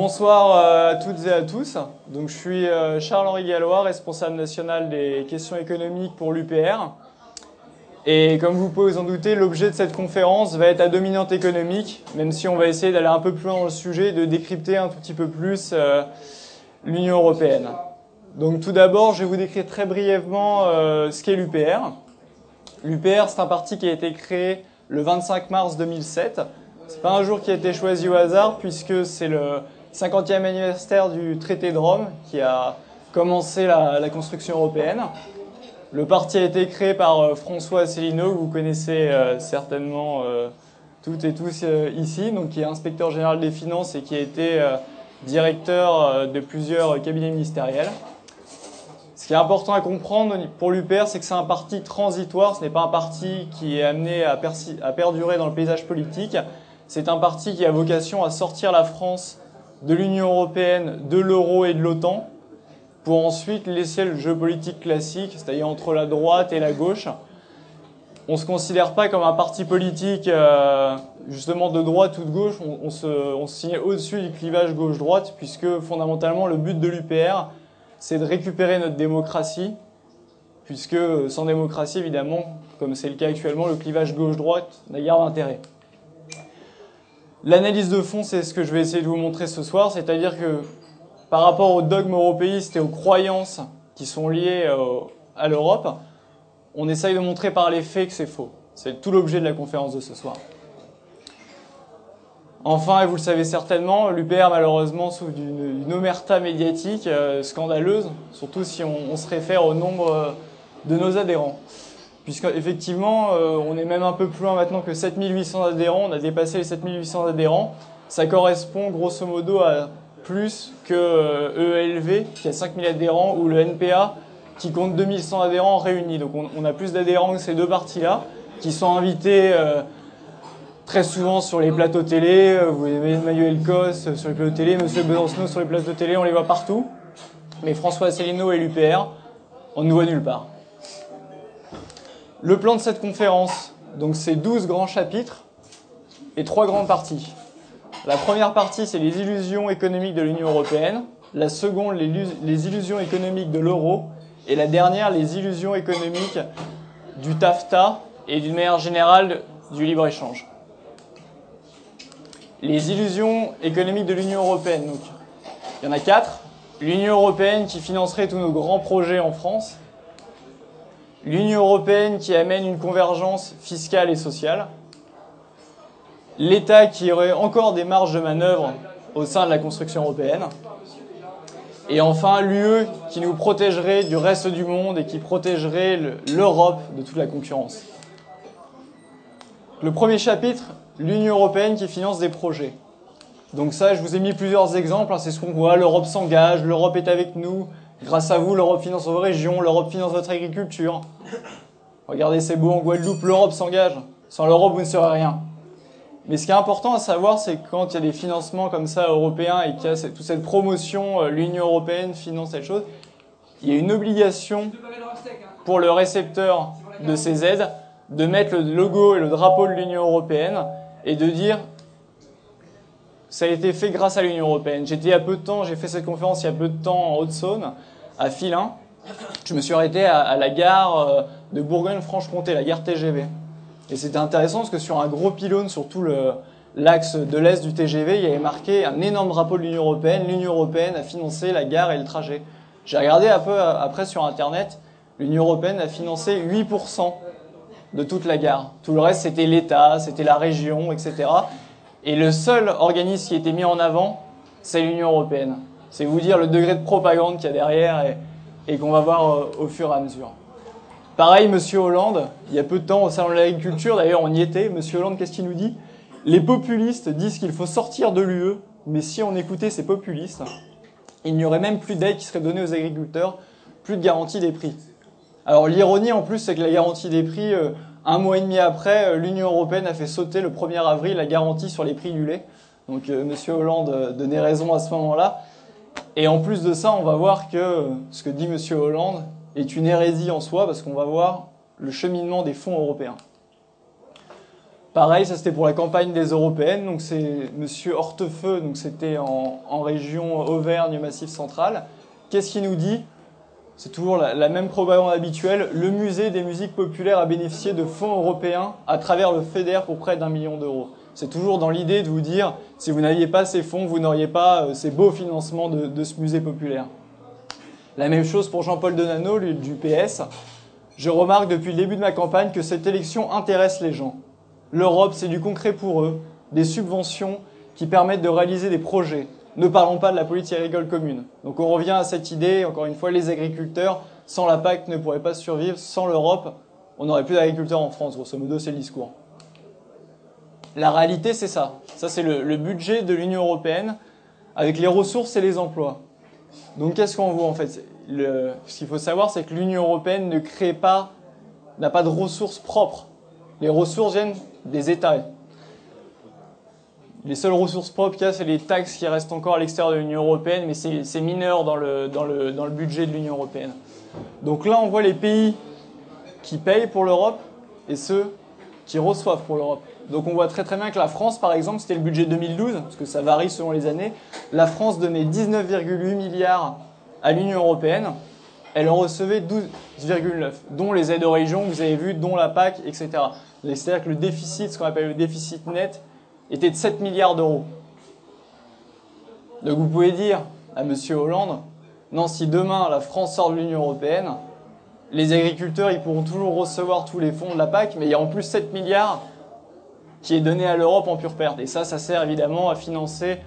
Bonsoir euh, à toutes et à tous. Donc, je suis euh, Charles-Henri Gallois, responsable national des questions économiques pour l'UPR. Et comme vous pouvez vous en douter, l'objet de cette conférence va être à dominante économique, même si on va essayer d'aller un peu plus loin dans le sujet et de décrypter un tout petit peu plus euh, l'Union européenne. Donc tout d'abord, je vais vous décrire très brièvement ce qu'est l'UPR. L'UPR, c'est un parti qui a été créé le 25 mars 2007. C'est pas un jour qui a été choisi au hasard, puisque c'est le 50e anniversaire du traité de Rome qui a commencé la, construction européenne. Le parti a été créé par euh, François Asselineau, que vous connaissez euh, certainement euh, toutes et tous ici, donc qui est inspecteur général des finances et qui a été directeur de plusieurs cabinets ministériels. Ce qui est important à comprendre pour l'UPR, c'est que c'est un parti transitoire, ce n'est pas un parti qui est amené à, à perdurer dans le paysage politique. C'est un parti qui a vocation à sortir la France de l'Union européenne, de l'euro et de l'OTAN, pour ensuite laisser le jeu politique classique, c'est-à-dire entre la droite et la gauche. On ne se considère pas comme un parti politique euh, justement de droite ou de gauche, on, se, on se signe au-dessus du clivage gauche-droite, puisque fondamentalement le but de l'UPR, c'est de récupérer notre démocratie, puisque sans démocratie, évidemment, comme c'est le cas actuellement, le clivage gauche-droite n'a guère d'intérêt. L'analyse de fond, c'est ce que je vais essayer de vous montrer ce soir, c'est-à-dire que par rapport aux dogmes européistes et aux croyances qui sont liées euh, à l'Europe, on essaye de montrer par les faits que c'est faux. C'est tout l'objet de la conférence de ce soir. Enfin, et vous le savez certainement, l'UPR malheureusement souffre d'une omerta médiatique euh, scandaleuse, surtout si on, se réfère au nombre euh, de nos adhérents puisqu'effectivement, euh, on est même un peu plus loin maintenant que 7800 adhérents, on a dépassé les 7800 adhérents. Ça correspond grosso modo à plus que EELV, e qui a 5000 adhérents, ou le NPA, qui compte 2100 adhérents réunis. Donc on, a plus d'adhérents que ces deux parties-là, qui sont invités euh, très souvent sur les plateaux télé. Euh, vous avez Emmanuel Cos sur les plateaux télé, Monsieur Besancenot sur les plateaux télé, on les voit partout. Mais François Asselineau et l'UPR, on ne nous voit nulle part. Le plan de cette conférence, donc c'est 12 grands chapitres et trois grandes parties. La première partie, c'est les illusions économiques de l'Union européenne. La seconde, les illusions économiques de l'euro. Et la dernière, les illusions économiques du TAFTA et d'une manière générale du libre-échange. Les illusions économiques de l'Union européenne. Donc, il y en a quatre. L'Union européenne qui financerait tous nos grands projets en France l'Union européenne qui amène une convergence fiscale et sociale, l'État qui aurait encore des marges de manœuvre au sein de la construction européenne, et enfin l'UE qui nous protégerait du reste du monde et qui protégerait l'Europe de toute la concurrence. Le premier chapitre, l'Union européenne qui finance des projets. Donc ça, je vous ai mis plusieurs exemples, hein, c'est ce qu'on voit, l'Europe s'engage, l'Europe est avec nous, Grâce à vous, l'Europe finance vos régions, l'Europe finance votre agriculture. Regardez, c'est beau en Guadeloupe, l'Europe s'engage. Sans l'Europe, vous ne serez rien. Mais ce qui est important à savoir, c'est que quand il y a des financements comme ça européens et qu'il y a toute cette promotion, euh, l'Union européenne finance cette chose, il y a une obligation pour le récepteur de ces aides de mettre le logo et le drapeau de l'Union européenne et de dire ça a été fait grâce à l'Union européenne. J'étais il y a peu de temps, j'ai fait cette conférence il y a peu de temps en Haute-Saône, à Filin. Je me suis arrêté à, la gare euh, de Bourgogne-Franche-Comté, la gare TGV. Et c'était intéressant parce que sur un gros pylône sur tout l'axe de l'est du TGV, il y avait marqué un énorme drapeau de l'Union européenne. L'Union européenne a financé la gare et le trajet. J'ai regardé un peu après sur Internet, l'Union européenne a financé 8% de toute la gare. Tout le reste, c'était l'État, c'était la région, etc. Et le seul organisme qui été mis en avant, c'est l'Union européenne. C'est vous dire le degré de propagande qu'il y a derrière et, qu'on va voir euh, au fur et à mesure. Pareil, Monsieur Hollande, il y a peu de temps au Salon de l'Agriculture, d'ailleurs on y était, Monsieur Hollande, qu'est-ce qu'il nous dit? Les populistes disent qu'il faut sortir de l'UE, mais si on écoutait ces populistes, il n'y aurait même plus d'aide qui serait donnée aux agriculteurs, plus de garantie des prix. Alors l'ironie en plus, c'est que la garantie des prix, euh, un mois et demi après, euh, l'Union européenne a fait sauter le 1er avril la garantie sur les prix du lait. Donc euh, M. Hollande euh, donnait raison à ce moment-là. Et en plus de ça, on va voir que ce que dit M. Hollande est une hérésie en soi, parce qu'on va voir le cheminement des fonds européens. Pareil, ça c'était pour la campagne des européennes. Donc c'est Monsieur Hortefeux, c'était en, en, région Auvergne, Massif Central. Qu'est-ce qu'il nous dit? C'est toujours la, même propagande habituelle. Le musée des musiques populaires a bénéficié de fonds européens à travers le FEDER pour près d'un million d'euros. C'est toujours dans l'idée de vous dire, si vous n'aviez pas ces fonds, vous n'auriez pas euh, ces beaux financements de, de, ce musée populaire. La même chose pour Jean-Paul Denano, lui, du PS. Je remarque depuis le début de ma campagne que cette élection intéresse les gens. L'Europe, c'est du concret pour eux, des subventions qui permettent de réaliser des projets. Ne parlons pas de la politique agricole commune. Donc on revient à cette idée, encore une fois, les agriculteurs, sans la PAC, ne pourraient pas survivre. Sans l'Europe, on n'aurait plus d'agriculteurs en France, grosso modo, c'est le discours. La réalité, c'est ça. Ça, c'est le, budget de l'Union européenne avec les ressources et les emplois. Donc qu'est-ce qu'on voit en fait? Ce qu'il faut savoir, c'est que l'Union européenne ne crée pas, n'a pas de ressources propres. Les ressources viennent des États. Les seules ressources propres qu'il y a, c'est les taxes qui restent encore à l'extérieur de l'Union européenne, mais c'est mineur dans le, budget de l'Union européenne. Donc là, on voit les pays qui payent pour l'Europe et ceux qui reçoivent pour l'Europe. Donc on voit très très bien que la France, par exemple, c'était le budget 2012, parce que ça varie selon les années, la France donnait 19,8 milliards à l'Union européenne, elle en recevait 12,9, dont les aides aux régions, vous avez vu, dont la PAC, etc. C'est-à-dire que le déficit, ce qu'on appelle le déficit net, était de 7 milliards d'euros. Donc vous pouvez dire à M. Hollande, non, si demain la France sort de l'Union européenne, les agriculteurs ils pourront toujours recevoir tous les fonds de la PAC, mais il y a en plus 7 milliards qui est donné à l'Europe en pure perte. Et ça, ça sert évidemment à financer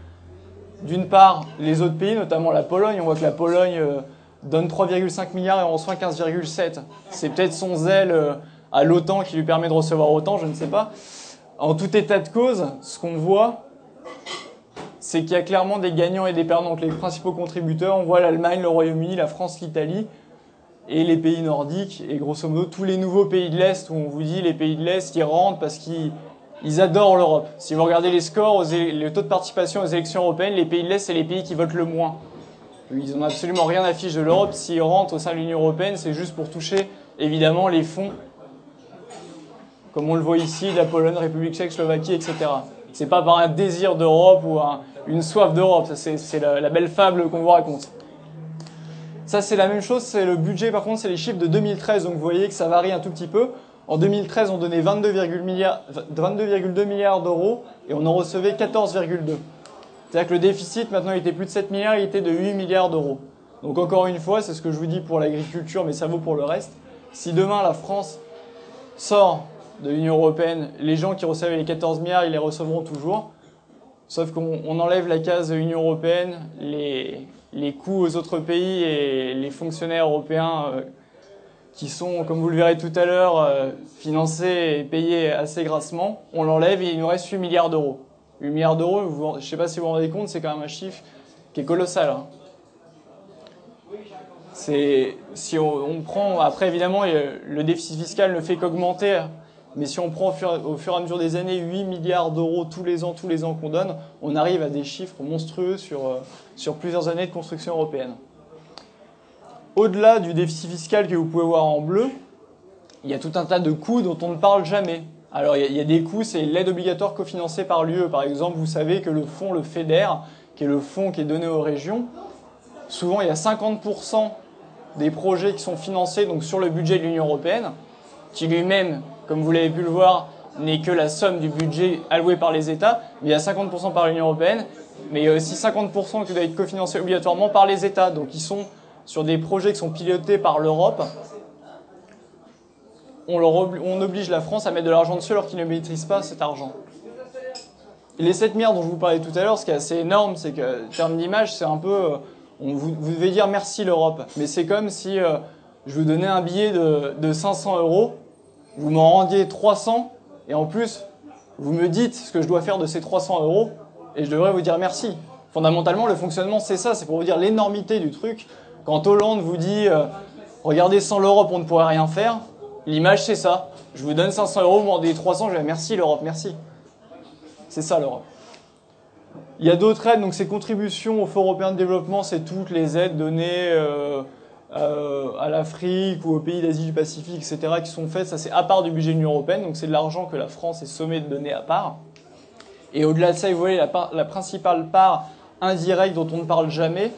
d'une part les autres pays, notamment la Pologne. On voit que la Pologne euh, donne 3,5 milliards et on reçoit 15,7. C'est peut-être son zèle euh, à l'OTAN qui lui permet de recevoir autant, je ne sais pas. En tout état de cause, ce qu'on voit, c'est qu'il y a clairement des gagnants et des perdants. Donc les principaux contributeurs, on voit l'Allemagne, le Royaume-Uni, la France, l'Italie et les pays nordiques et grosso modo tous les nouveaux pays de l'Est où on vous dit les pays de l'Est qui rentrent parce qu'ils ils adorent l'Europe. Si vous regardez les scores, le taux de participation aux élections européennes, les pays de l'Est, c'est les pays qui votent le moins. Ils n'ont absolument rien à fiche de l'Europe. S'ils rentrent au sein de l'Union européenne, c'est juste pour toucher, évidemment, les fonds, comme on le voit ici, la Pologne, République tchèque, Slovaquie, etc. C'est pas par un désir d'Europe ou un, une soif d'Europe. C'est la, belle fable qu'on vous raconte. Ça, c'est la même chose. C'est le budget, par contre, c'est les chiffres de 2013. Donc, vous voyez que ça varie un tout petit peu. En 2013, on donnait 22,2 milliards, 22 milliards d'euros et on en recevait 14,2. C'est-à-dire que le déficit, maintenant, il était plus de 7 milliards, il était de 8 milliards d'euros. Donc encore une fois, c'est ce que je vous dis pour l'agriculture, mais ça vaut pour le reste. Si demain la France sort de l'Union européenne, les gens qui recevaient les 14 milliards, ils les recevront toujours. Sauf qu'on enlève la case Union européenne, les, les coûts aux autres pays et les fonctionnaires européens euh, qui sont, comme vous le verrez tout à l'heure, euh, financés et payés assez grassement, on l'enlève et il nous reste 8 milliards d'euros. 8 milliards d'euros, je ne sais pas si vous vous rendez compte, c'est quand même un chiffre qui est colossal. Hein. C'est, si on, on, prend, après évidemment, le déficit fiscal ne fait qu'augmenter, mais si on prend au fur, et à mesure des années 8 milliards d'euros tous les ans, tous les ans qu'on donne, on arrive à des chiffres monstrueux sur, euh, sur plusieurs années de construction européenne. Au-delà du déficit fiscal que vous pouvez voir en bleu, il y a tout un tas de coûts dont on ne parle jamais. Alors il y a, des coûts, c'est l'aide obligatoire cofinancée par l'UE. Par exemple, vous savez que le fonds, le FEDER, qui est le fonds qui est donné aux régions, souvent il y a 50% des projets qui sont financés donc sur le budget de l'Union européenne, qui lui-même, comme vous l'avez pu le voir, n'est que la somme du budget alloué par les États, il y a 50% par l'Union européenne, mais il y a aussi 50% qui doit être cofinancé obligatoirement par les États. Donc ils sont sur des projets qui sont pilotés par l'Europe, on, oblige la France à mettre de l'argent dessus alors qu'ils ne maîtrisent pas cet argent. Les 7 milliards dont je vous parlais tout à l'heure, ce qui est assez énorme, c'est que, en termes d'image, c'est un peu. Euh, on, vous, vous, devez dire merci l'Europe. Mais c'est comme si euh, je vous donnais un billet de 500 euros, vous m'en rendiez 300, et en plus, vous me dites ce que je dois faire de ces 300 euros, et je devrais vous dire merci. Fondamentalement, le fonctionnement, c'est ça, c'est pour vous dire l'énormité du truc. Quand Hollande vous dit euh, regardez, sans l'Europe, on ne pourrait rien faire, l'image c'est ça. Je vous donne 500 euros, vous m'en donnez 300, je vais merci l'Europe, merci. C'est ça l'Europe. Il y a d'autres aides, donc ces contributions au Fonds européen de développement, c'est toutes les aides données euh, euh, à l'Afrique ou aux pays d'Asie du Pacifique, etc., qui sont faites, ça c'est à part du budget de l'Union européenne, donc c'est de l'argent que la France est sommée de donner à part. Et au-delà de ça, vous voyez, la, principale part indirecte dont on ne parle jamais,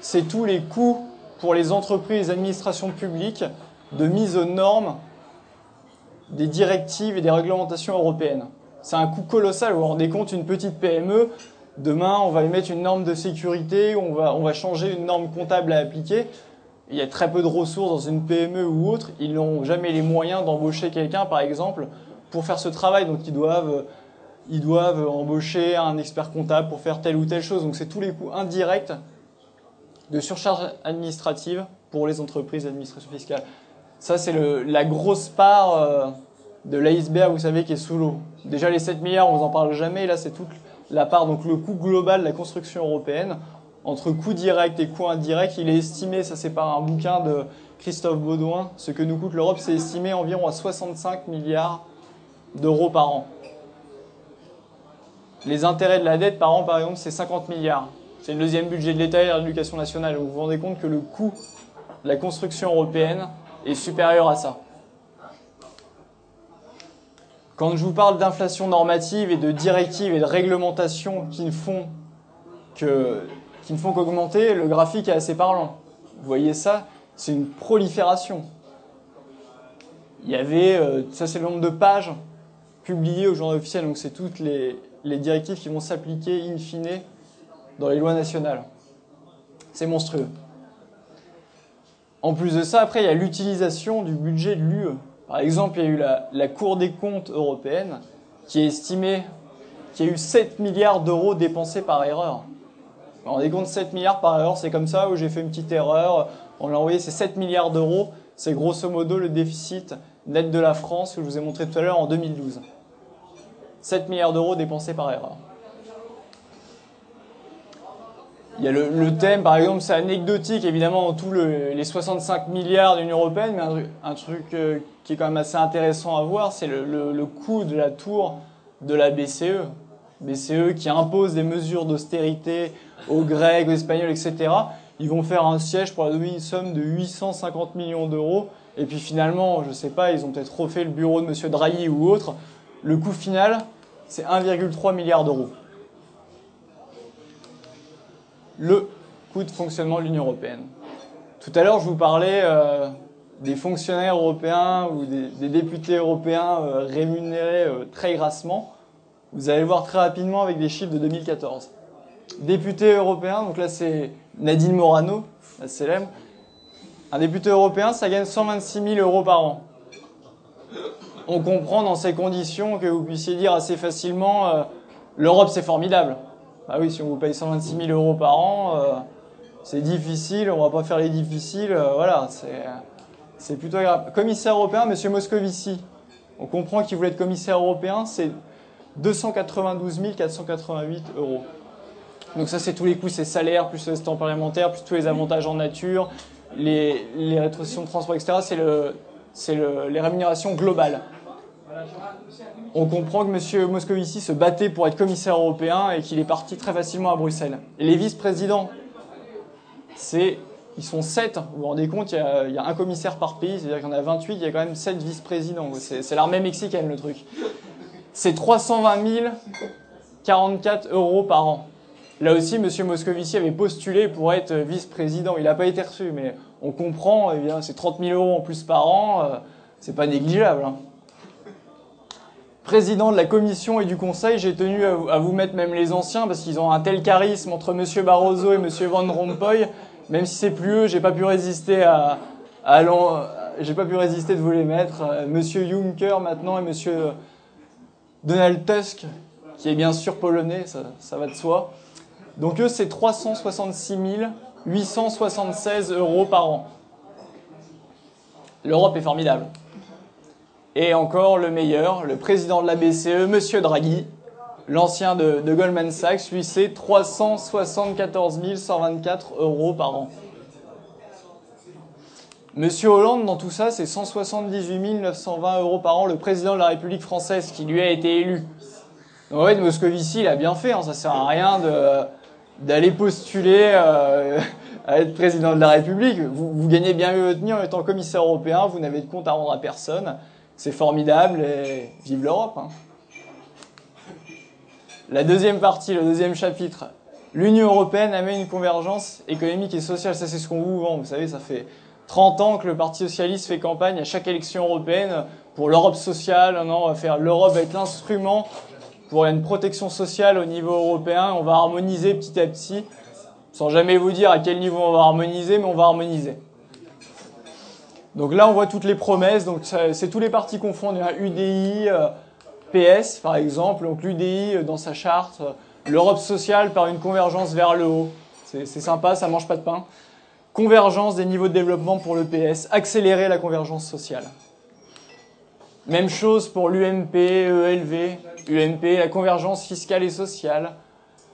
c'est tous les coûts pour les entreprises et les administrations publiques de mise aux normes des directives et des réglementations européennes. C'est un coût colossal. Vous vous rendez compte, une petite PME, demain, on va émettre une norme de sécurité, on va changer une norme comptable à appliquer. Il y a très peu de ressources dans une PME ou autre. Ils n'ont jamais les moyens d'embaucher quelqu'un, par exemple, pour faire ce travail. Donc, ils doivent, ils doivent embaucher un expert comptable pour faire telle ou telle chose. Donc, c'est tous les coûts indirects de surcharge administrative pour les entreprises d'administration fiscale. Ça, c'est la grosse part euh, de l'iceberg, vous savez, qui est sous l'eau. Déjà, les 7 milliards, on vous en parle jamais. Là, c'est toute la part, donc le coût global de la construction européenne. Entre coûts directs et coûts indirects, il est estimé, ça c'est par un bouquin de Christophe Baudouin, ce que nous coûte l'Europe, c'est estimé environ à 65 milliards d'euros par an. Les intérêts de la dette par an, par exemple, c'est 50 milliards. C'est le deuxième budget de l'État et de l'éducation nationale. Vous vous rendez compte que le coût de la construction européenne est supérieur à ça. Quand je vous parle d'inflation normative et de directives et de réglementations qui ne font que qui ne font qu'augmenter, le graphique est assez parlant. Vous voyez ça, c'est une prolifération. Il y avait, euh, ça c'est le nombre de pages publiées au journal officiel, donc c'est toutes les, directives qui vont s'appliquer in fine dans les lois nationales. C'est monstrueux. En plus de ça, après, il y a l'utilisation du budget de l'UE. Par exemple, il y a eu la, Cour des comptes européenne qui a estimé qu'il y a eu 7 milliards d'euros dépensés par erreur. On rendez compte 7 milliards par erreur, c'est comme ça où j'ai fait une petite erreur, on l'a envoyé, c'est 7 milliards d'euros, c'est grosso modo le déficit net de la France que je vous ai montré tout à l'heure en 2012. 7 milliards d'euros dépensés par erreur. Il y a le, thème, par exemple, c'est anecdotique, évidemment, dans tous les 65 milliards de l'Union Européenne, mais un, truc euh, qui est quand même assez intéressant à voir, c'est le, coût de la tour de la BCE. BCE qui impose des mesures d'austérité aux Grecs, aux Espagnols, etc. Ils vont faire un siège pour la une somme de 850 millions d'euros. Et puis finalement, je ne sais pas, ils ont peut-être refait le bureau de M. Draghi ou autre. Le coût final, c'est 1,3 milliard d'euros le coût de fonctionnement de l'Union européenne. Tout à l'heure, je vous parlais euh, des fonctionnaires européens ou des, députés européens euh, rémunérés euh, très grassement. Vous allez le voir très rapidement avec des chiffres de 2014. Député européen, donc là c'est Nadine Morano, la célèbre. Un député européen, ça gagne 126 000 euros par an. On comprend dans ces conditions que vous puissiez dire assez facilement l'Europe c'est formidable. Ah oui, si on vous paye 126 000 euros par an, euh, c'est difficile, on va pas faire les difficiles, euh, voilà, c'est plutôt grave. Commissaire européen, Monsieur Moscovici, on comprend qu'il voulait être commissaire européen, c'est 292 488 euros. Donc ça, c'est tous les coûts, c'est salaire, plus le temps parlementaire, plus tous les avantages en nature, les, rétrocessions de transport, etc. C'est le, les rémunérations globales on comprend que M. Moscovici se battait pour être commissaire européen et qu'il est parti très facilement à Bruxelles. Les vice-présidents, c'est, ils sont 7. Vous vous rendez compte, il y, a, un commissaire par pays, c'est-à-dire qu'il y en a 28, il y a quand même 7 vice-présidents. C'est l'armée mexicaine le truc. C'est 320 044 euros par an. Là aussi, M. Moscovici avait postulé pour être vice-président. Il n'a pas été reçu, mais on comprend, eh c'est 30 000 euros en plus par an, euh, c'est pas négligeable. Hein président de la commission et du conseil, j'ai tenu à vous mettre même les anciens parce qu'ils ont un tel charisme entre M. Barroso et M. Van Rompuy. Même si c'est plus eux, j'ai pas pu résister à, j'ai pas pu résister de vous les mettre. M. Juncker maintenant et M. Donald Tusk, qui est bien sûr polonais, ça va de soi. Donc eux, c'est 366 876 euros par an. L'Europe est formidable. Et encore le meilleur, le président de la BCE, Monsieur Draghi, l'ancien de, Goldman Sachs, lui c'est 374 124 euros par an. Monsieur Hollande, dans tout ça, c'est 178 920 euros par an, le président de la République française qui lui a été élu. Donc, en fait, Moscovici, il a bien fait, hein, ça sert à rien d'aller postuler euh, à être président de la République. Vous, gagnez bien mieux votre vie en étant commissaire européen, vous n'avez de compte à rendre à personne. C'est formidable et vive l'Europe. Hein. La deuxième partie, le deuxième chapitre. L'Union européenne amène une convergence économique et sociale. Ça, c'est ce qu'on vous vend. Vous savez, ça fait 30 ans que le Parti socialiste fait campagne à chaque élection européenne pour l'Europe sociale. Non, on va faire l'Europe être l'instrument pour une protection sociale au niveau européen. On va harmoniser petit à petit, sans jamais vous dire à quel niveau on va harmoniser, mais on va harmoniser. Donc là, on voit toutes les promesses. Donc c'est tous les partis confondus. Hein. UDI, euh, PS, par exemple. Donc l'UDI euh, dans sa charte, euh, l'Europe sociale par une convergence vers le haut. C'est sympa, ça mange pas de pain. Convergence des niveaux de développement pour le PS. Accélérer la convergence sociale. Même chose pour l'UMP, ELV, UMP, la convergence fiscale et sociale.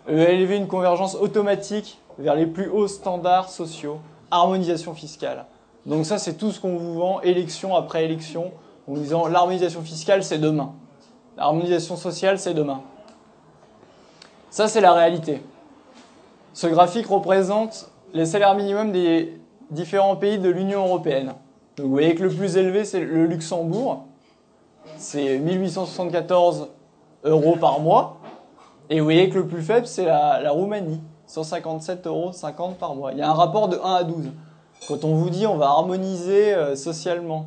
ELV, une convergence automatique vers les plus hauts standards sociaux. Harmonisation fiscale. Donc ça, c'est tout ce qu'on vous vend, élection après élection, en disant l'harmonisation fiscale, c'est demain. L'harmonisation sociale, c'est demain. Ça, c'est la réalité. Ce graphique représente les salaires minimums des différents pays de l'Union européenne. Donc vous voyez que le plus élevé, c'est le Luxembourg, c'est 1874 euros par mois. Et vous voyez que le plus faible, c'est la, Roumanie, 157,50 euros par mois. Il y a un rapport de 1 à 12. Quand on vous dit on va harmoniser euh, socialement,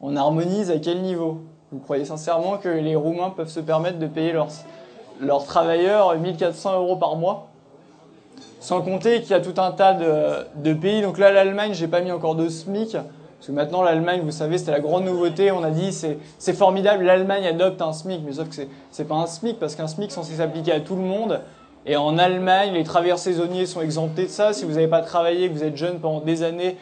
on harmonise à quel niveau? Vous croyez sincèrement que les Roumains peuvent se permettre de payer leurs, leurs travailleurs 1400 euros par mois? Sans compter qu'il y a tout un tas de, de pays. Donc là, l'Allemagne, j'ai pas mis encore de SMIC. Parce que maintenant, l'Allemagne, vous savez, c'était la grande nouveauté. On a dit, c'est formidable, l'Allemagne adopte un SMIC. Mais sauf que c'est pas un SMIC, parce qu'un SMIC censé s'appliquer à tout le monde. Et en Allemagne, les travailleurs saisonniers sont exemptés de ça. Si vous n'avez pas travaillé, que vous êtes jeune pendant des années,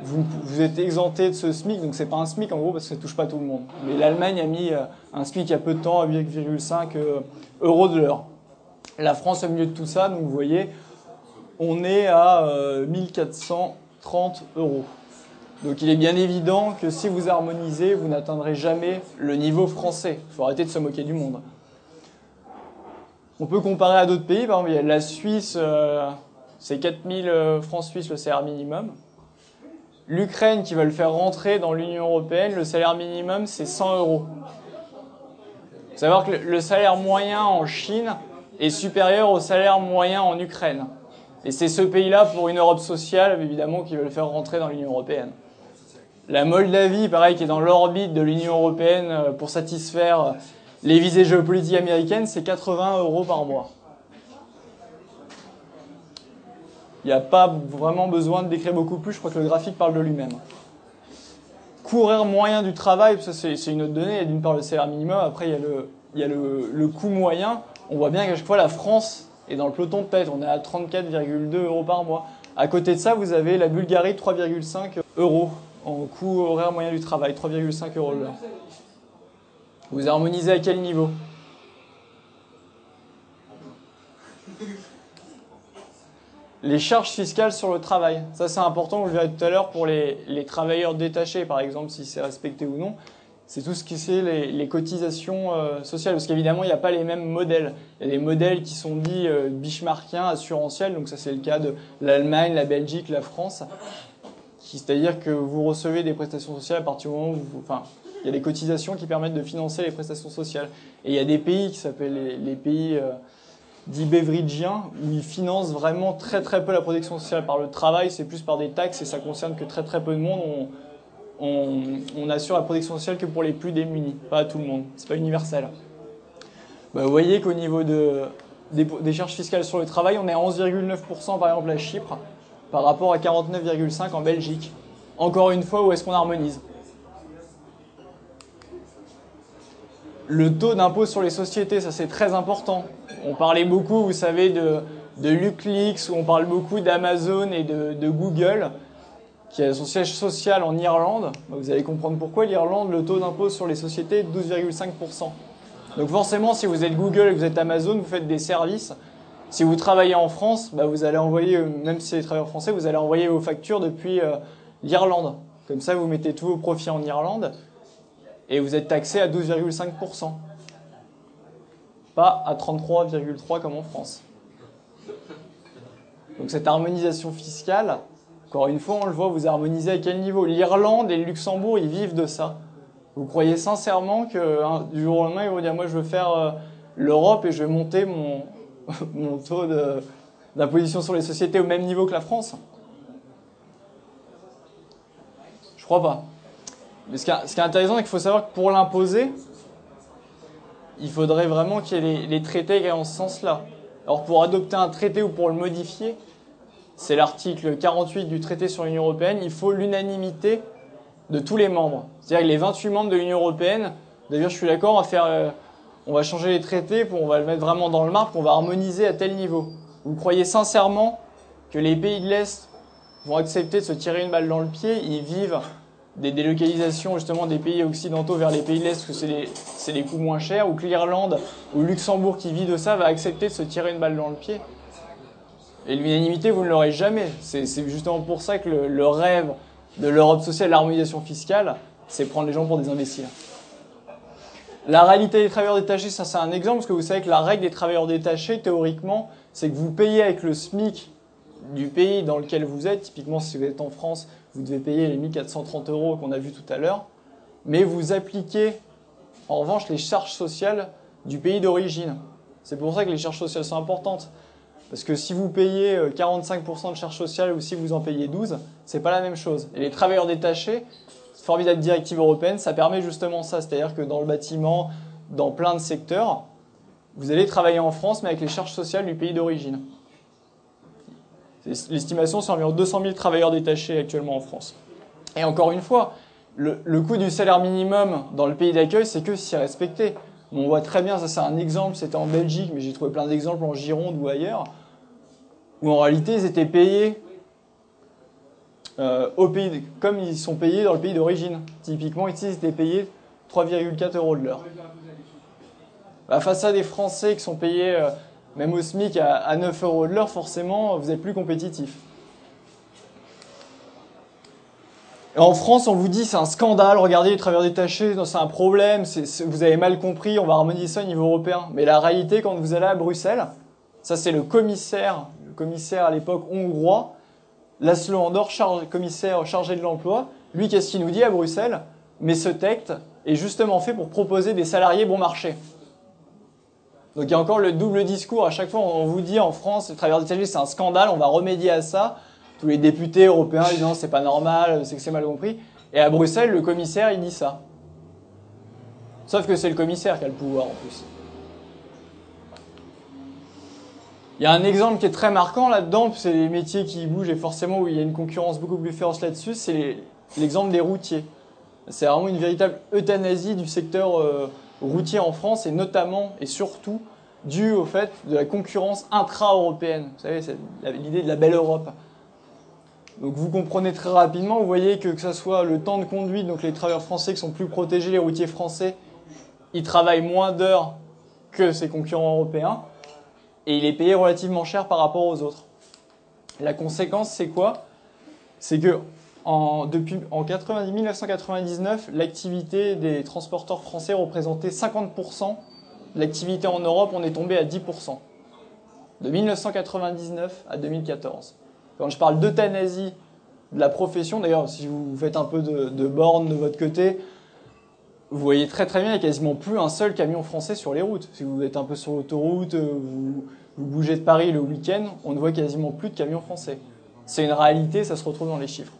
vous, êtes exempté de ce SMIC. Donc c'est pas un SMIC en gros, parce que ça touche pas tout le monde. Mais l'Allemagne a mis euh, un SMIC il y a peu de temps à 8,5 euh, euros de l'heure. La France au milieu de tout ça, donc vous voyez, on est à 1430 euh, euros. Donc il est bien évident que si vous harmonisez, vous n'atteindrez jamais le niveau français. Il faut arrêter de se moquer du monde. On peut comparer à d'autres pays, par exemple, la Suisse, euh, c'est 4000 euh, francs suisses le salaire minimum. L'Ukraine qui veut le faire rentrer dans l'Union européenne, le salaire minimum c'est 100 euros. Faut savoir que le salaire moyen en Chine est supérieur au salaire moyen en Ukraine. Et c'est ce pays-là, pour une Europe sociale, évidemment, qui veut le faire rentrer dans l'Union européenne. La Moldavie, pareil, qui est dans l'orbite de l'Union européenne euh, pour satisfaire euh, les visées géopolitiques américaines, c'est 80 euros par mois. Il n'y a pas vraiment besoin de décrire beaucoup plus, je crois que le graphique parle de lui-même. Courir moyen du travail, ça c'est une autre donnée, il y a d'une part le salaire minimum, après il y a le, coût moyen. On voit bien qu'à chaque fois la France est dans le peloton de tête, on est à 34,2 euros par mois. À côté de ça, vous avez la Bulgarie 3,5 euros en coût horaire moyen du travail, 3,5 euros l'heure. Vous harmonisez à quel niveau? Les charges fiscales sur le travail. Ça, c'est important, vous le verrez tout à l'heure, pour les, travailleurs détachés, par exemple, si c'est respecté ou non. C'est tout ce qui c'est les, cotisations euh, sociales. Parce qu'évidemment, il n'y a pas les mêmes modèles. Il y a des modèles qui sont dits euh, bichmarkiens, assurantiels. Donc ça, c'est le cas de l'Allemagne, la Belgique, la France c'est-à-dire que vous recevez des prestations sociales à partir du moment où vous, enfin, il y a des cotisations qui permettent de financer les prestations sociales. Et il y a des pays qui s'appellent les, pays euh, dits beveridgiens où ils financent vraiment très très peu la protection sociale par le travail, c'est plus par des taxes et ça concerne que très très peu de monde. On, assure la protection sociale que pour les plus démunis, pas à tout le monde, c'est pas universel. Bah, vous voyez qu'au niveau de, des, des charges fiscales sur le travail, on est à 11,9% par exemple à Chypre par rapport à 49,5 en Belgique. Encore une fois, où est-ce qu'on harmonise? Le taux d'impôt sur les sociétés, ça c'est très important. On parlait beaucoup, vous savez, de, de LuxLeaks, où on parle beaucoup d'Amazon et de, de, Google, qui a son siège social en Irlande. Vous allez comprendre pourquoi l'Irlande, le taux d'impôt sur les sociétés est 12,5%. Donc forcément, si vous êtes Google et que vous êtes Amazon, vous faites des services si vous travaillez en France, bah, vous allez envoyer, euh, même si c'est des travailleurs français, vous allez envoyer vos factures depuis euh, l'Irlande. Comme ça, vous mettez tous vos profits en Irlande et vous êtes taxé à 12,5%. Pas à 33,3% comme en France. Donc cette harmonisation fiscale, encore une fois, on le voit, vous harmonisez à quel niveau? L'Irlande et le Luxembourg, ils vivent de ça. Vous croyez sincèrement que hein, du jour au lendemain, ils vont dire, moi je veux faire euh, l'Europe et je vais monter mon, mon taux d'imposition sur les sociétés au même niveau que la France Je crois pas. Mais ce qui, est, intéressant, c'est qu'il faut savoir que pour l'imposer, il faudrait vraiment qu'il y ait les, traités qui aient en ce sens-là. Alors pour adopter un traité ou pour le modifier, c'est l'article 48 du traité sur l'Union européenne, il faut l'unanimité de tous les membres. C'est-à-dire que les 28 membres de l'Union européenne, d'ailleurs je suis d'accord, va faire, euh, on va changer les traités, pour, on va le mettre vraiment dans le marbre, on va harmoniser à tel niveau. Vous croyez sincèrement que les pays de l'Est vont accepter de se tirer une balle dans le pied, ils vivent des délocalisations justement des pays occidentaux vers les pays de l'Est, que c'est les, coûts moins chers, ou que l'Irlande ou Luxembourg qui vit de ça va accepter de se tirer une balle dans le pied? Et l'unanimité, vous ne l'aurez jamais. C'est justement pour ça que le, rêve de l'Europe sociale, l'harmonisation fiscale, c'est prendre les gens pour des imbéciles. La réalité des travailleurs détachés, ça c'est un exemple, parce que vous savez que la règle des travailleurs détachés, théoriquement, c'est que vous payez avec le SMIC du pays dans lequel vous êtes. Typiquement, si vous êtes en France, vous devez payer les 1430 euros qu'on a vu tout à l'heure, mais vous appliquez en revanche les charges sociales du pays d'origine. C'est pour ça que les charges sociales sont importantes. Parce que si vous payez 45% euh, de charges sociales ou si vous en payez 12, c'est pas la même chose. Et les travailleurs détachés, formidable directive européenne, ça permet justement ça. C'est-à-dire que dans le bâtiment, dans plein de secteurs, vous allez travailler en France, mais avec les charges sociales du pays d'origine. L'estimation, c'est environ 200 000 travailleurs détachés actuellement en France. Et encore une fois, le, coût du salaire minimum dans le pays d'accueil, c'est que si respecté. On voit très bien, ça c'est un exemple, c'était en Belgique, mais j'ai trouvé plein d'exemples en Gironde ou ailleurs, où en réalité ils étaient payés euh, comme ils sont payés dans le pays d'origine. Typiquement, ici, ils étaient payés 3,4 euros de l'heure. Face à des Français qui sont payés euh, même au SMIC à, 9 euros de l'heure, forcément, vous êtes plus compétitif. en France, on vous dit c'est un scandale, regardez les travailleurs détachés, c'est un problème, vous avez mal compris, on va harmoniser ça au niveau européen. Mais la réalité, quand vous allez à Bruxelles, ça c'est le commissaire, le commissaire à l'époque hongrois, Laszlo Andor, commissaire chargé de l'emploi, lui qu'est-ce qu'il nous dit à Bruxelles? Mais ce texte est justement fait pour proposer des salariés bon marché. Donc il y a encore le double discours. À chaque fois, on vous dit en France, le travailleurs détachés, c'est un scandale, on va remédier à ça. Tous les députés européens disent non, c'est pas normal, c'est que c'est mal compris. Et à Bruxelles, le commissaire, il dit ça. Sauf que c'est le commissaire qui a le pouvoir en plus. Il y a un exemple qui est très marquant là-dedans, c'est les métiers qui bougent et forcément où il y a une concurrence beaucoup plus féroce là-dessus, c'est l'exemple des routiers. C'est vraiment une véritable euthanasie du secteur euh, routier en France et notamment et surtout dû au fait de la concurrence intra-européenne. Vous savez, c'est l'idée de la belle Europe. Donc vous comprenez très rapidement, vous voyez que que ce soit le temps de conduite, donc les travailleurs français qui sont plus protégés, les routiers français, ils travaillent moins d'heures que ces concurrents européens et il est payé relativement cher par rapport aux autres. La conséquence, c'est quoi? C'est que depuis, en 1999, l'activité des transporteurs français représentait 50%. L'activité en Europe, on est tombé à 10%. De 1999 à 2014. Quand je parle d'euthanasie de la profession, d'ailleurs, si vous faites un peu de, de borne de votre côté, vous voyez très très bien, il n'y a quasiment plus un seul camion français sur les routes. Si vous êtes un peu sur l'autoroute, euh, vous, vous, bougez de Paris le week-end, on ne voit quasiment plus de camions français. C'est une réalité, ça se retrouve dans les chiffres.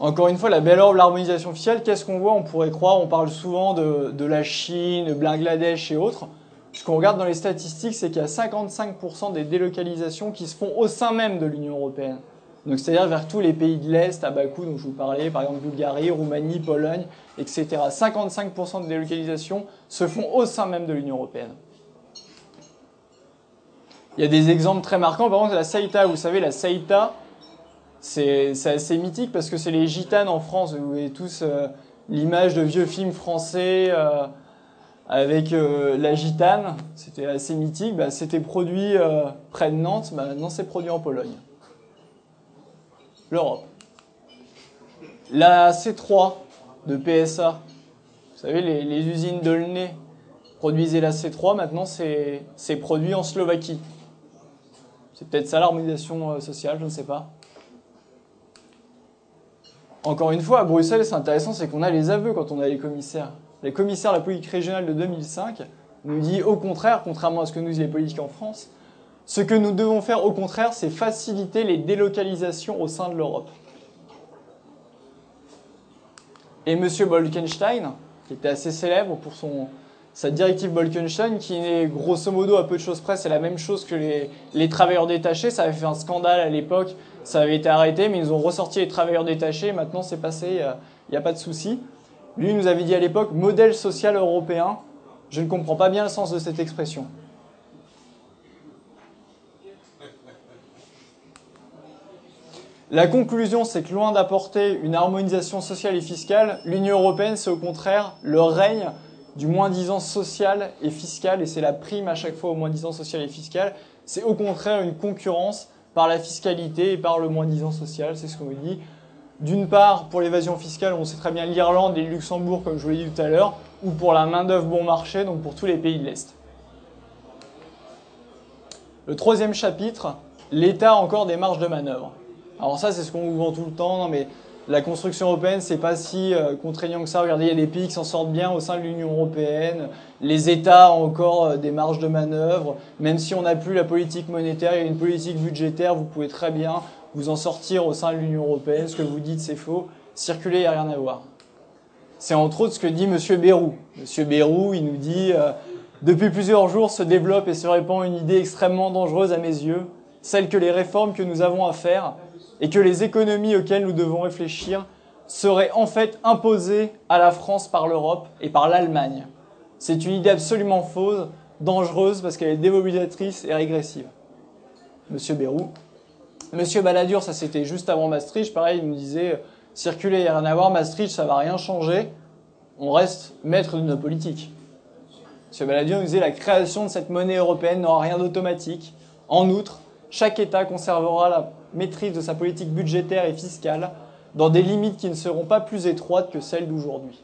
Encore une fois, la belle ordre, l'harmonisation fiscale, qu'est-ce qu'on voit? On pourrait croire, on parle souvent de, la Chine, de Bangladesh et autres. Ce qu'on regarde dans les statistiques, c'est qu'il y a 55% des délocalisations qui se font au sein même de l'Union européenne. Donc c'est-à-dire vers tous les pays de l'Est, à Bakou, dont je vous parlais, par exemple Bulgarie, Roumanie, Pologne, etc. 55% de délocalisations se font au sein même de l'Union européenne. Il y a des exemples très marquants, par exemple la Saïta, vous savez, la Saïta, c'est assez mythique parce que c'est les gitanes en France. Vous voyez tous euh, l'image de vieux films français euh, avec euh, la gitane. C'était assez mythique. Bah, c'était produit près de Nantes. Bah, maintenant, c'est produit en Pologne. L'Europe. La C3 de PSA. Vous savez, les, usines d'Aulnay produisez la C3, maintenant c'est produit en Slovaquie. C'est peut-être ça l'harmonisation euh, sociale, je ne sais pas. Encore une fois, à Bruxelles, c'est intéressant, c'est qu'on a les aveux quand on a les commissaires. Les commissaires de la politique régionale de 2005 nous dit au contraire, contrairement à ce que nous disent les politiques en France, ce que nous devons faire au contraire, c'est faciliter les délocalisations au sein de l'Europe. Et M. Bolkenstein, qui était assez célèbre pour sa directive Bolkenstein, qui est grosso modo à peu de choses près, c'est la même chose que les, les travailleurs détachés. Ça avait fait un scandale à l'époque, ça avait été arrêté, mais ils ont ressorti les travailleurs détachés. Maintenant, c'est passé, il n'y a, pas de souci. Lui nous avait dit à l'époque modèle social européen. Je ne comprends pas bien le sens de cette expression. La conclusion, c'est que loin d'apporter une harmonisation sociale et fiscale, l'Union européenne, c'est au contraire le règne du moins-disant social et fiscal, et c'est la prime à chaque fois au moins-disant social et fiscal. C'est au contraire une concurrence par la fiscalité et par le moins-disant social, c'est ce qu'on dit. D'une part, pour l'évasion fiscale, on sait très bien l'Irlande et le Luxembourg, comme je vous l'ai dit tout à l'heure, ou pour la main-d'œuvre bon marché, donc pour tous les pays de l'Est. Le troisième chapitre, l'État a encore des marges de manœuvre. Alors ça, c'est ce qu'on vous vend tout le temps, non mais la construction européenne, c'est pas si euh, contraignant que ça. Regardez, il y a des pays qui s'en sortent bien au sein de l'Union européenne. Les États ont encore euh, des marges de manœuvre. Même si on n'a plus la politique monétaire, il y a une politique budgétaire, vous pouvez très bien vous en sortir au sein de l'Union européenne. Ce que vous dites, c'est faux. Circuler, il n'y a rien à voir. C'est entre autres ce que dit M. Bérou. M. Bérou, il nous dit euh, Depuis plusieurs jours se développe et se répand une idée extrêmement dangereuse à mes yeux, celle que les réformes que nous avons à faire et que les économies auxquelles nous devons réfléchir seraient en fait imposées à la France par l'Europe et par l'Allemagne. C'est une idée absolument fausse, dangereuse parce qu'elle est démobilisatrice et régressive. Monsieur Bérou. Monsieur Balladur, ça c'était juste avant Maastricht, pareil, il nous disait circuler, il n'y a rien à voir, Maastricht, ça va rien changer, on reste maître de nos politiques. Monsieur Balladur nous disait la création de cette monnaie européenne n'aura rien d'automatique. En outre, chaque État conservera la maîtrise de sa politique budgétaire et fiscale dans des limites qui ne seront pas plus étroites que celles d'aujourd'hui.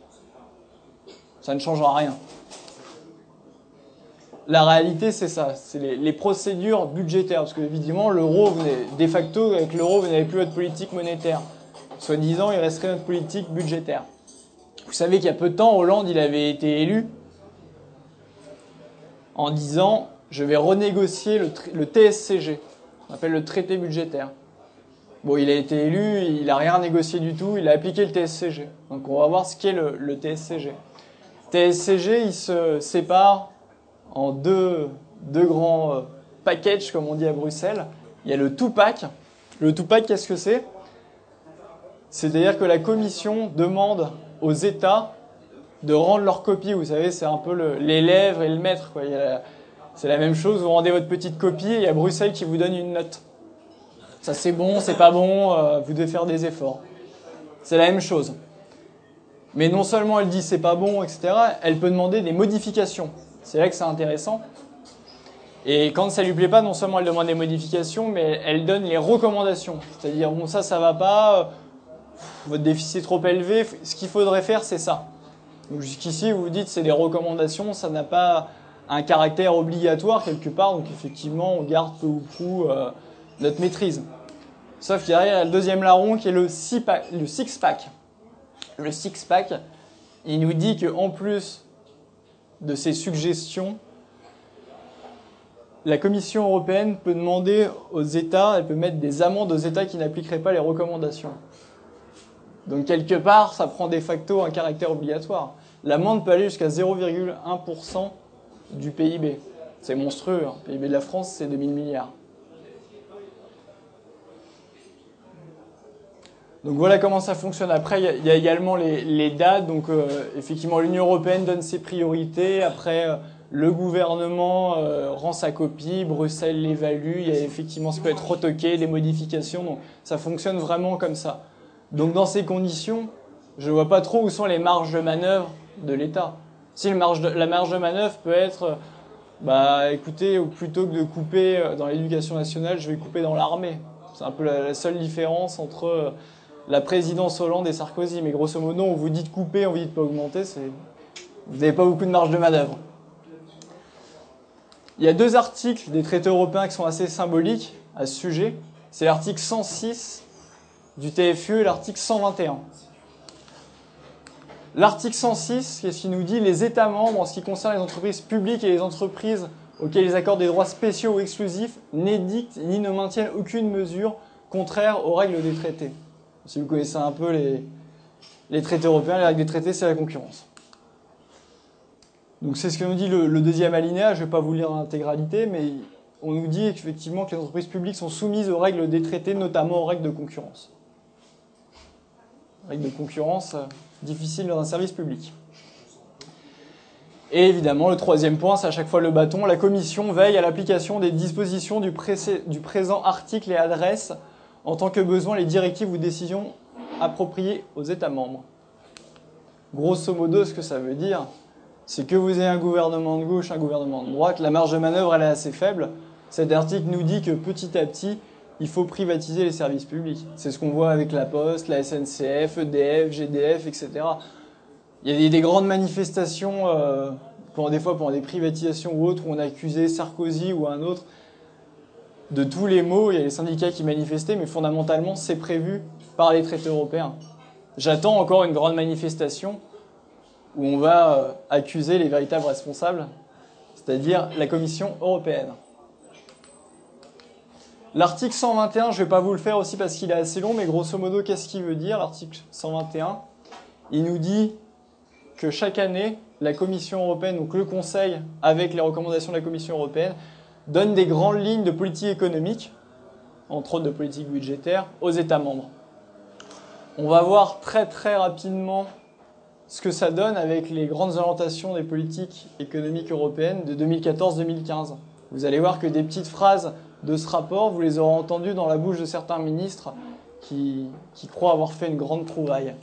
Ça ne changera rien. La réalité, c'est ça, c'est les, procédures budgétaires, parce que évidemment, l'euro de facto, avec l'euro, vous n'avez plus votre politique monétaire. Soit disant, il resterait notre politique budgétaire. Vous savez qu'il y a peu de temps, Hollande, il avait été élu en disant, je vais renégocier le, le TSCG, on appelle le traité budgétaire. Bon, il a été élu, il n'a rien négocié du tout, il a appliqué le TSCG. Donc on va voir ce qu'est le, le TSCG. TSCG, il se sépare en deux, deux grands euh, packages, comme on dit à Bruxelles. Il y a le two-pack. Le two-pack, qu'est-ce que c'est? C'est-à-dire que la Commission demande aux États de rendre leur copie. Vous savez, c'est un peu l'élève et le maître. C'est la même chose, vous rendez votre petite copie et il y a Bruxelles qui vous donne une note ça c'est bon, c'est pas bon, euh, vous devez faire des efforts. C'est la même chose. Mais non seulement elle dit c'est pas bon, etc., elle peut demander des modifications. C'est là que c'est intéressant. Et quand ça lui plaît pas, non seulement elle demande des modifications, mais elle donne les recommandations. C'est-à-dire, bon, ça, ça va pas, euh, votre déficit est trop élevé, ce qu'il faudrait faire, c'est ça. Jusqu'ici, vous vous dites c'est des recommandations, ça n'a pas un caractère obligatoire quelque part, donc effectivement, on garde peu ou prou euh, notre maîtrise. Sauf qu'il y a le deuxième larron qui est le six-pack. Le six-pack, il nous dit qu'en plus de ces suggestions, la Commission européenne peut demander aux États, elle peut mettre des amendes aux États qui n'appliqueraient pas les recommandations. Donc quelque part, ça prend de facto un caractère obligatoire. L'amende peut aller jusqu'à 0,1% du PIB. C'est monstrueux. Hein. Le PIB de la France, c'est 2000 milliards. Donc voilà comment ça fonctionne. Après, il y, a également les, dates. Donc euh, effectivement, l'Union européenne donne ses priorités. Après, euh, le gouvernement euh, rend sa copie, Bruxelles l'évalue. Il y a effectivement, ça peut être retoqué, des modifications. Donc ça fonctionne vraiment comme ça. Donc dans ces conditions, je ne vois pas trop où sont les marges de manœuvre de l'État. Si la marge de manœuvre peut être, bah écoutez, plutôt que de couper dans l'éducation nationale, je vais couper dans l'armée. C'est un peu la seule différence entre la présidence Hollande et Sarkozy. Mais grosso modo, on vous dit de couper, on vous dit de pas augmenter, vous n'avez pas beaucoup de marge de manœuvre. Il y a deux articles des traités européens qui sont assez symboliques à ce sujet. C'est l'article 106 du TFUE et l'article 121. L'article 106, qu'est-ce qu'il nous dit? Les États membres, en ce qui concerne les entreprises publiques et les entreprises auxquelles ils accordent des droits spéciaux ou exclusifs, n'édictent ni ne maintiennent aucune mesure contraire aux règles des traités. Si vous connaissez un peu les, traités européens, les règles des traités, c'est la concurrence. Donc c'est ce que nous dit le, deuxième alinéa, je ne vais pas vous lire l'intégralité, mais on nous dit effectivement que les entreprises publiques sont soumises aux règles des traités, notamment aux règles de concurrence. Règles de concurrence euh, difficiles dans un service public. Et évidemment, le troisième point, c'est à chaque fois le bâton. La Commission veille à l'application des dispositions du, présent article et adresse, en tant que besoin, les directives ou décisions appropriées aux États membres. Grosso modo, ce que ça veut dire, c'est que vous ayez un gouvernement de gauche, un gouvernement de droite, la marge de manœuvre elle est assez faible. Cet article nous dit que petit à petit, il faut privatiser les services publics. C'est ce qu'on voit avec la Poste, la SNCF, EDF, GDF, etc. Il y a des grandes manifestations, euh, des fois pendant des privatisations ou autres, où on a accusé Sarkozy ou un autre de tous les maux. Il y a les syndicats qui manifestaient, mais fondamentalement, c'est prévu par les traités européens. J'attends encore une grande manifestation où on va euh, accuser les véritables responsables, c'est-à-dire la Commission européenne. L'article 121, je ne vais pas vous le faire aussi parce qu'il est assez long, mais grosso modo, qu'est-ce qu'il veut dire l'article 121 Il nous dit que chaque année, la Commission européenne, donc le Conseil, avec les recommandations de la Commission européenne, donne des grandes lignes de politique économique, entre autres de politique budgétaire, aux États membres. On va voir très très rapidement ce que ça donne avec les grandes orientations des politiques économiques européennes de 2014-2015. Vous allez voir que des petites phrases de ce rapport, vous les aurez entendues dans la bouche de certains ministres qui, qui croient avoir fait une grande trouvaille.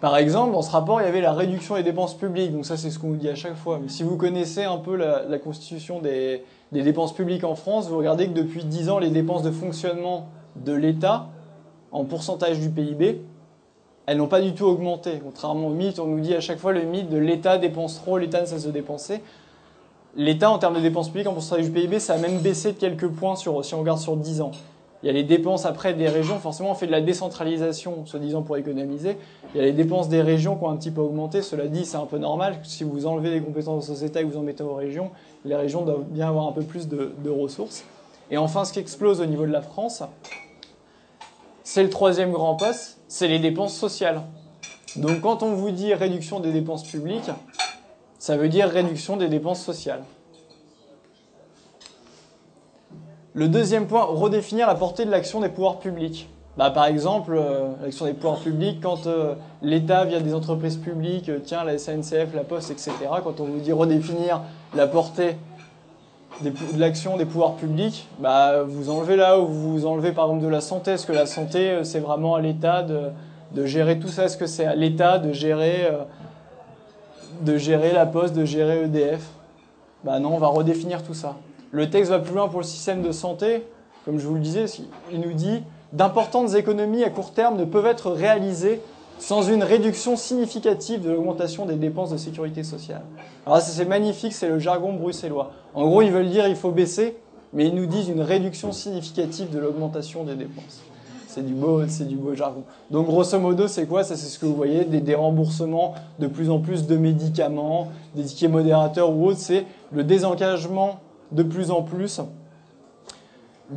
Par exemple, dans ce rapport, il y avait la réduction des dépenses publiques. Donc ça, c'est ce qu'on vous dit à chaque fois. Mais si vous connaissez un peu la, constitution des, des, dépenses publiques en France, vous regardez que depuis 10 ans, les dépenses de fonctionnement de l'État en pourcentage du PIB, elles n'ont pas du tout augmenté. Contrairement au mythe, on nous dit à chaque fois le mythe de l'État dépense trop, l'État ne cesse de dépenser. L'État, en termes de dépenses publiques, en pourcentage du PIB, ça a même baissé de quelques points sur, si on regarde sur 10 ans. Il y a les dépenses après des régions, forcément on fait de la décentralisation, soi-disant pour économiser. Il y a les dépenses des régions qui ont un petit peu augmenté, cela dit c'est un peu normal, si vous enlevez des compétences aux États et vous en mettez aux régions, les régions doivent bien avoir un peu plus de, de ressources. Et enfin ce qui explose au niveau de la France, c'est le troisième grand poste, c'est les dépenses sociales. Donc quand on vous dit réduction des dépenses publiques, ça veut dire réduction des dépenses sociales. Le deuxième point, redéfinir la portée de l'action des pouvoirs publics. Bah, par exemple, euh, l'action des pouvoirs publics, quand euh, l'État, via des entreprises publiques, euh, tient la SNCF, la Poste, etc., quand on vous dit redéfinir la portée de l'action des pouvoirs publics, bah, vous enlevez là où vous enlevez par exemple de la santé. Est-ce que la santé, c'est vraiment à l'État de, gérer tout ça? Est-ce que c'est à l'État de gérer, de gérer la poste, de gérer EDF Bah non, on va redéfinir tout ça. Le texte va plus loin pour le système de santé. Comme je vous le disais, il nous dit d'importantes économies à court terme ne peuvent être réalisées sans une réduction significative de l'augmentation des dépenses de sécurité sociale. Alors ça c'est magnifique, c'est le jargon bruxellois. En gros, ils veulent dire il faut baisser, mais ils nous disent une réduction significative de l'augmentation des dépenses. C'est du beau, c'est du beau jargon. Donc grosso modo, c'est quoi? Ça, c'est ce que vous voyez, des, des, remboursements de plus en plus de médicaments, des tickets modérateurs ou autres. C'est le désengagement de plus en plus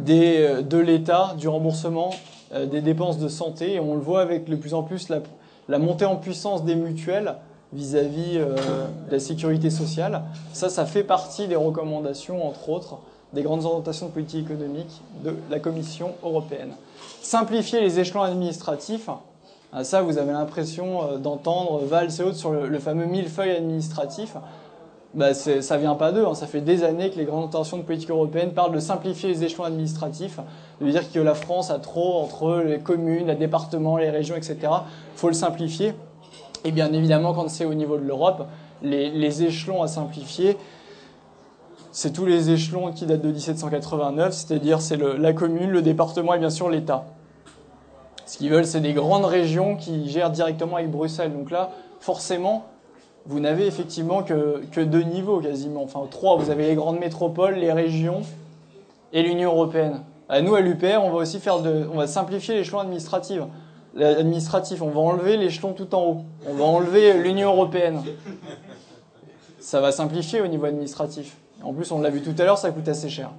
euh, de l'État du remboursement euh, des dépenses de santé. On le voit avec de plus en plus la, montée en puissance des mutuelles vis-à-vis euh, de la sécurité sociale. Ça, ça fait partie des recommandations, entre autres, des grandes orientations de politique économique de la Commission européenne. Simplifier les échelons administratifs. Ah, ça, vous avez l'impression d'entendre Valls et autres sur le fameux millefeuille administratif bah ça vient pas d'eux. Hein. Ça fait des années que les grandes intentions de politique européenne parlent de simplifier les échelons administratifs, de dire que la France a trop entre les communes, les départements, les régions, etc. faut le simplifier. Et bien évidemment, quand c'est au niveau de l'Europe, les, échelons à simplifier, c'est tous les échelons qui datent de 1789, c'est-à-dire c'est la commune, le département et bien sûr l'État. Ce qu'ils veulent, c'est des grandes régions qui gèrent directement avec Bruxelles. Donc là, forcément, vous n'avez effectivement que, que deux niveaux quasiment. Enfin, trois. Vous avez les grandes métropoles, les régions et l'Union européenne. À nous, à l'UPR, on va aussi faire de, on va simplifier l'échelon administratif. Administratif, on va enlever l'échelon tout en haut. On va enlever l'Union européenne. Ça va simplifier au niveau administratif. En plus, on l'a vu tout à l'heure, ça coûte assez cher.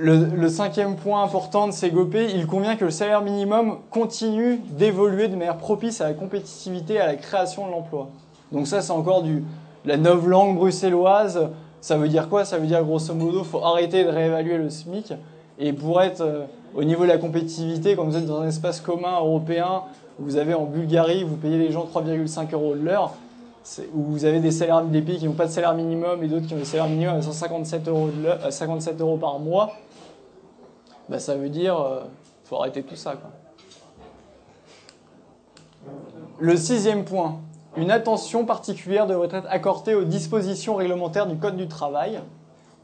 Le, cinquième point important de ces GOP, il convient que le salaire minimum continue d'évoluer de manière propice à la compétitivité et à la création de l'emploi. Donc ça, c'est encore du, la neuve langue bruxelloise. Ça veut dire quoi? Ça veut dire grosso modo, faut arrêter de réévaluer le SMIC. Et pour être euh, au niveau de la compétitivité, quand vous êtes dans un espace commun européen, vous avez en Bulgarie, vous payez les gens 3,5 euros de l'heure, où vous avez des salaires des pays qui n'ont pas de salaire minimum et d'autres qui ont des salaires minimums à 157 euros, de 57 euros par mois bah, ça veut dire euh, faut arrêter tout ça. Quoi. Le sixième point, une attention particulière devrait être accordée aux dispositions réglementaires du Code du travail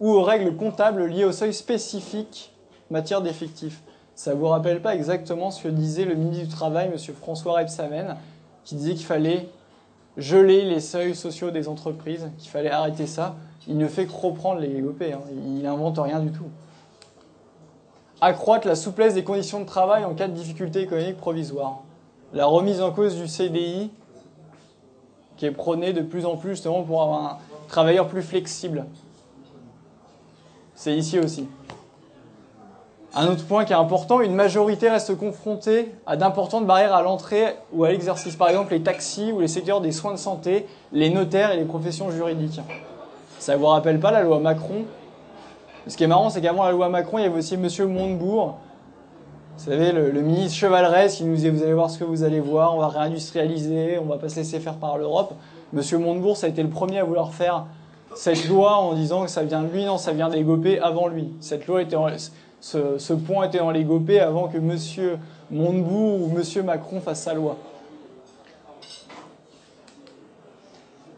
ou aux règles comptables liées au seuil spécifique matière d'effectifs. Ça ne vous rappelle pas exactement ce que disait le ministre du Travail, M. François Rebsamen, qui disait qu'il fallait geler les seuils sociaux des entreprises, qu'il fallait arrêter ça. Il ne fait que reprendre les GOP, hein. il n'invente rien du tout accroître la souplesse des conditions de travail en cas de difficultés économiques provisoires. La remise en cause du CDI, qui est prônée de plus en plus justement pour avoir un travailleur plus flexible. C'est ici aussi. Un autre point qui est important, une majorité reste confrontée à d'importantes barrières à l'entrée ou à l'exercice. Par exemple, les taxis ou les secteurs des soins de santé, les notaires et les professions juridiques. Ça ne vous rappelle pas la loi Macron? Ce qui est marrant, c'est qu'avant la loi Macron, il y avait aussi M. Montebourg, vous savez, le, ministre Chevalrès qui nous disait Vous allez voir ce que vous allez voir, on va réindustrialiser, on va pas se laisser faire par l'Europe. M. Montebourg, ça a été le premier à vouloir faire cette loi en disant que ça vient de lui, non, ça vient des Gopé avant lui. Cette loi était ce, point était dans les Gopé avant que M. Montebourg ou M. Macron fasse sa loi.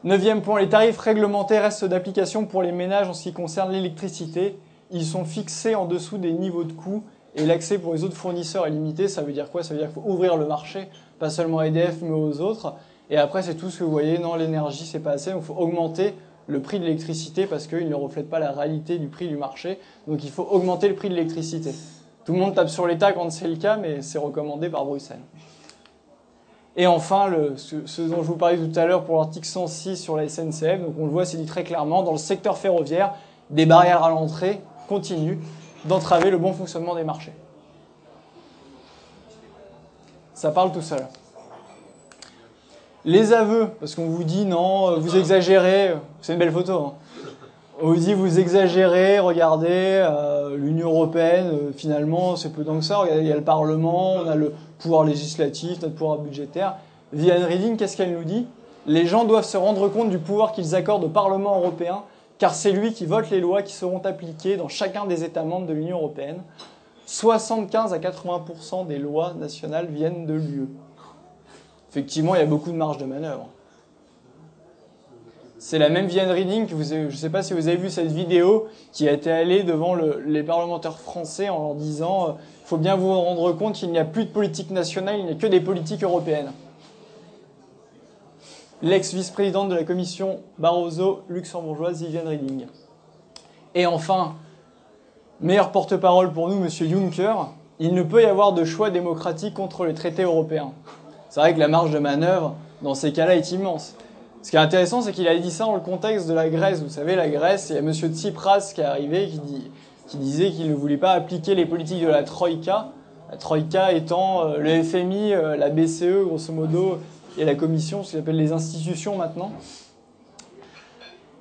Neuvième point, les tarifs réglementés restent d'application pour les ménages en ce qui concerne l'électricité. Ils sont fixés en dessous des niveaux de coûts et l'accès pour les autres fournisseurs est limité. Ça veut dire quoi? Ça veut dire qu'il faut ouvrir le marché, pas seulement à EDF mais aux autres. Et après, c'est tout ce que vous voyez, non, l'énergie, c'est pas assez, donc il faut augmenter le prix de l'électricité parce qu'il ne reflète pas la réalité du prix du marché. Donc il faut augmenter le prix de l'électricité. Tout le monde tape sur l'État quand c'est le cas, mais c'est recommandé par Bruxelles. Et enfin, ce, dont je vous parlais tout à l'heure pour l'article 106 sur la SNCF, donc on le voit, c'est dit très clairement, dans le secteur ferroviaire, des barrières à l'entrée continuent d'entraver le bon fonctionnement des marchés. Ça parle tout seul. Les aveux, parce qu'on vous dit non, vous exagérez, c'est une belle photo. Hein. On vous dit vous exagérez, regardez, euh, l'Union européenne, euh, finalement, c'est peu tant que ça. il y a le Parlement, on a le pouvoir législatif, notre pouvoir budgétaire. Viviane Reading, qu'est-ce qu'elle nous dit? Les gens doivent se rendre compte du pouvoir qu'ils accordent au Parlement européen, car c'est lui qui vote les lois qui seront appliquées dans chacun des États membres de l'Union européenne. 75 à 80% des lois nationales viennent de l'UE. Effectivement, il y a beaucoup de marge de manœuvre. C'est la même Viviane Reading que vous, je ne sais pas si vous avez vu cette vidéo qui a été allée devant les parlementaires français en leur disant euh, il faut bien vous rendre compte qu'il n'y a plus de politique nationale, il n'y a que des politiques européennes. L'ex-vice-présidente de la commission Barroso, luxembourgeoise, Viviane Reding. Et enfin, meilleur porte-parole pour nous, Monsieur Juncker, il ne peut y avoir de choix démocratique contre les traités européens. C'est vrai que la marge de manœuvre, dans ces cas-là, est immense. Ce qui est intéressant, c'est qu'il a dit ça dans le contexte de la Grèce. Vous savez, la Grèce, il y a M. Tsipras qui est arrivé, qui dit qui disait qu'il ne voulait pas appliquer les politiques de la Troïka, la Troïka étant euh, le FMI, euh, la BCE, grosso modo, et la Commission, ce qu'il appelle les institutions maintenant.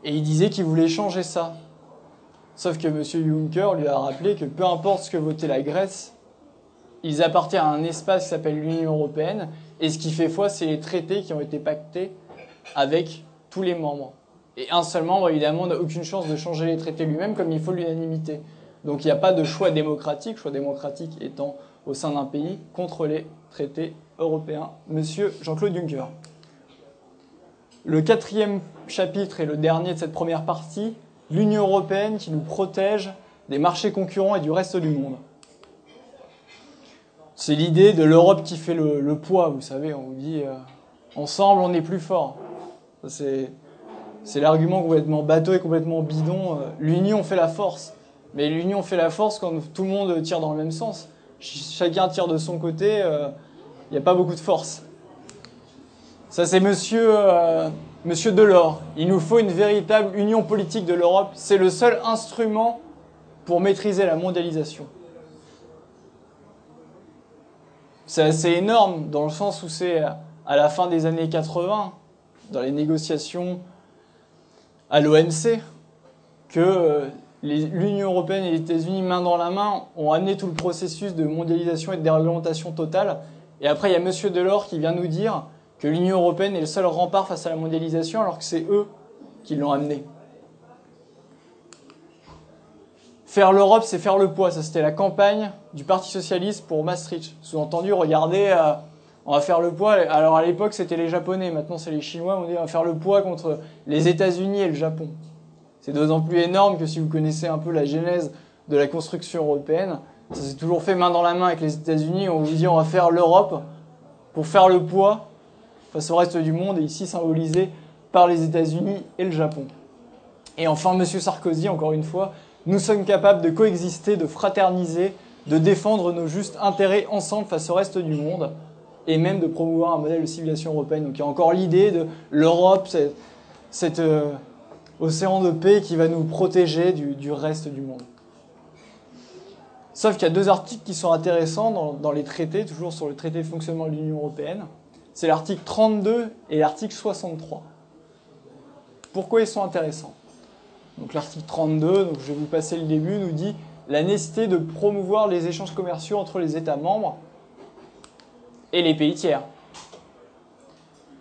Et il disait qu'il voulait changer ça. Sauf que M. Juncker lui a rappelé que peu importe ce que votait la Grèce, ils appartiennent à un espace qui s'appelle l'Union européenne, et ce qui fait foi, c'est les traités qui ont été pactés avec tous les membres. Et un seul membre, évidemment, n'a aucune chance de changer les traités lui-même, comme il faut l'unanimité. Donc il n'y a pas de choix démocratique, choix démocratique étant au sein d'un pays contre les traités européens. Monsieur Jean-Claude Juncker. Le quatrième chapitre et le dernier de cette première partie, l'Union européenne qui nous protège des marchés concurrents et du reste du monde. C'est l'idée de l'Europe qui fait le, poids, vous savez, on vous dit, euh, Ensemble, on est plus fort. C'est l'argument complètement bateau et complètement bidon. L'union fait la force. Mais l'union fait la force quand tout le monde tire dans le même sens. Chacun tire de son côté, il n'y a pas beaucoup de force. Ça, c'est monsieur, euh, monsieur Delors. Il nous faut une véritable union politique de l'Europe. C'est le seul instrument pour maîtriser la mondialisation. C'est assez énorme dans le sens où c'est à la fin des années 80, dans les négociations à l'OMC, que euh, l'Union européenne et les États-Unis, main dans la main, ont amené tout le processus de mondialisation et de déréglementation totale. Et après, il y a M. Delors qui vient nous dire que l'Union européenne est le seul rempart face à la mondialisation alors que c'est eux qui l'ont amené. Faire l'Europe, c'est faire le poids. Ça, c'était la campagne du Parti socialiste pour Maastricht. Sous-entendu, regardez, euh, on va faire le poids. Alors à l'époque, c'était les Japonais. Maintenant, c'est les Chinois. On dit on va faire le poids contre les États-Unis et le Japon. C'est d'autant plus énorme que si vous connaissez un peu la genèse de la construction européenne, ça s'est toujours fait main dans la main avec les États-Unis. On vous dit on va faire l'Europe pour faire le poids face au reste du monde, et ici symbolisé par les États-Unis et le Japon. Et enfin, M. Sarkozy, encore une fois, nous sommes capables de coexister, de fraterniser, de défendre nos justes intérêts ensemble face au reste du monde, et même de promouvoir un modèle de civilisation européenne. Donc il y a encore l'idée de l'Europe, cet euh, océan de paix qui va nous protéger du, reste du monde. Sauf qu'il y a deux articles qui sont intéressants dans, dans les traités, toujours sur le traité de fonctionnement de l'Union européenne c'est l'article 32 et l'article 63. Pourquoi ils sont intéressants? Donc l'article 32, donc je vais vous passer le début, nous dit la nécessité de promouvoir les échanges commerciaux entre les États membres et les pays tiers.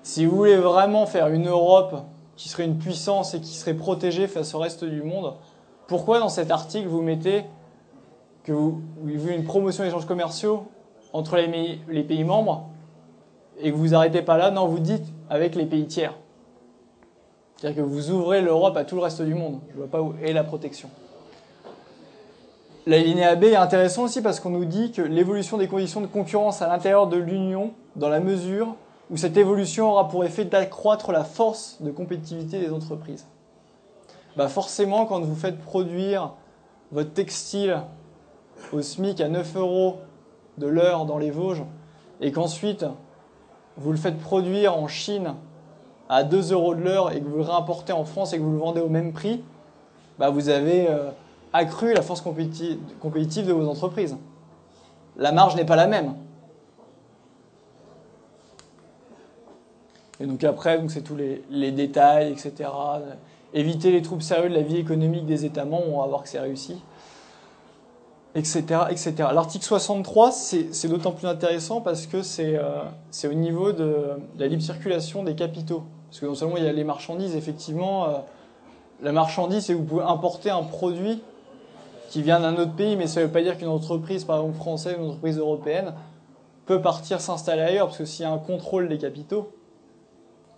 Si vous voulez vraiment faire une Europe qui serait une puissance et qui serait protégée face au reste du monde, pourquoi dans cet article vous mettez que vous, voulez une promotion des échanges commerciaux entre les pays membres et que vous arrêtez pas là, non, vous dites avec les pays tiers. C'est-à-dire que vous ouvrez l'Europe à tout le reste du monde. Je ne vois pas où est la protection. La ligne AB est intéressant aussi parce qu'on nous dit que l'évolution des conditions de concurrence à l'intérieur de l'Union, dans la mesure où cette évolution aura pour effet d'accroître la force de compétitivité des entreprises. Bah forcément, quand vous faites produire votre textile au SMIC à 9 euros de l'heure dans les Vosges, et qu'ensuite vous le faites produire en Chine à 2 euros de l'heure et que vous le réimportez en France et que vous le vendez au même prix, bah vous avez euh, accru la force compétitive de vos entreprises. La marge n'est pas la même. Et donc après, c'est tous les, détails, etc. Éviter les troubles sérieux de la vie économique des États membres, on va voir que c'est réussi etc. etc. L'article 63, c'est d'autant plus intéressant parce que c'est euh, au niveau de, la libre circulation des capitaux. Parce que non seulement il y a les marchandises, effectivement, euh, la marchandise, c'est que vous pouvez importer un produit qui vient d'un autre pays, mais ça ne veut pas dire qu'une entreprise, par exemple française une entreprise européenne, peut partir s'installer ailleurs, parce que s'il y a un contrôle des capitaux,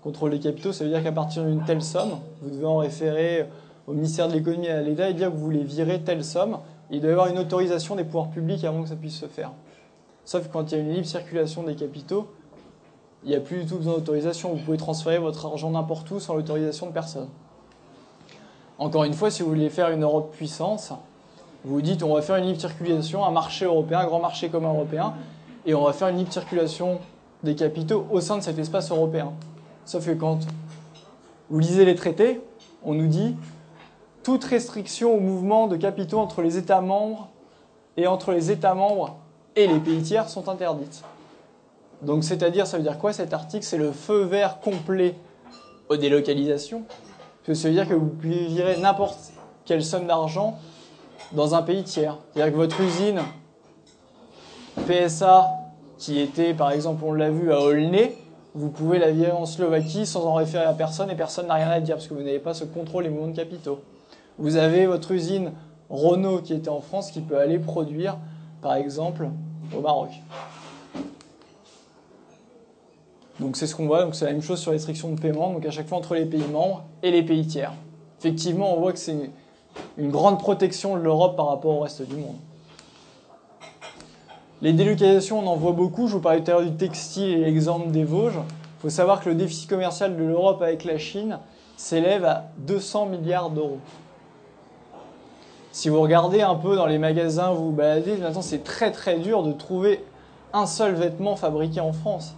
contrôle des capitaux, ça veut dire qu'à partir d'une telle somme, vous devez en référer au ministère de l'économie et à l'État et dire que vous voulez virer telle somme, il doit y avoir une autorisation des pouvoirs publics avant que ça puisse se faire. Sauf quand il y a une libre circulation des capitaux, il n'y a plus du tout besoin d'autorisation. Vous pouvez transférer votre argent n'importe où sans l'autorisation de personne. Encore une fois, si vous voulez faire une Europe puissance, vous vous dites on va faire une libre circulation, un marché européen, un grand marché commun européen, et on va faire une libre circulation des capitaux au sein de cet espace européen. Sauf que quand vous lisez les traités, on nous dit toute restriction au mouvement de capitaux entre les États membres et entre les États membres et les pays tiers sont interdites. Donc c'est-à-dire, ça veut dire quoi cet article? C'est le feu vert complet aux délocalisations. Ça veut dire que vous pouvez virer n'importe quelle somme d'argent dans un pays tiers. C'est-à-dire que votre usine PSA, qui était par exemple, on l'a vu à Aulnay, vous pouvez la virer en Slovaquie sans en référer à personne et personne n'a rien à dire parce que vous n'avez pas ce contrôle des mouvements de capitaux. Vous avez votre usine Renault qui était en France qui peut aller produire, par exemple, au Maroc. Donc c'est ce qu'on voit, c'est la même chose sur les restrictions de paiement, donc à chaque fois entre les pays membres et les pays tiers. Effectivement, on voit que c'est une grande protection de l'Europe par rapport au reste du monde. Les délocalisations, on en voit beaucoup. Je vous parlais tout à l'heure du textile et l'exemple des Vosges. Il faut savoir que le déficit commercial de l'Europe avec la Chine s'élève à 200 milliards d'euros. Si vous regardez un peu dans les magasins, vous vous baladez, maintenant c'est très très dur de trouver un seul vêtement fabriqué en France.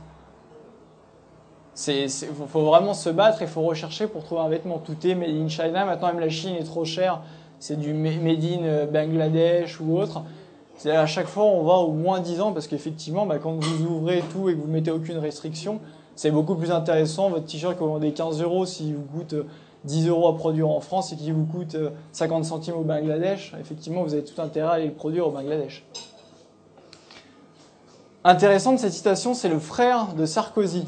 Il faut vraiment se battre et il faut rechercher pour trouver un vêtement. Tout est made in China. Maintenant, même la Chine est trop chère. C'est du made in euh, Bangladesh ou autre. C'est à chaque fois, on va au moins 10 ans parce qu'effectivement, bah, quand vous ouvrez tout et que vous mettez aucune restriction, c'est beaucoup plus intéressant. Votre t-shirt que vous vendez 15 euros, s'il vous coûte 10 euh, euros à produire en France et qu'il vous coûte 50 euh, centimes au Bangladesh, effectivement, vous avez tout intérêt à aller le produire au Bangladesh. Intéressant de cette citation, c'est le frère de Sarkozy,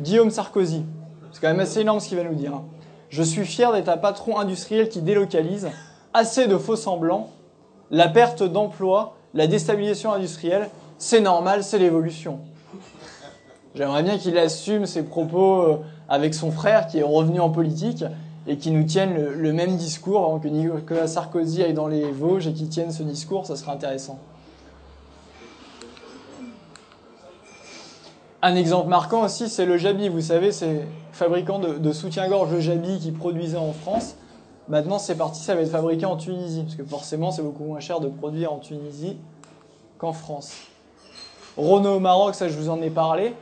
Guillaume Sarkozy. C'est quand même assez énorme ce qu'il va nous dire. Hein. Je suis fier d'être un patron industriel qui délocalise. Assez de faux semblants. La perte d'emploi, la déstabilisation industrielle, c'est normal, c'est l'évolution. J'aimerais bien qu'il assume ses propos euh, avec son frère qui est revenu en politique et qui nous tienne le, même discours avant que Nicolas Sarkozy aille dans les Vosges et qu'il tienne ce discours, ça serait intéressant. Un exemple marquant aussi, c'est le Jabi. Vous savez, c'est fabricant de, soutien-gorge de Jabi qui produisait en France. Maintenant, c'est parti, ça va être fabriqué en Tunisie, parce que forcément, c'est beaucoup moins cher de produire en Tunisie qu'en France. Renault au Maroc, ça, je vous en ai parlé.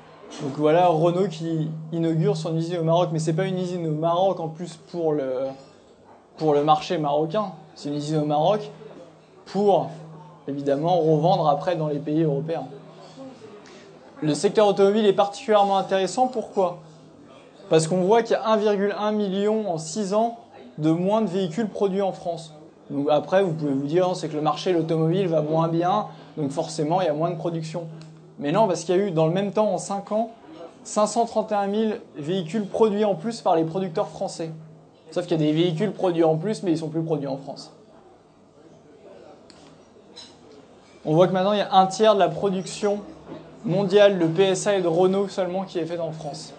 Donc voilà, Renault qui inaugure son usine au Maroc, mais c'est pas une usine au Maroc en plus pour le, pour le marché marocain, c'est une usine au Maroc pour évidemment revendre après dans les pays européens. Le secteur automobile est particulièrement intéressant. Pourquoi? Parce qu'on voit qu'il y a 1,1 million en 6 ans de moins de véhicules produits en France. Donc après, vous pouvez vous dire, c'est que le marché de l'automobile va moins bien, donc forcément, il y a moins de production. Mais non, parce qu'il y a eu, dans le même temps, en 5 ans, 531 000 véhicules produits en plus par les producteurs français. Sauf qu'il y a des véhicules produits en plus, mais ils sont plus produits en France. On voit que maintenant, il y a un tiers de la production mondial, le PSA et de Renault seulement qui est fait en France.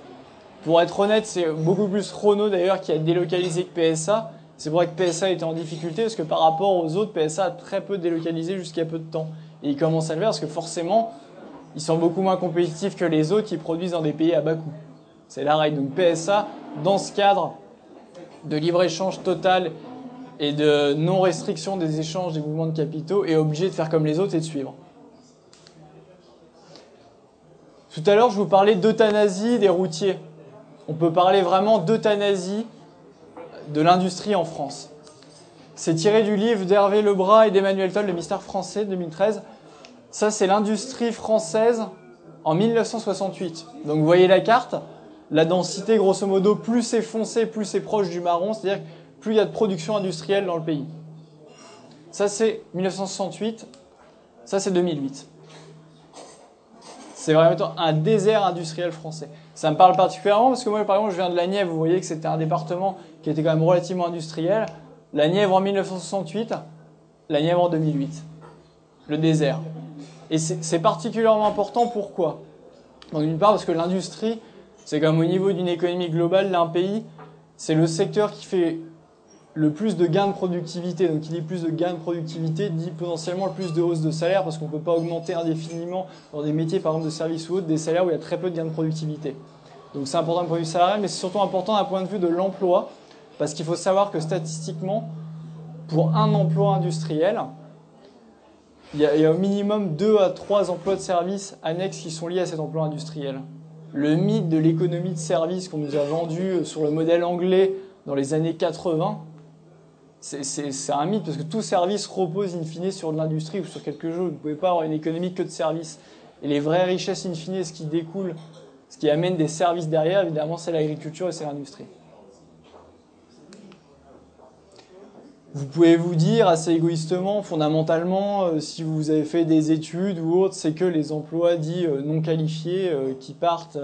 Pour être honnête, c'est beaucoup plus Renault d'ailleurs qui a délocalisé que PSA. C'est vrai que PSA était en difficulté parce que par rapport aux autres, PSA a très peu délocalisé jusqu'à peu de temps. Et ils commencent à le faire parce que forcément, ils sont beaucoup moins compétitifs que les autres qui produisent dans des pays à bas coût. C'est la règle. Donc PSA, dans ce cadre de libre-échange total et de non-restriction des échanges des mouvements de capitaux, est obligé de faire comme les autres et de suivre. Tout à l'heure, je vous parlais d'euthanasie des routiers. On peut parler vraiment d'euthanasie de l'industrie en France. C'est tiré du livre d'Hervé Lebras et d'Emmanuel Toll, Le mystère français, 2013. Ça, c'est l'industrie française en 1968. Donc vous voyez la carte, la densité, grosso modo, plus c'est foncé, plus c'est proche du marron, c'est-à-dire plus il y a de production industrielle dans le pays. Ça, c'est 1968, ça, c'est 2008. C'est vraiment un désert industriel français. Ça me parle particulièrement parce que moi, par exemple, je viens de la Nièvre. Vous voyez que c'était un département qui était quand même relativement industriel. La Nièvre en 1968, la Nièvre en 2008. Le désert. Et c'est particulièrement important. Pourquoi? D'une part, parce que l'industrie, c'est comme au niveau d'une économie globale d'un pays, c'est le secteur qui fait le plus de gains de productivité. Donc, il dit plus de gains de productivité dit potentiellement le plus de hausse de salaire parce qu'on ne peut pas augmenter indéfiniment dans des métiers, par exemple, de services ou autres, des salaires où il y a très peu de gains de productivité. Donc, c'est important d'un point de vue salarial, mais c'est surtout important d'un point de vue de l'emploi parce qu'il faut savoir que statistiquement, pour un emploi industriel, il y, a, il y a au minimum deux à trois emplois de services annexes qui sont liés à cet emploi industriel. Le mythe de l'économie de service qu'on nous a vendu sur le modèle anglais dans les années 80, c'est un mythe parce que tout service repose in fine sur de l'industrie ou sur quelque chose. Vous ne pouvez pas avoir une économie que de services. Et les vraies richesses in fine, ce qui découle, ce qui amène des services derrière, évidemment, c'est l'agriculture et c'est l'industrie. Vous pouvez vous dire assez égoïstement, fondamentalement, euh, si vous avez fait des études ou autre, c'est que les emplois dits euh, non qualifiés euh, qui partent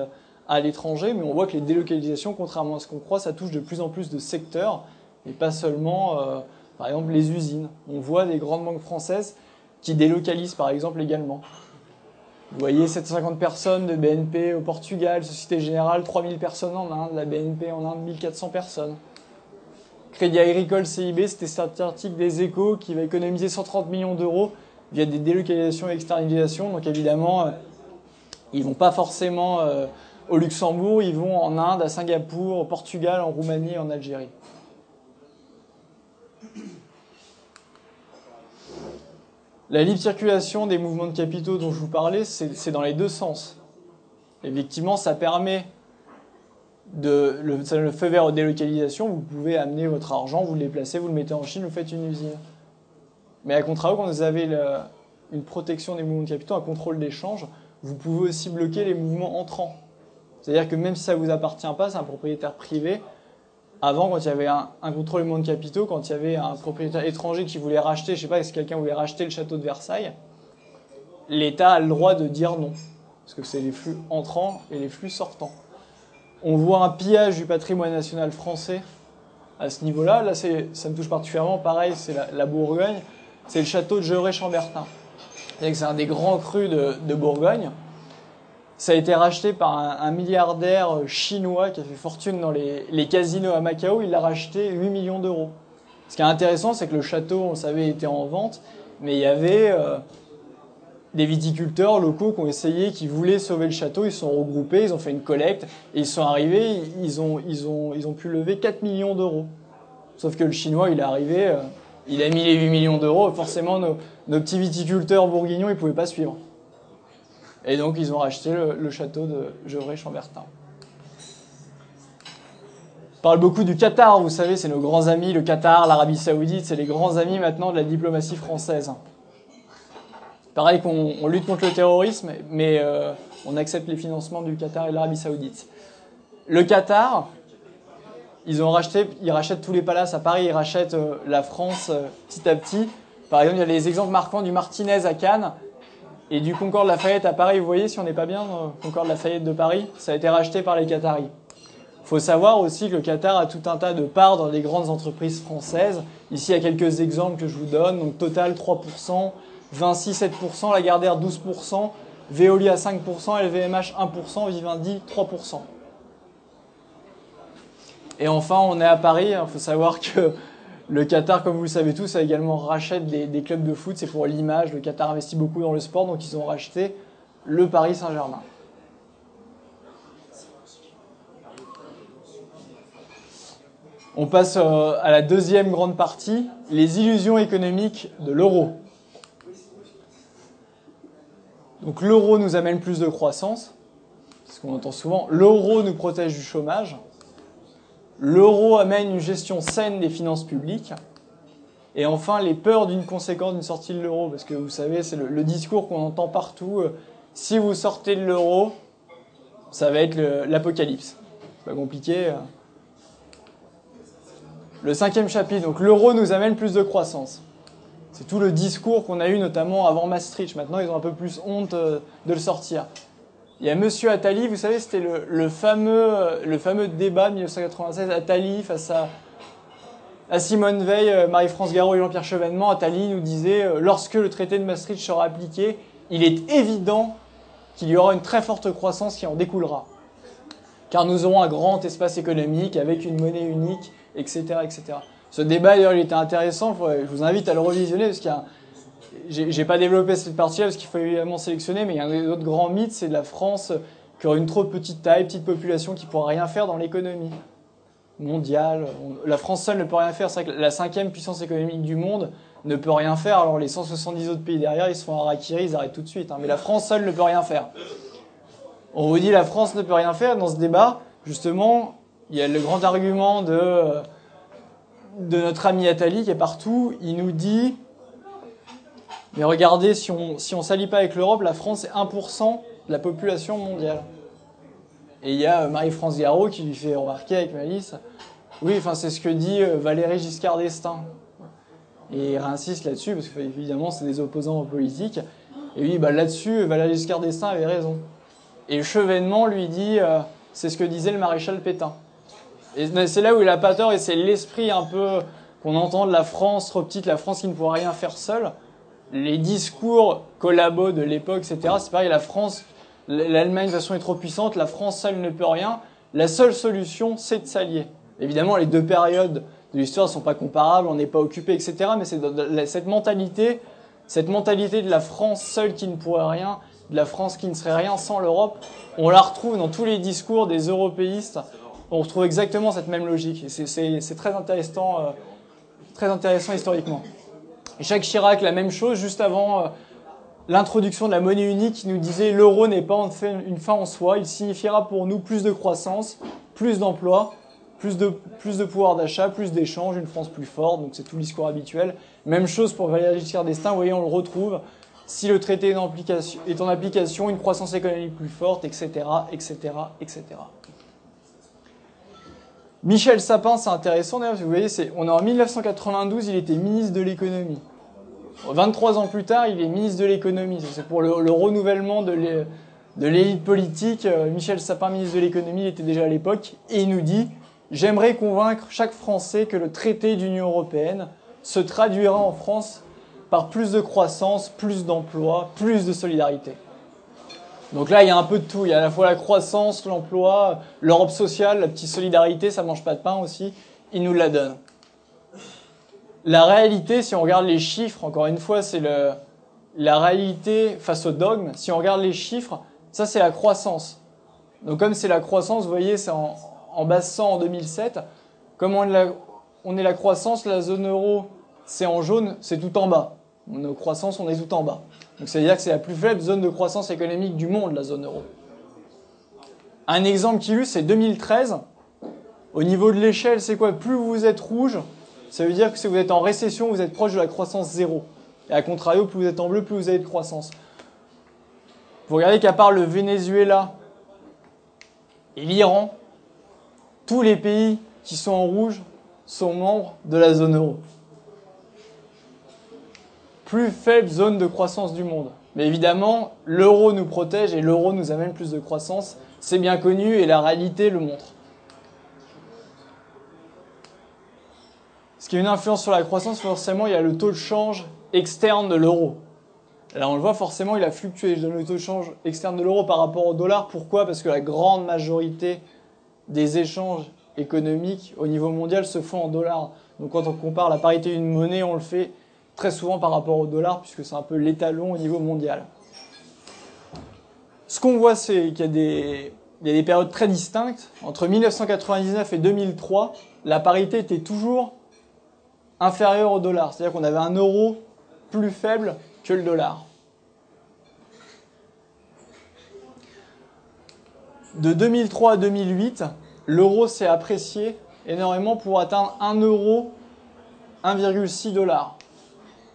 à l'étranger, mais on voit que les délocalisations, contrairement à ce qu'on croit, ça touche de plus en plus de secteurs et pas seulement, euh, par exemple, les usines. On voit des grandes banques françaises qui délocalisent, par exemple, également. Vous voyez 750 personnes de BNP au Portugal, Société Générale, 3000 personnes en Inde, la BNP en Inde, 1400 personnes. Crédit Agricole CIB, c'était cet article des échos qui va économiser 130 millions d'euros via des délocalisations et externalisations. Donc évidemment, euh, ils vont pas forcément euh, au Luxembourg, ils vont en Inde, à Singapour, au Portugal, en Roumanie, en Algérie. La libre circulation des mouvements de capitaux dont je vous parlais, c'est dans les deux sens. Effectivement, ça permet de le, feu vert aux délocalisations. Vous pouvez amener votre argent, vous le déplacez, vous le mettez en Chine, vous faites une usine. Mais à contrario, quand vous avez une protection des mouvements de capitaux, un contrôle d'échange, vous pouvez aussi bloquer les mouvements entrants. C'est-à-dire que même si ça ne vous appartient pas, c'est un propriétaire privé. Avant, quand il y avait un, contrôle des mouvements de capitaux, quand il y avait un propriétaire étranger qui voulait racheter, je sais pas, si quelqu'un voulait racheter le château de Versailles, l'État a le droit de dire non. Parce que c'est les flux entrants et les flux sortants. On voit un pillage du patrimoine national français à ce niveau-là. Là, ça me touche particulièrement. Pareil, c'est la Bourgogne c'est le château de Geray-Chambertin. C'est un des grands crus de, Bourgogne. Ça a été racheté par un, milliardaire chinois qui a fait fortune dans les, casinos à Macao. Il l'a racheté 8 millions d'euros. Ce qui est intéressant, c'est que le château, on savait, était en vente, mais il y avait euh, des viticulteurs locaux qui ont essayé, qui voulaient sauver le château. Ils se sont regroupés, ils ont fait une collecte, et ils sont arrivés, ils ont, ils ont, ils ont pu lever 4 millions d'euros. Sauf que le chinois, il est arrivé, euh, il a mis les 8 millions d'euros, forcément nos, petits viticulteurs bourguignons, ils ne pouvaient pas suivre. Et donc ils ont racheté le, château de Gevrey-Chambertin. On parle beaucoup du Qatar, vous savez, c'est nos grands amis, le Qatar, l'Arabie Saoudite, c'est les grands amis maintenant de la diplomatie française. Pareil qu'on lutte contre le terrorisme, mais euh, on accepte les financements du Qatar et de l'Arabie Saoudite. Le Qatar, ils ont racheté, ils rachètent tous les palaces à Paris, ils rachètent euh, la France euh, petit à petit. Par exemple, il y a les exemples marquants du Martinez à Cannes et du Concorde Lafayette à Paris. Vous voyez, si on n'est pas bien, euh, Concorde Lafayette de Paris, ça a été racheté par les Qataris. Faut savoir aussi que le Qatar a tout un tas de parts dans les grandes entreprises françaises. Ici, il y a quelques exemples que je vous donne. Donc, Total 3%, Vinci 7%, Lagardère 12%, Veolia 5%, LVMH 1%, Vivendi 3%. Et enfin, on est à Paris. Il faut savoir que le Qatar, comme vous le savez tous, a également rachète des, clubs de foot. C'est pour l'image. Le Qatar investit beaucoup dans le sport, donc ils ont racheté le Paris Saint-Germain. On passe euh, à la deuxième grande partie, les illusions économiques de l'euro. Donc l'euro nous amène plus de croissance, ce qu'on entend souvent. L'euro nous protège du chômage. L'euro amène une gestion saine des finances publiques. Et enfin, les peurs d'une conséquence d'une sortie de l'euro, parce que vous savez, c'est le, discours qu'on entend partout. Euh, si vous sortez de l'euro, ça va être l'apocalypse. Pas compliqué. Hein. Le cinquième chapitre, donc l'euro nous amène plus de croissance. C'est tout le discours qu'on a eu notamment avant Maastricht. Maintenant, ils ont un peu plus honte euh, de le sortir. Il y a Monsieur Attali, vous savez, c'était le, fameux, le fameux débat de 1996, Attali face à, à Simone Veil, euh, Marie-France Garot et Jean-Pierre Chevènement. Attali nous disait, euh, lorsque le traité de Maastricht sera appliqué, il est évident qu'il y aura une très forte croissance qui en découlera. Car nous aurons un grand espace économique avec une monnaie unique, etc. etc. Ce débat, d'ailleurs, il était intéressant. Je vous invite à le revisionner parce qu'il y a j'ai pas développé cette partie-là parce qu'il faut évidemment sélectionner, mais il y a un autre grand mythe, c'est de la France qui aurait une trop petite taille, petite population, qui pourra rien faire dans l'économie mondiale. La France seule ne peut rien faire. C'est vrai que la cinquième puissance économique du monde ne peut rien faire. Alors les 170 autres pays derrière, ils se font harakiri, ils arrêtent tout de suite. Hein. Mais la France seule ne peut rien faire. On vous dit la France ne peut rien faire. Dans ce débat, justement, il y a le grand argument de, de notre ami Attali qui est partout. Il nous dit mais regardez, si on si on s'allie pas avec l'Europe, la France est 1% de la population mondiale. Et il y a euh, Marie-France Garot qui lui fait remarquer avec Malice, oui, enfin c'est ce que dit euh, Valéry Giscard d'Estaing. Et il réinsiste là-dessus, parce qu'évidemment c'est des opposants politiques. Et oui, bah, là-dessus, Valéry Giscard d'Estaing avait raison. Et Chevènement lui dit, euh, c'est ce que disait le maréchal Pétain. Et c'est là où il a pas tort, et c'est l'esprit un peu qu'on entend de la France trop petite, la France qui ne pourra rien faire seule les discours collabos de l'époque, etc. C'est pareil, la France, l'Allemagne de toute façon est trop puissante, la France seule ne peut rien. La seule solution, c'est de s'allier. Évidemment, les deux périodes de l'histoire ne sont pas comparables, on n'est pas occupé, etc. Mais c'est cette mentalité, cette mentalité de la France seule qui ne pourrait rien, de la France qui ne serait rien sans l'Europe, on la retrouve dans tous les discours des européistes. On retrouve exactement cette même logique. C'est très intéressant, euh, très intéressant historiquement. Jacques Chirac, la même chose, juste avant euh, l'introduction de la monnaie unique, qui nous disait l'euro n'est pas une fin en soi, il signifiera pour nous plus de croissance, plus d'emplois, plus de, plus de pouvoir d'achat, plus d'échanges, une France plus forte, donc c'est tout le discours habituel. Même chose pour Valéry Giscard d'Estaing, vous voyez, on le retrouve. Si le traité est en application, une croissance économique plus forte, etc., etc., etc. Michel Sapin, c'est intéressant d'ailleurs, vous voyez, on est en 1992, il était ministre de l'économie. 23 ans plus tard, il est ministre de l'économie. C'est pour le, le, renouvellement de l'élite politique. Euh, Michel Sapin, ministre de l'économie, il était déjà à l'époque, et il nous dit J'aimerais convaincre chaque Français que le traité d'Union européenne se traduira en France par plus de croissance, plus d'emplois, plus de solidarité. Donc là, il y a un peu de tout. Il y a à la fois la croissance, l'emploi, l'Europe sociale, la petite solidarité, ça mange pas de pain aussi. Il nous la donne. La réalité, si on regarde les chiffres, encore une fois, c'est la réalité face au dogme. Si on regarde les chiffres, ça c'est la croissance. Donc comme c'est la croissance, vous voyez, c'est en, en bassant en 2007. Comme on est, la, on est la croissance, la zone euro, c'est en jaune, c'est tout en bas. Nos croissances, on est tout en bas. Donc c'est-à-dire que c'est la plus faible zone de croissance économique du monde, la zone euro. Un exemple qui illustre, c'est 2013. Au niveau de l'échelle, c'est quoi? Plus vous êtes rouge, ça veut dire que si vous êtes en récession, vous êtes proche de la croissance zéro. Et à contrario, plus vous êtes en bleu, plus vous avez de croissance. Vous regardez qu'à part le Venezuela et l'Iran, tous les pays qui sont en rouge sont membres de la zone euro. Plus faible zone de croissance du monde. Mais évidemment, l'euro nous protège et l'euro nous amène plus de croissance. C'est bien connu et la réalité le montre. Ce qui a une influence sur la croissance, forcément, il y a le taux de change externe de l'euro. Là, on le voit, forcément, il a fluctué. Le taux de change externe de l'euro par rapport au dollar. Pourquoi? Parce que la grande majorité des échanges économiques au niveau mondial se font en dollars. Donc quand on compare la parité d'une monnaie, on le fait très souvent par rapport au dollar, puisque c'est un peu l'étalon au niveau mondial. Ce qu'on voit, c'est qu'il y, a des, périodes très distinctes. Entre 1999 et 2003, la parité était toujours inférieure au dollar. C'est-à-dire qu'on avait un euro plus faible que le dollar. De 2003 à 2008, l'euro s'est apprécié énormément pour atteindre 1 euro 1,6 dollars.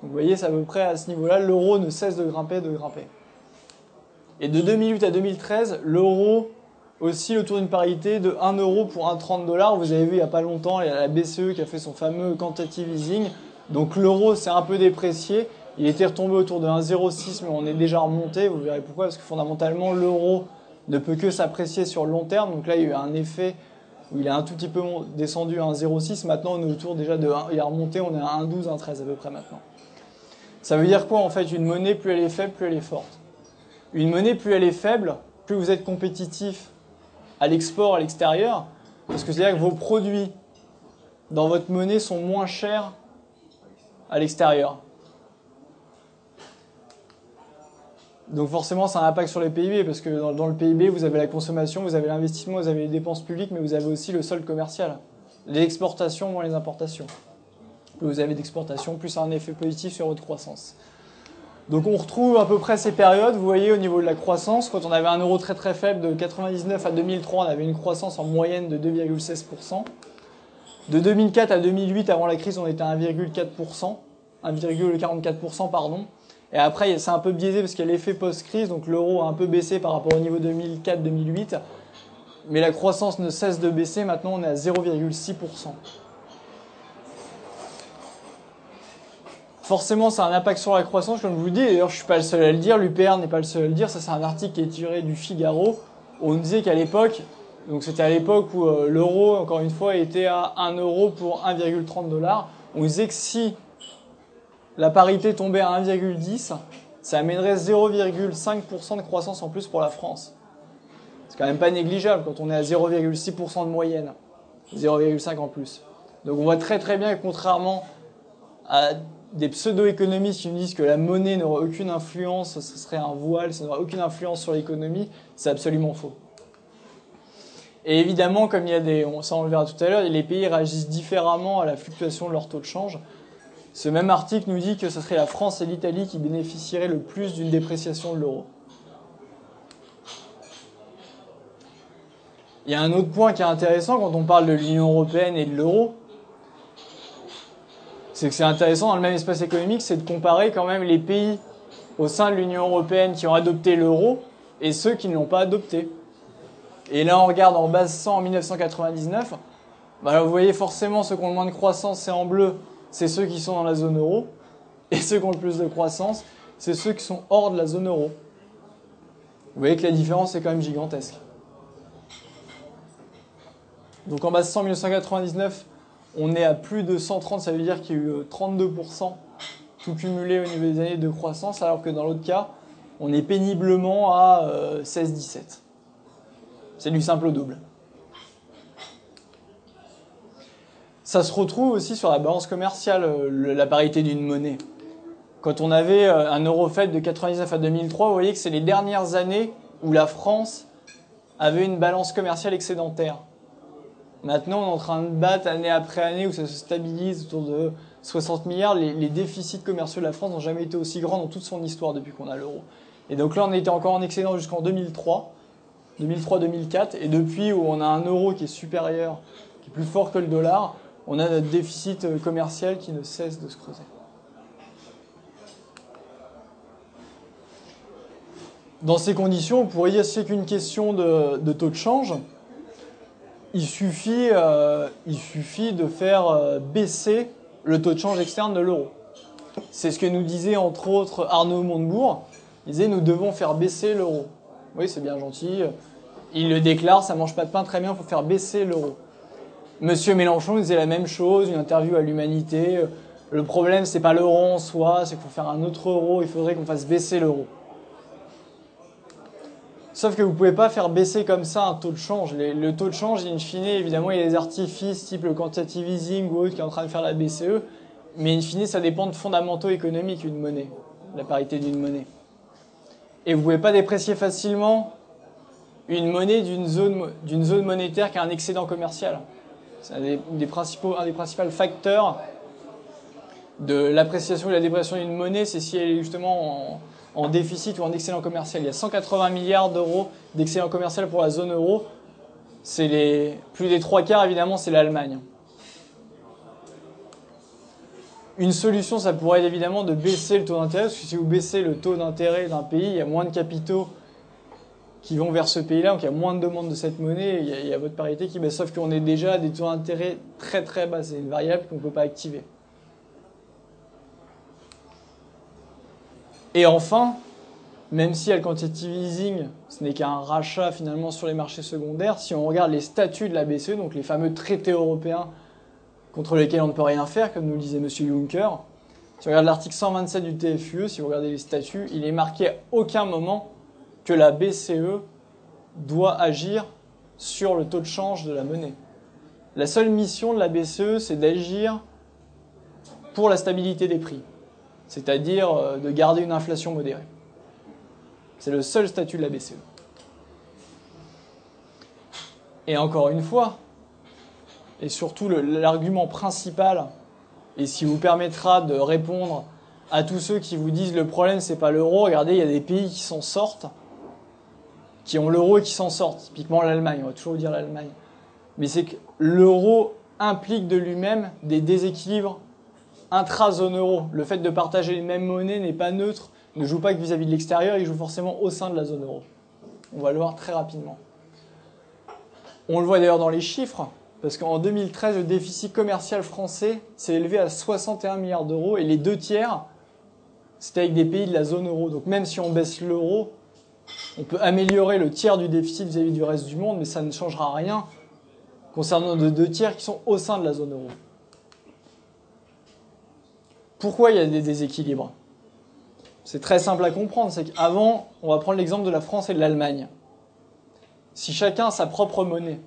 Vous voyez, c'est à peu près à ce niveau-là, l'euro ne cesse de grimper, de grimper. Et de 2008 à 2013, l'euro aussi autour d'une parité de 1 euro pour 1,30 dollars. Vous avez vu il n'y a pas longtemps, il y a la BCE qui a fait son fameux quantitative easing. Donc l'euro s'est un peu déprécié. Il était retombé autour de 1,06, mais on est déjà remonté. Vous verrez pourquoi, parce que fondamentalement, l'euro ne peut que s'apprécier sur le long terme. Donc là, il y a eu un effet où il a un tout petit peu descendu à 1,06. Maintenant, on est autour déjà de 1, il a remonté, on est à 1,12, 1,13 à peu près maintenant. Ça veut dire quoi en fait? Une monnaie, plus elle est faible, plus elle est forte. Une monnaie, plus elle est faible, plus vous êtes compétitif à l'export, à l'extérieur, parce que c'est-à-dire que vos produits dans votre monnaie sont moins chers à l'extérieur. Donc forcément, ça a un impact sur les PIB, parce que dans, le PIB, vous avez la consommation, vous avez l'investissement, vous avez les dépenses publiques, mais vous avez aussi le solde commercial. Les exportations moins les importations. Plus vous avez d'exportations, plus ça a un effet positif sur votre croissance. Donc on retrouve à peu près ces périodes, vous voyez au niveau de la croissance, quand on avait un euro très très faible de 99 à 2003, on avait une croissance en moyenne de 2,16%. De 2004 à 2008, avant la crise, on était à 1,4%, 1,44% pardon. Et après, c'est un peu biaisé parce qu'il y a l'effet post-crise, donc l'euro a un peu baissé par rapport au niveau 2004-2008. Mais la croissance ne cesse de baisser, maintenant on est à 0,6%. Forcément, ça a un impact sur la croissance, comme je vous dis. D'ailleurs, je suis pas le seul à le dire, l'UPR n'est pas le seul à le dire. Ça, c'est un article qui est tiré du Figaro. On disait qu'à l'époque, donc c'était à l'époque où euh, l'euro, encore une fois, était à 1 euro pour 1,30 dollars. On disait que si la parité tombait à 1,10, ça amènerait 0,5% de croissance en plus pour la France. C'est quand même pas négligeable quand on est à 0,6% de moyenne. 0,5 en plus. Donc on voit très très bien que contrairement à des pseudo-économistes qui nous disent que la monnaie n'aura aucune influence, ce serait un voile, ça n'aura aucune influence sur l'économie, c'est absolument faux. Et évidemment, comme il y a des, ça on le verra tout à l'heure, les pays réagissent différemment à la fluctuation de leur taux de change. Ce même article nous dit que ce serait la France et l'Italie qui bénéficieraient le plus d'une dépréciation de l'euro. Il y a un autre point qui est intéressant quand on parle de l'Union européenne et de l'euro, c'est que c'est intéressant dans le même espace économique, c'est de comparer quand même les pays au sein de l'Union européenne qui ont adopté l'euro et ceux qui ne l'ont pas adopté. Et là, on regarde en base 100 en 1999. Bah, vous voyez forcément ceux qui ont le moins de croissance, c'est en bleu, c'est ceux qui sont dans la zone euro. Et ceux qui ont le plus de croissance, c'est ceux qui sont hors de la zone euro. Vous voyez que la différence est quand même gigantesque. Donc en base 100 1999, on est à plus de 130, ça veut dire qu'il y a eu 32% euh, tout cumulé au niveau des années de croissance, alors que dans l'autre cas, on est péniblement à 16-17. Euh, c'est du simple au double. Ça se retrouve aussi sur la balance commerciale, euh, la parité d'une monnaie. Quand on avait un euro fait de 99 à 2003, vous voyez que c'est les dernières années où la France avait une balance commerciale excédentaire. Maintenant, on est en train de battre année après année où ça se stabilise autour de 60 milliards. Les, déficits commerciaux de la France n'ont jamais été aussi grands dans toute son histoire depuis qu'on a l'euro. Et donc là, on était encore en excédent jusqu'en 2003, 2003-2004. Et depuis où on a un euro qui est supérieur, qui est plus fort que le dollar, on a notre déficit commercial qui ne cesse de se creuser. Dans ces conditions, on pourrait dire c'est qu'une question de taux de change il suffit, euh, il suffit de faire euh, baisser le taux de change externe de l'euro. C'est ce que nous disait entre autres Arnaud Montebourg. Il disait nous devons faire baisser l'euro. Oui, c'est bien gentil. Il le déclare, ça mange pas de pain très bien, il faut faire baisser l'euro. Monsieur Mélenchon disait la même chose, une interview à l'humanité. Le problème, c'est pas l'euro en soi, c'est qu'il faut faire un autre euro, il faudrait qu'on fasse baisser l'euro. Sauf que vous ne pouvez pas faire baisser comme ça un taux de change. le taux de change, in fine, évidemment, il y a des artifices type le quantitative easing ou autre qui est en train de faire la BCE. Mais in fine, ça dépend de fondamentaux économiques, une monnaie, la parité d'une monnaie. Et vous pouvez pas déprécier facilement une monnaie d'une zone, d'une zone monétaire qui a un excédent commercial. C'est un des, principaux, un des principaux facteurs de l'appréciation et la dépréciation d'une monnaie, c'est si elle est justement en, en déficit ou en excédent commercial. Il y a 180 milliards d'euros d'excédent commercial pour la zone euro. C'est les plus des trois quarts, évidemment, c'est l'Allemagne. Une solution, ça pourrait être évidemment de baisser le taux d'intérêt, parce que si vous baissez le taux d'intérêt d'un pays, il y a moins de capitaux qui vont vers ce pays-là, donc il y a moins de demandes de cette monnaie, il y a, il y a votre parité qui baisse, sauf qu'on est déjà à des taux d'intérêt très très bas, c'est une variable qu'on ne peut pas activer. Et enfin, même si le quantitative easing, ce n'est qu'un rachat finalement sur les marchés secondaires, si on regarde les statuts de la BCE, donc les fameux traités européens contre lesquels on ne peut rien faire, comme nous le disait M. Juncker, si on regarde l'article 127 du TFUE, si vous regardez les statuts, il est marqué à aucun moment que la BCE doit agir sur le taux de change de la monnaie. La seule mission de la BCE, c'est d'agir pour la stabilité des prix c'est-à-dire euh, de garder une inflation modérée. C'est le seul statut de la BCE. Et encore une fois, et surtout l'argument principal, et ce qui vous permettra de répondre à tous ceux qui vous disent le problème c'est pas l'euro, regardez, il y a des pays qui s'en sortent, qui ont l'euro et qui s'en sortent, typiquement l'Allemagne, on va toujours dire l'Allemagne. Mais c'est que l'euro implique de lui-même des déséquilibres intra-zone euro. Le fait de partager les mêmes monnaies n'est pas neutre, ne joue pas que vis-à-vis de l'extérieur, il joue forcément au sein de la zone euro. On va le voir très rapidement. On le voit d'ailleurs dans les chiffres, parce qu'en 2013, le déficit commercial français s'est élevé à 61 milliards d'euros, et les deux tiers, c'était avec des pays de la zone euro. Donc même si on baisse l'euro, on peut améliorer le tiers du déficit vis-à-vis du reste du monde, mais ça ne changera rien concernant les deux tiers qui sont au sein de la zone euro. Pourquoi il y a des déséquilibres? C'est très simple à comprendre. C'est qu'avant, on va prendre l'exemple de la France et de l'Allemagne. Si chacun a sa propre monnaie,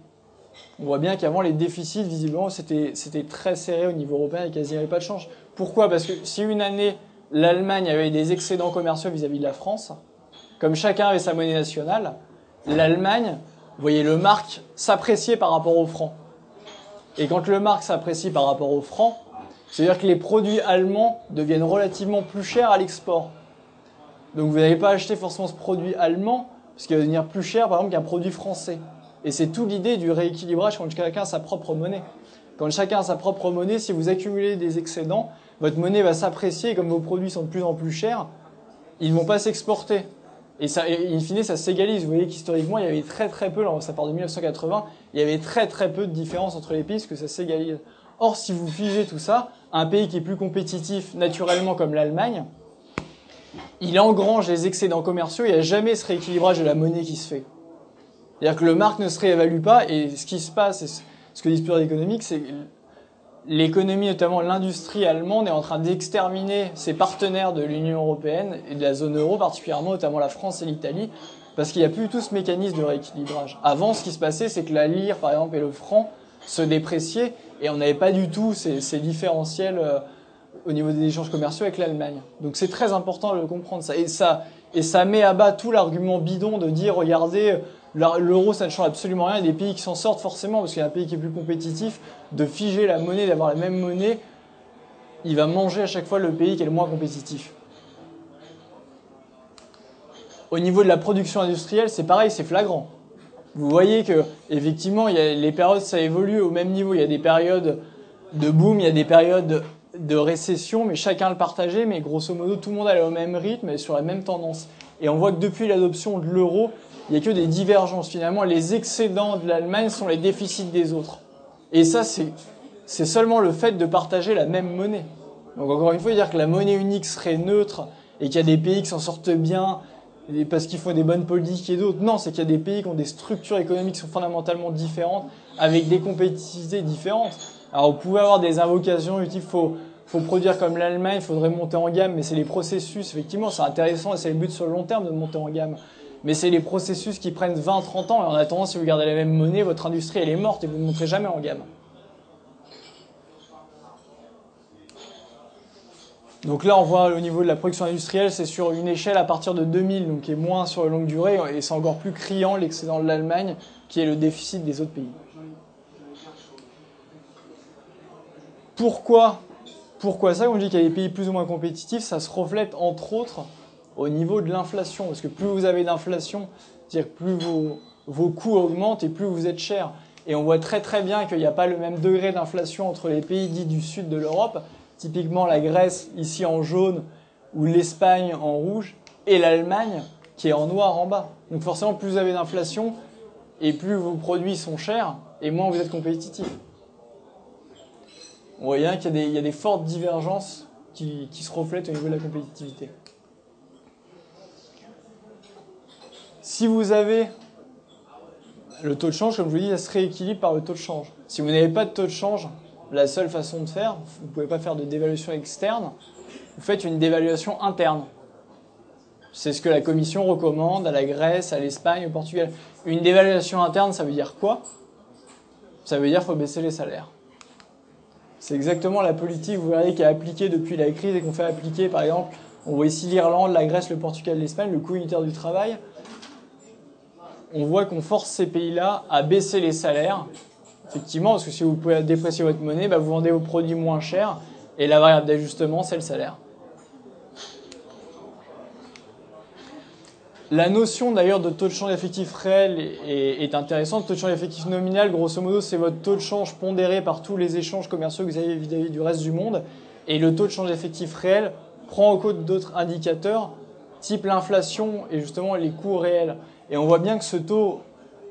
On voit bien qu'avant, les déficits, visiblement, c'était très serré au niveau européen et quasiment pas de change. Pourquoi? Parce que si une année, l'Allemagne avait des excédents commerciaux vis-à-vis de la France, comme chacun avait sa monnaie nationale, l'Allemagne, voyez le marque s'apprécier par rapport au franc. Et quand le marque s'apprécie par rapport au franc, c'est-à-dire que les produits allemands deviennent relativement plus chers à l'export. Donc vous n'allez pas acheter forcément ce produit allemand, parce qu'il va devenir plus cher par exemple qu'un produit français. Et c'est tout l'idée du rééquilibrage quand chacun a sa propre monnaie. Quand chacun a sa propre monnaie, si vous accumulez des excédents, votre monnaie va s'apprécier et comme vos produits sont de plus en plus chers, ils ne vont pas s'exporter. Et ça, in fine, ça s'égalise. Vous voyez qu'historiquement, il y avait très très peu, ça part de 1980, il y avait très très peu de différence entre les pays, parce que ça s'égalise. Or, si vous figez tout ça, un pays qui est plus compétitif naturellement comme l'Allemagne, il engrange les excédents commerciaux, il n'y a jamais ce rééquilibrage de la monnaie qui se fait. C'est-à-dire que le marque ne se réévalue pas, et ce qui se passe, et ce que disent plusieurs économiques, c'est l'économie, notamment l'industrie allemande, est en train d'exterminer ses partenaires de l'Union européenne et de la zone euro, particulièrement notamment la France et l'Italie, parce qu'il n'y a plus tout ce mécanisme de rééquilibrage. Avant, ce qui se passait, c'est que la lire, par exemple, et le franc se dépréciaient, et on n'avait pas du tout ces, différentiels euh, au niveau des échanges commerciaux avec l'Allemagne. Donc c'est très important de comprendre ça. Et ça, et ça met à bas tout l'argument bidon de dire, regardez, l'euro ça ne change absolument rien, il y a des pays qui s'en sortent forcément, parce qu'il y a un pays qui est plus compétitif, de figer la monnaie, d'avoir la même monnaie, il va manger à chaque fois le pays qui est le moins compétitif. Au niveau de la production industrielle, c'est pareil, c'est flagrant. Vous voyez que effectivement, il y a, les périodes ça évolue au même niveau. Il y a des périodes de boom, il y a des périodes de récession, mais chacun le partageait, mais grosso modo, tout le monde allait au même rythme et sur la même tendance. Et on voit que depuis l'adoption de l'euro, il n'y a que des divergences. Finalement, les excédents de l'Allemagne sont les déficits des autres. Et ça, c'est seulement le fait de partager la même monnaie. Donc encore une fois, dire que la monnaie unique serait neutre et qu'il y a des pays qui s'en sortent bien parce qu'ils font des bonnes politiques et d'autres. Non, c'est qu'il y a des pays qui ont des structures économiques qui sont fondamentalement différentes, avec des compétitivités différentes. Alors vous pouvez avoir des invocations type faut, faut produire comme l'Allemagne, il faudrait monter en gamme, mais c'est les processus, effectivement, c'est intéressant et c'est le but sur le long terme de monter en gamme. Mais c'est les processus qui prennent 20-30 ans et en attendant, si vous gardez la même monnaie, votre industrie elle est morte et vous ne monterez jamais en gamme. Donc là, on voit au niveau de la production industrielle, c'est sur une échelle à partir de 2000, donc qui est moins sur la longue durée, et c'est encore plus criant l'excédent de l'Allemagne, qui est le déficit des autres pays. Pourquoi, pourquoi ça? On dit qu'il y a des pays plus ou moins compétitifs, ça se reflète entre autres au niveau de l'inflation, parce que plus vous avez d'inflation, c'est-à-dire plus vos, vos coûts augmentent et plus vous êtes cher. Et on voit très très bien qu'il n'y a pas le même degré d'inflation entre les pays dits du sud de l'Europe, typiquement la Grèce ici en jaune ou l'Espagne en rouge, et l'Allemagne qui est en noir en bas. Donc forcément, plus vous avez d'inflation et plus vos produits sont chers, et moins vous êtes compétitif. On voit bien qu'il y, a des fortes divergences qui, se reflètent au niveau de la compétitivité. Si vous avez le taux de change, comme je vous dit, ça se rééquilibre par le taux de change. Si vous n'avez pas de taux de change, la seule façon de faire, vous ne pouvez pas faire de dévaluation externe, vous faites une dévaluation interne. C'est ce que la Commission recommande à la Grèce, à l'Espagne, au Portugal. Une dévaluation interne, ça veut dire quoi? Ça veut dire qu'il faut baisser les salaires. C'est exactement la politique, vous voyez, qui est appliquée depuis la crise et qu'on fait appliquer, par exemple, on voit ici l'Irlande, la Grèce, le Portugal, l'Espagne, le coût unitaire du travail. On voit qu'on force ces pays-là à baisser les salaires. Effectivement, parce que si vous pouvez déprécier votre monnaie, bah, vous vendez vos produits moins chers et la variable d'ajustement, c'est le salaire. La notion d'ailleurs de taux de change effectif réel est, intéressante. Le taux de change effectif nominal, grosso modo, c'est votre taux de change pondéré par tous les échanges commerciaux que vous avez vis-à-vis du reste du monde. Et le taux de change effectif réel prend en compte d'autres indicateurs, type l'inflation et justement les coûts réels. Et on voit bien que ce taux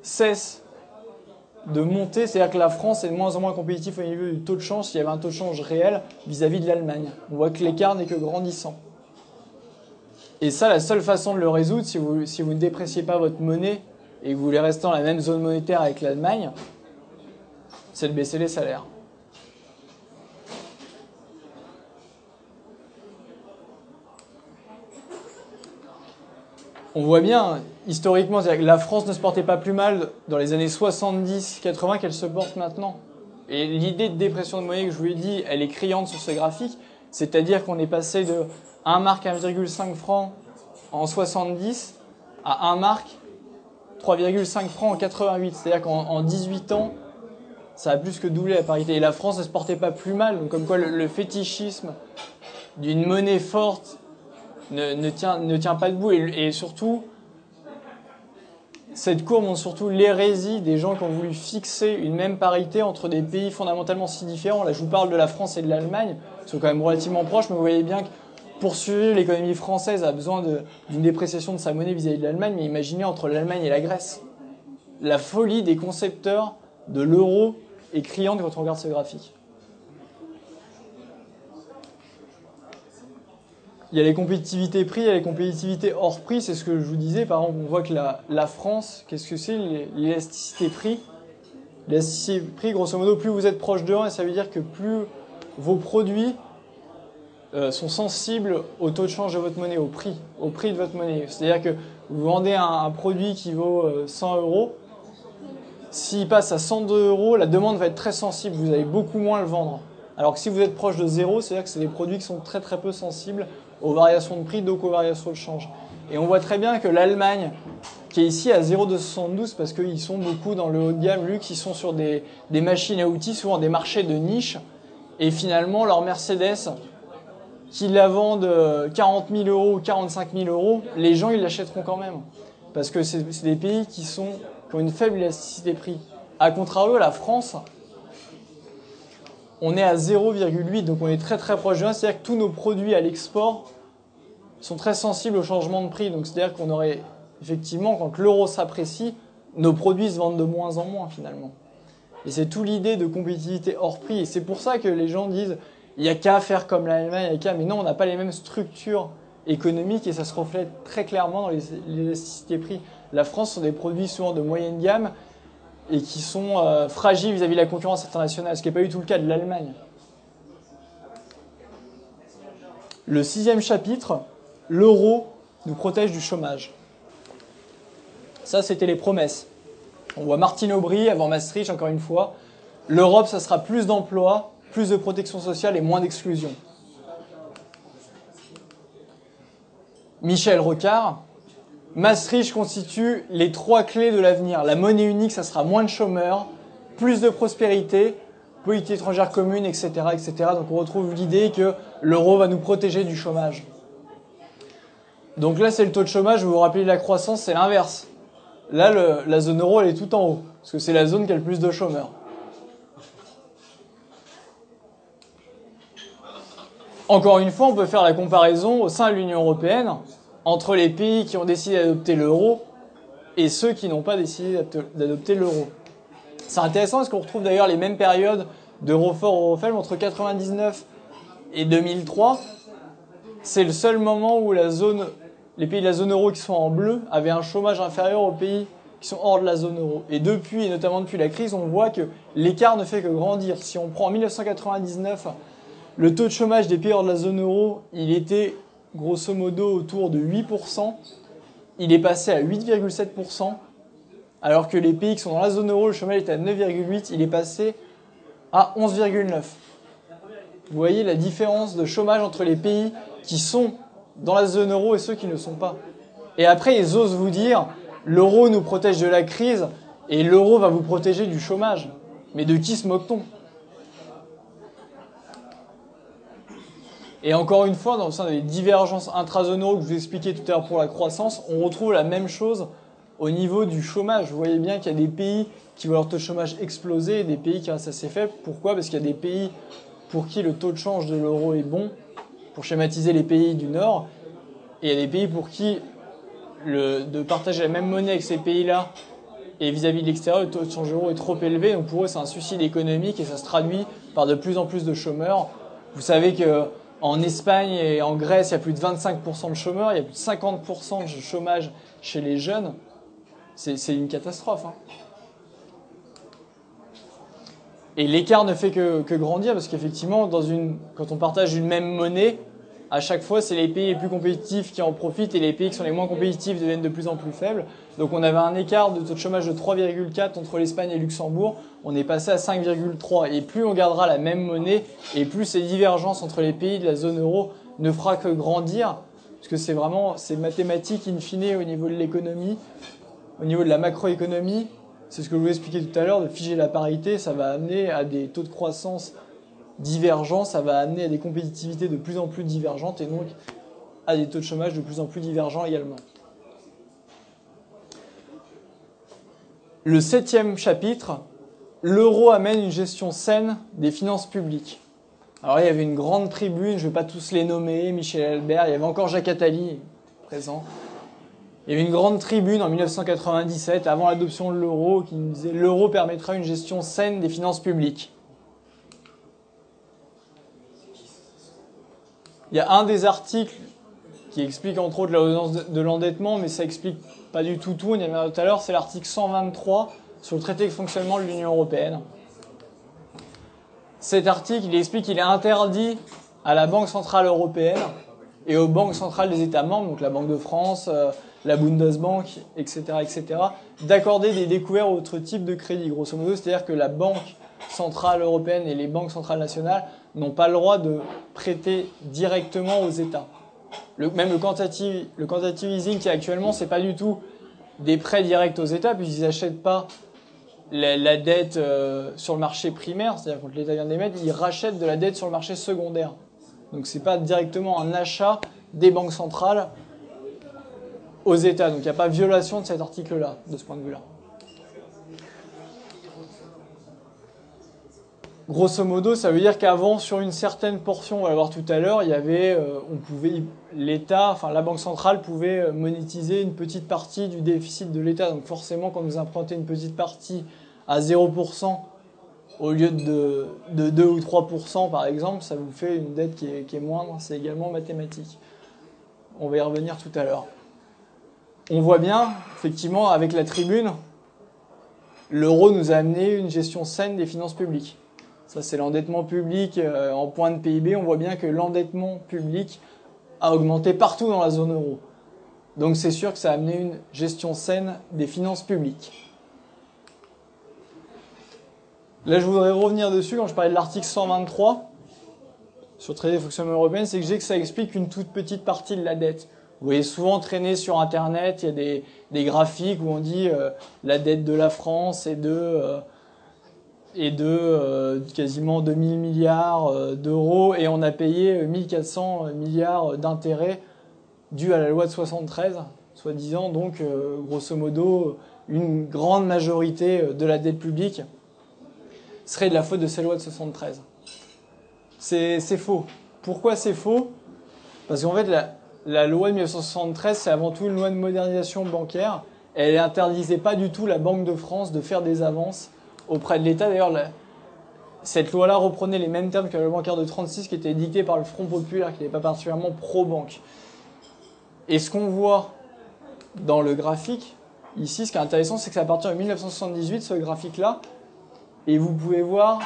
cesse de monter, c'est-à-dire que la France est de moins en moins compétitive au niveau du taux de change s'il y avait un taux de change réel vis-à-vis -vis de l'Allemagne. On voit que l'écart n'est que grandissant. Et ça, la seule façon de le résoudre, si vous, si vous ne dépréciez pas votre monnaie et que vous voulez rester dans la même zone monétaire avec l'Allemagne, c'est de baisser les salaires. on voit bien, historiquement, la France ne se portait pas plus mal dans les années 70-80 qu'elle se porte maintenant. Et l'idée de dépression de monnaie que je vous ai dit, elle est criante sur ce graphique, c'est-à-dire qu'on est passé de 1 mark 1,5 francs en 70 à 1 mark 3,5 francs en 88. C'est-à-dire qu'en 18 ans, ça a plus que doublé la parité. Et la France ne se portait pas plus mal. Donc comme quoi le, fétichisme d'une monnaie forte ne tient pas debout. Et, surtout, cette courbe montre surtout l'hérésie des gens qui ont voulu fixer une même parité entre des pays fondamentalement si différents. Là, je vous parle de la France et de l'Allemagne, qui sont quand même relativement proches, mais vous voyez bien que poursuivre l'économie française a besoin d'une dépréciation de sa monnaie vis-à-vis de l'Allemagne, mais imaginez entre l'Allemagne et la Grèce. La folie des concepteurs de l'euro est criante quand on regarde ce graphique. Il y a les compétitivités prix, il y a les compétitivités hors prix, c'est ce que je vous disais. Par exemple, on voit que la, France, qu'est-ce que c'est L'élasticité prix? L'élasticité prix, grosso modo, plus vous êtes proche de 1, et ça veut dire que plus vos produits euh, sont sensibles au taux de change de votre monnaie, au prix, au prix de votre monnaie. C'est-à-dire que vous vendez un, produit qui vaut 100 euh, euros, s'il passe à 102 euros, la demande va être très sensible, vous allez beaucoup moins le vendre. Alors que si vous êtes proche de zéro, c'est-à-dire que c'est des produits qui sont très très peu sensibles aux variations de prix, donc aux variations de change. Et on voit très bien que l'Allemagne, qui est ici à 0,272 parce qu'ils sont beaucoup dans le haut de gamme luxe, ils sont sur des, machines à outils, souvent des marchés de niche, et finalement leur Mercedes qu'ils la vendent 40 euh, 000 euros ou 45 000 euros, les gens ils l'achèteront quand même. Parce que c'est des pays qui, sont, qui ont une faible élasticité prix. A contrario, la France, on est à 0,8, donc on est très très proche de 1. C'est-à-dire que tous nos produits à l'export sont très sensibles au changement de prix. Donc c'est-à-dire qu'on aurait, effectivement, quand l'euro s'apprécie, nos produits se vendent de moins en moins finalement. Et c'est tout l'idée de compétitivité hors prix. Et c'est pour ça que les gens disent il n'y a qu'à faire comme l'Allemagne, il n'y a qu'à. Mais non, on n'a pas les mêmes structures économiques et ça se reflète très clairement dans les, élasticités prix. La France sont des produits souvent de moyenne gamme et qui sont euh, fragiles vis-à-vis de la concurrence internationale, ce qui n'est pas du tout le cas de l'Allemagne. Le sixième chapitre, l'euro nous protège du chômage. Ça, c'était les promesses. On voit Martine Aubry avant Maastricht, encore une fois. L'Europe, ça sera plus d'emplois, plus de protection sociale et moins d'exclusion. Michel Rocard, Maastricht constitue les trois clés de l'avenir. La monnaie unique, ça sera moins de chômeurs, plus de prospérité, politique étrangère commune, etc., etc. Donc on retrouve l'idée que l'euro va nous protéger du chômage. Donc là, c'est le taux de chômage. Vous vous rappelez la croissance, c'est l'inverse. Là, la zone euro, elle est tout en haut, parce que c'est la zone qui a le plus de chômeurs. Encore une fois, on peut faire la comparaison au sein de l'Union européenne entre les pays qui ont décidé d'adopter l'euro et ceux qui n'ont pas décidé d'adopter l'euro. C'est intéressant parce qu'on retrouve d'ailleurs les mêmes périodes d'euro fort, euro faible entre 99 et 2003. C'est le seul moment où les pays de la zone euro qui sont en bleu avaient un chômage inférieur aux pays qui sont hors de la zone euro. Et depuis, et notamment depuis la crise, on voit que l'écart ne fait que grandir. Si on prend en 1999 le taux de chômage des pays hors de la zone euro, il était grosso modo autour de 8%. Il est passé à 8,7%, alors que les pays qui sont dans la zone euro, le chômage était à 9,8%, il est passé à 11,9%. Vous voyez la différence de chômage entre les pays qui sont dans la zone euro et ceux qui ne sont pas. Et après, ils osent vous dire, l'euro nous protège de la crise et l'euro va vous protéger du chômage. Mais de qui se moque-t-on? Et encore une fois, dans le sein des divergences intrazonaux que je vous expliquais tout à l'heure pour la croissance, on retrouve la même chose au niveau du chômage. Vous voyez bien qu'il y a des pays qui voient leur taux de chômage exploser des pays qui restent assez faibles. Pourquoi? Parce qu'il y a des pays pour qui le taux de change de l'euro est bon, pour schématiser les pays du Nord, et il y a des pays pour qui de partager la même monnaie avec ces pays-là et vis-à-vis -vis de l'extérieur, le taux de change de l'euro est trop élevé. Donc pour eux, c'est un suicide économique et ça se traduit par de plus en plus de chômeurs. Vous savez que en Espagne et en Grèce, il y a plus de 25% de chômeurs, il y a plus de 50% de chômage chez les jeunes. C'est une catastrophe. Hein. Et l'écart ne fait que, grandir parce qu'effectivement, quand on partage une même monnaie, à chaque fois, c'est les pays les plus compétitifs qui en profitent et les pays qui sont les moins compétitifs deviennent de plus en plus faibles. Donc on avait un écart de taux de chômage de 3,4 entre l'Espagne et Luxembourg. On est passé à 5,3. Et plus on gardera la même monnaie et plus ces divergences entre les pays de la zone euro ne fera que grandir. Parce que c'est vraiment, c'est mathématique in fine au niveau de l'économie, au niveau de la macroéconomie. C'est ce que je vous expliquais tout à l'heure, de figer la parité, ça va amener à des taux de croissance divergents, ça va amener à des compétitivités de plus en plus divergentes et donc à des taux de chômage de plus en plus divergents également. Le septième chapitre, l'euro amène une gestion saine des finances publiques. Alors il y avait une grande tribune, je ne vais pas tous les nommer, Michel Albert, il y avait encore Jacques Attali présent. Il y avait une grande tribune en 1997, avant l'adoption de l'euro, qui nous disait l'euro permettra une gestion saine des finances publiques. Il y a un des articles qui explique entre autres la de l'endettement, mais ça explique pas du tout tout. On y avait tout à l'heure, c'est l'article 123 sur le traité de fonctionnement de l'Union européenne. Cet article, il explique qu'il est interdit à la Banque centrale européenne et aux banques centrales des États membres, donc la Banque de France, euh, la Bundesbank, etc., etc., d'accorder des découvertes à autre type de crédit, grosso modo. C'est-à-dire que la Banque centrale européenne et les banques centrales nationales n'ont pas le droit de prêter directement aux États. Même le quantitative, le quantitative easing qui est actuellement, c'est pas du tout des prêts directs aux États, puisqu'ils n'achètent pas la, dette euh, sur le marché primaire, c'est-à-dire quand l'État vient d'émettre, ils rachètent de la dette sur le marché secondaire. Donc c'est pas directement un achat des banques centrales aux États. Donc il n'y a pas violation de cet article-là, de ce point de vue-là. Grosso modo, ça veut dire qu'avant, sur une certaine portion, on va voir tout à l'heure, il y avait, euh, on pouvait, l'État, enfin la banque centrale pouvait euh, monétiser une petite partie du déficit de l'État. Donc forcément, quand vous empruntez une petite partie à 0% au lieu de, de 2 ou 3% par exemple, ça vous fait une dette qui est moindre. C'est également mathématique. On va y revenir tout à l'heure. On voit bien, effectivement, avec la tribune, l'euro nous a amené une gestion saine des finances publiques. Ça, c'est l'endettement public euh, en point de PIB. On voit bien que l'endettement public a augmenté partout dans la zone euro. Donc c'est sûr que ça a amené une gestion saine des finances publiques. Là, je voudrais revenir dessus quand je parlais de l'article 123 sur le traité de fonctionnement européen, c'est que j'ai que ça explique une toute petite partie de la dette. Vous voyez souvent traîner sur Internet, il y a des, graphiques où on dit euh, la dette de la France est de euh, et de euh, quasiment 2000 milliards euh, d'euros et on a payé 1400 milliards d'intérêts dus à la loi de 73, soi-disant donc euh, grosso modo une grande majorité de la dette publique serait de la faute de ces lois de 73. C'est faux. Pourquoi c'est faux? Parce qu'en fait la, la loi de 1973 c'est avant tout une loi de modernisation bancaire. Elle interdisait pas du tout la Banque de France de faire des avances auprès de l'État. D'ailleurs, cette loi-là reprenait les mêmes termes que la loi bancaire de 36 qui était dictée par le Front populaire, qui n'est pas particulièrement pro-banque. Et ce qu'on voit dans le graphique, ici, ce qui est intéressant, c'est que c'est à partir de 1978, ce graphique-là, et vous pouvez voir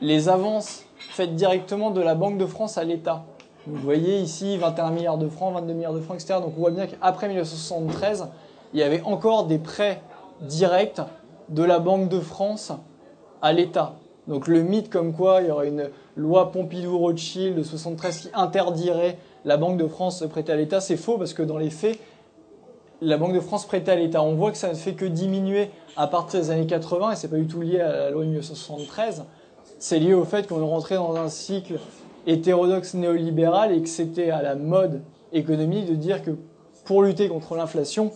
les avances faites directement de la Banque de France à l'État. Vous voyez ici 21 milliards de francs, 22 milliards de francs, etc. Donc on voit bien qu'après 1973, il y avait encore des prêts directs de la Banque de France à l'État. Donc le mythe comme quoi il y aurait une loi Pompidou-Rothschild de 73 qui interdirait la Banque de France de prêter à l'État, c'est faux parce que dans les faits, la Banque de France prêtait à l'État. On voit que ça ne fait que diminuer à partir des années 80 et c'est pas du tout lié à la loi 1973. C'est lié au fait qu'on est rentré dans un cycle hétérodoxe néolibéral et que c'était à la mode économique de dire que pour lutter contre l'inflation,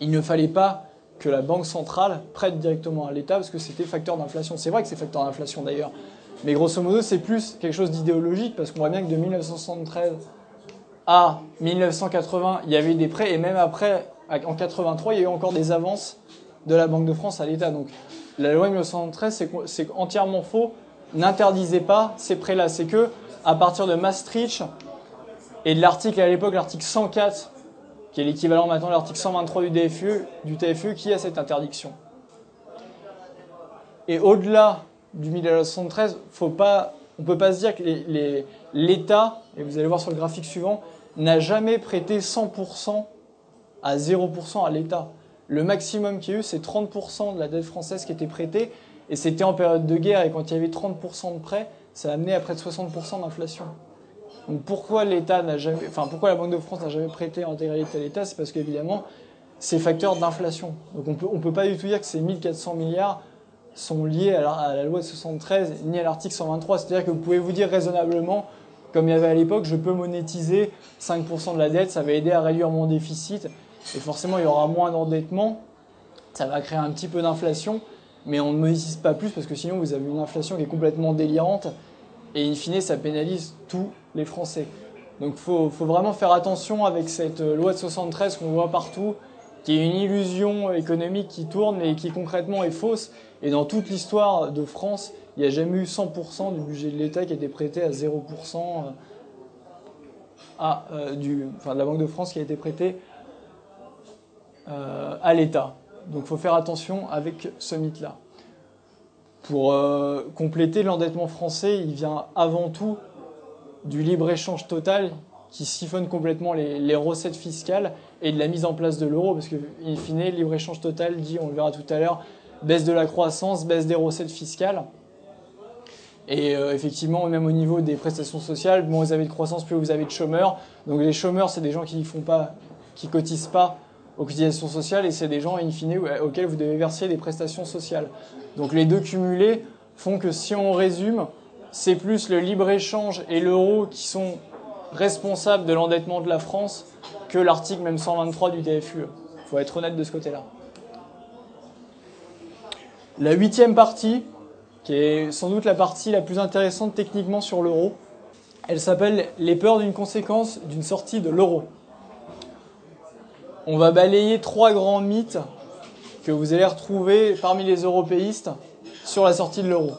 il ne fallait pas que la Banque centrale prête directement à l'État parce que c'était facteur d'inflation. C'est vrai que c'est facteur d'inflation d'ailleurs. Mais grosso modo, c'est plus quelque chose d'idéologique parce qu'on voit bien que de 1973 à 1980, il y avait des prêts et même après, en 83, il y a eu encore des avances de la Banque de France à l'État. Donc la loi 1973, c'est entièrement faux, n'interdisait pas ces prêts-là. C'est que à partir de Maastricht et de l'article à l'époque, l'article 104 qui est l'équivalent maintenant de l'article 123 du, DFE, du TFE, qui a cette interdiction. Et au-delà du 1973, faut pas on ne peut pas se dire que l'État, et vous allez voir sur le graphique suivant, n'a jamais prêté 100% à 0% à l'État. Le maximum qu'il y a eu, c'est 30% de la dette française qui était prêtée, et c'était en période de guerre, et quand il y avait 30% de prêts, ça a amené à près de 60% d'inflation. Pourquoi la Banque de France n'a jamais prêté en intégralité à l'État, c'est parce qu'évidemment, c'est facteur d'inflation. Donc on peut, ne peut pas du tout dire que ces 1400 milliards sont liés à la, à loi de 73 ni à l'article 123. C'est-à-dire que vous pouvez vous dire raisonnablement, comme il y avait à l'époque, je peux monétiser 5% de la dette, ça va aider à réduire mon déficit, et forcément il y aura moins d'endettement, ça va créer un petit peu d'inflation, mais on ne monétise pas plus parce que sinon vous avez une inflation qui est complètement délirante, et in fine ça pénalise tous les Français. Donc il faut, vraiment faire attention avec cette loi de 73 qu'on voit partout, qui est une illusion économique qui tourne et qui concrètement est fausse. Et dans toute l'histoire de France, il n'y a jamais eu 100% du budget de l'État qui a été prêté à 0% euh, à, euh, de la Banque de France qui a été prêté euh, à l'État. Donc il faut faire attention avec ce mythe-là. Pour euh, compléter, l'endettement français, il vient avant tout du libre-échange total qui siphonne complètement les, recettes fiscales et de la mise en place de l'euro, parce que, in fine, libre-échange total dit, on le verra tout à l'heure, baisse de la croissance, baisse des recettes fiscales. Et euh, effectivement, même au niveau des prestations sociales, moins vous avez de croissance, plus vous avez de chômeurs. Donc les chômeurs, c'est des gens qui ne font qui cotisent pas aux cotisations sociales, et c'est des gens, in fine, auxquels vous devez verser des prestations sociales. Donc les deux cumulés font que si on résume, c'est plus le libre-échange et l'euro qui sont responsables de l'endettement de la France que l'article même 123 du TFUE. Il faut être honnête de ce côté-là. La huitième partie, qui est sans doute la partie la plus intéressante techniquement sur l'euro, elle s'appelle les peurs d'une conséquence d'une sortie de l'euro. On va balayer trois grands mythes que vous allez retrouver parmi les européistes sur la sortie de l'euro.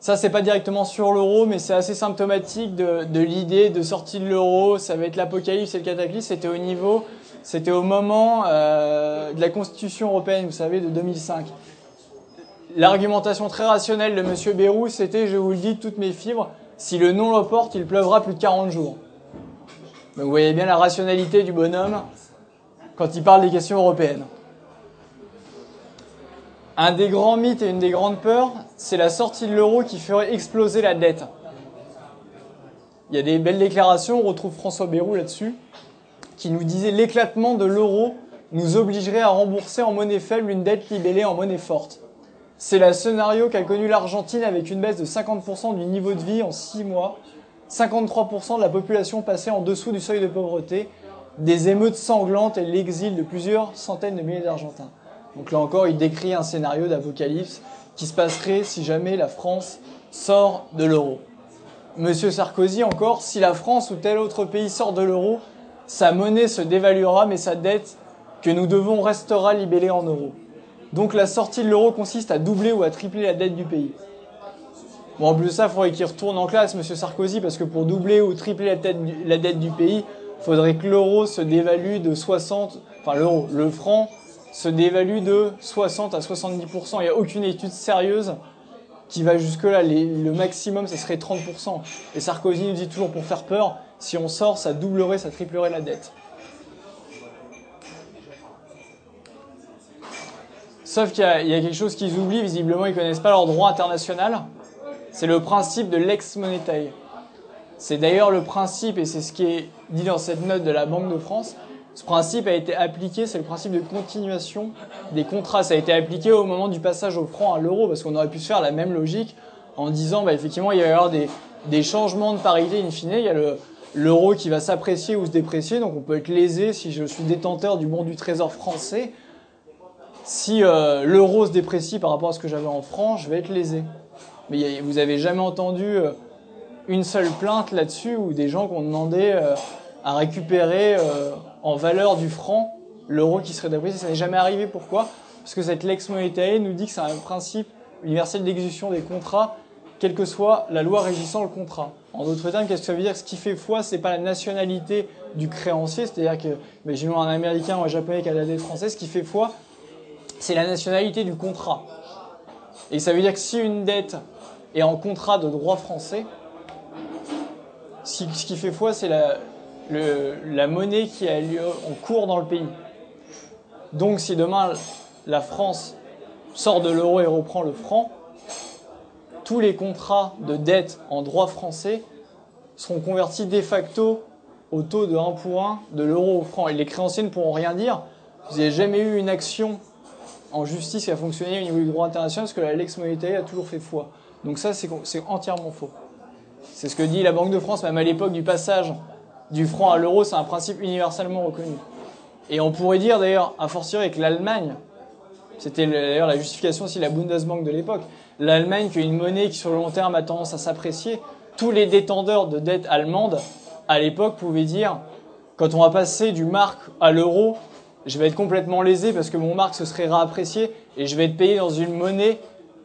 Ça, c'est pas directement sur l'euro, mais c'est assez symptomatique de, l'idée de sortie de l'euro. Ça va être l'apocalypse et le cataclysme. C'était au niveau, c'était au moment euh, de la Constitution européenne, vous savez, de 2005. L'argumentation très rationnelle de M. Bérou, c'était, je vous le dis, toutes mes fibres, si le non l'emporte, il pleuvra plus de 40 jours. Vous voyez bien la rationalité du bonhomme quand il parle des questions européennes. Un des grands mythes et une des grandes peurs, c'est la sortie de l'euro qui ferait exploser la dette. Il y a des belles déclarations, on retrouve François Bayrou là-dessus, qui nous disait l'éclatement de l'euro nous obligerait à rembourser en monnaie faible une dette libellée en monnaie forte. C'est le scénario qu'a connu l'Argentine avec une baisse de 50% du niveau de vie en 6 mois, 53% de la population passée en dessous du seuil de pauvreté, des émeutes sanglantes et l'exil de plusieurs centaines de milliers d'Argentins. Donc là encore, il décrit un scénario d'apocalypse qui se passerait si jamais la France sort de l'euro. Monsieur Sarkozy encore, si la France ou tel autre pays sort de l'euro, sa monnaie se dévaluera, mais sa dette que nous devons restera libellée en euros. Donc la sortie de l'euro consiste à doubler ou à tripler la dette du pays. Bon, en plus de ça, il faudrait qu'il retourne en classe, Monsieur Sarkozy, parce que pour doubler ou tripler la, dette du pays, il faudrait que l'euro se dévalue de 60, enfin l'euro, le franc se dévalue de 60 à 70%. Il n'y a aucune étude sérieuse qui va jusque-là. Le maximum, ce serait 30%. Et Sarkozy nous dit toujours pour faire peur, si on sort, ça doublerait, ça triplerait la dette. Sauf qu'il y, y, a quelque chose qu'ils oublient, visiblement, ils ne connaissent pas leur droit international. C'est le principe de l'ex monetae. C'est d'ailleurs le principe, et c'est ce qui est dit dans cette note de la Banque de France, ce principe a été appliqué, c'est le principe de continuation des contrats. Ça a été appliqué au moment du passage au franc à l'euro, parce qu'on aurait pu se faire la même logique en disant, bah, effectivement, il va y avoir des, des changements de parité in fine. Il y a le, l'euro qui va s'apprécier ou se déprécier, donc on peut être lésé si je suis détenteur du bon du trésor français. Si euh, l'euro se déprécie par rapport à ce que j'avais en francs, je vais être lésé. Mais vous avez jamais entendu euh, une seule plainte là-dessus où des gens qui ont demandé euh, à récupérer euh, en valeur du franc l'euro qui serait déprécié. Ça n'est jamais arrivé. Pourquoi? Parce que cette lex monetae nous dit que c'est un principe universel d'exécution des contrats, quelle que soit la loi régissant le contrat. En d'autres termes, qu'est-ce que ça veut dire? Ce qui fait foi, c'est pas la nationalité du créancier, c'est-à-dire que, imaginons un Américain ou un Japonais qui a la dette française, ce qui fait foi, c'est la nationalité du contrat. Et ça veut dire que si une dette est en contrat de droit français, ce qui fait foi, c'est la, monnaie qui a lieu en cours dans le pays. Donc si demain la France sort de l'euro et reprend le franc, tous les contrats de dette en droit français seront convertis de facto au taux de 1 pour 1 de l'euro au franc. Et les créanciers ne pourront rien dire. Vous n'avez jamais eu une action en justice qui a fonctionné au niveau du droit international parce que la lex monetaire a toujours fait foi. Donc ça, c'est entièrement faux. C'est ce que dit la Banque de France, même à l'époque du passage du franc à l'euro, c'est un principe universellement reconnu. Et on pourrait dire d'ailleurs, à fortiori que l'Allemagne, c'était d'ailleurs la justification aussi de la Bundesbank de l'époque, l'Allemagne qui est une monnaie qui sur le long terme a tendance à s'apprécier, tous les détendeurs de dettes allemandes à l'époque pouvaient dire, quand on va passer du mark à l'euro, je vais être complètement lésé parce que mon marque se serait réapprécié et je vais être payé dans une monnaie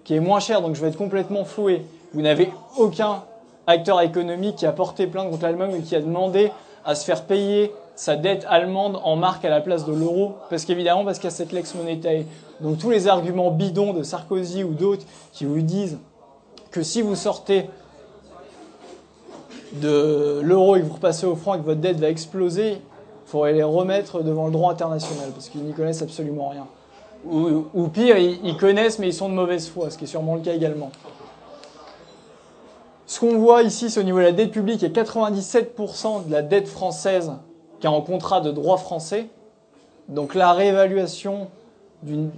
qui est moins chère, donc je vais être complètement floué. Vous n'avez aucun acteur économique qui a porté plainte contre l'Allemagne ou qui a demandé à se faire payer sa dette allemande en marque à la place de l'euro, parce qu'évidemment, parce qu'il y a cette lex monétaire. Donc tous les arguments bidons de Sarkozy ou d'autres qui vous disent que si vous sortez de l'euro et que vous repassez au franc et que votre dette va exploser, il faudrait les remettre devant le droit international, parce qu'ils n'y connaissent absolument rien. Ou, pire, ils connaissent, mais ils sont de mauvaise foi, ce qui est sûrement le cas également. Ce qu'on voit ici, c'est au niveau de la dette publique, il y a 97% de la dette française qui est en contrat de droit français. Donc la réévaluation d'une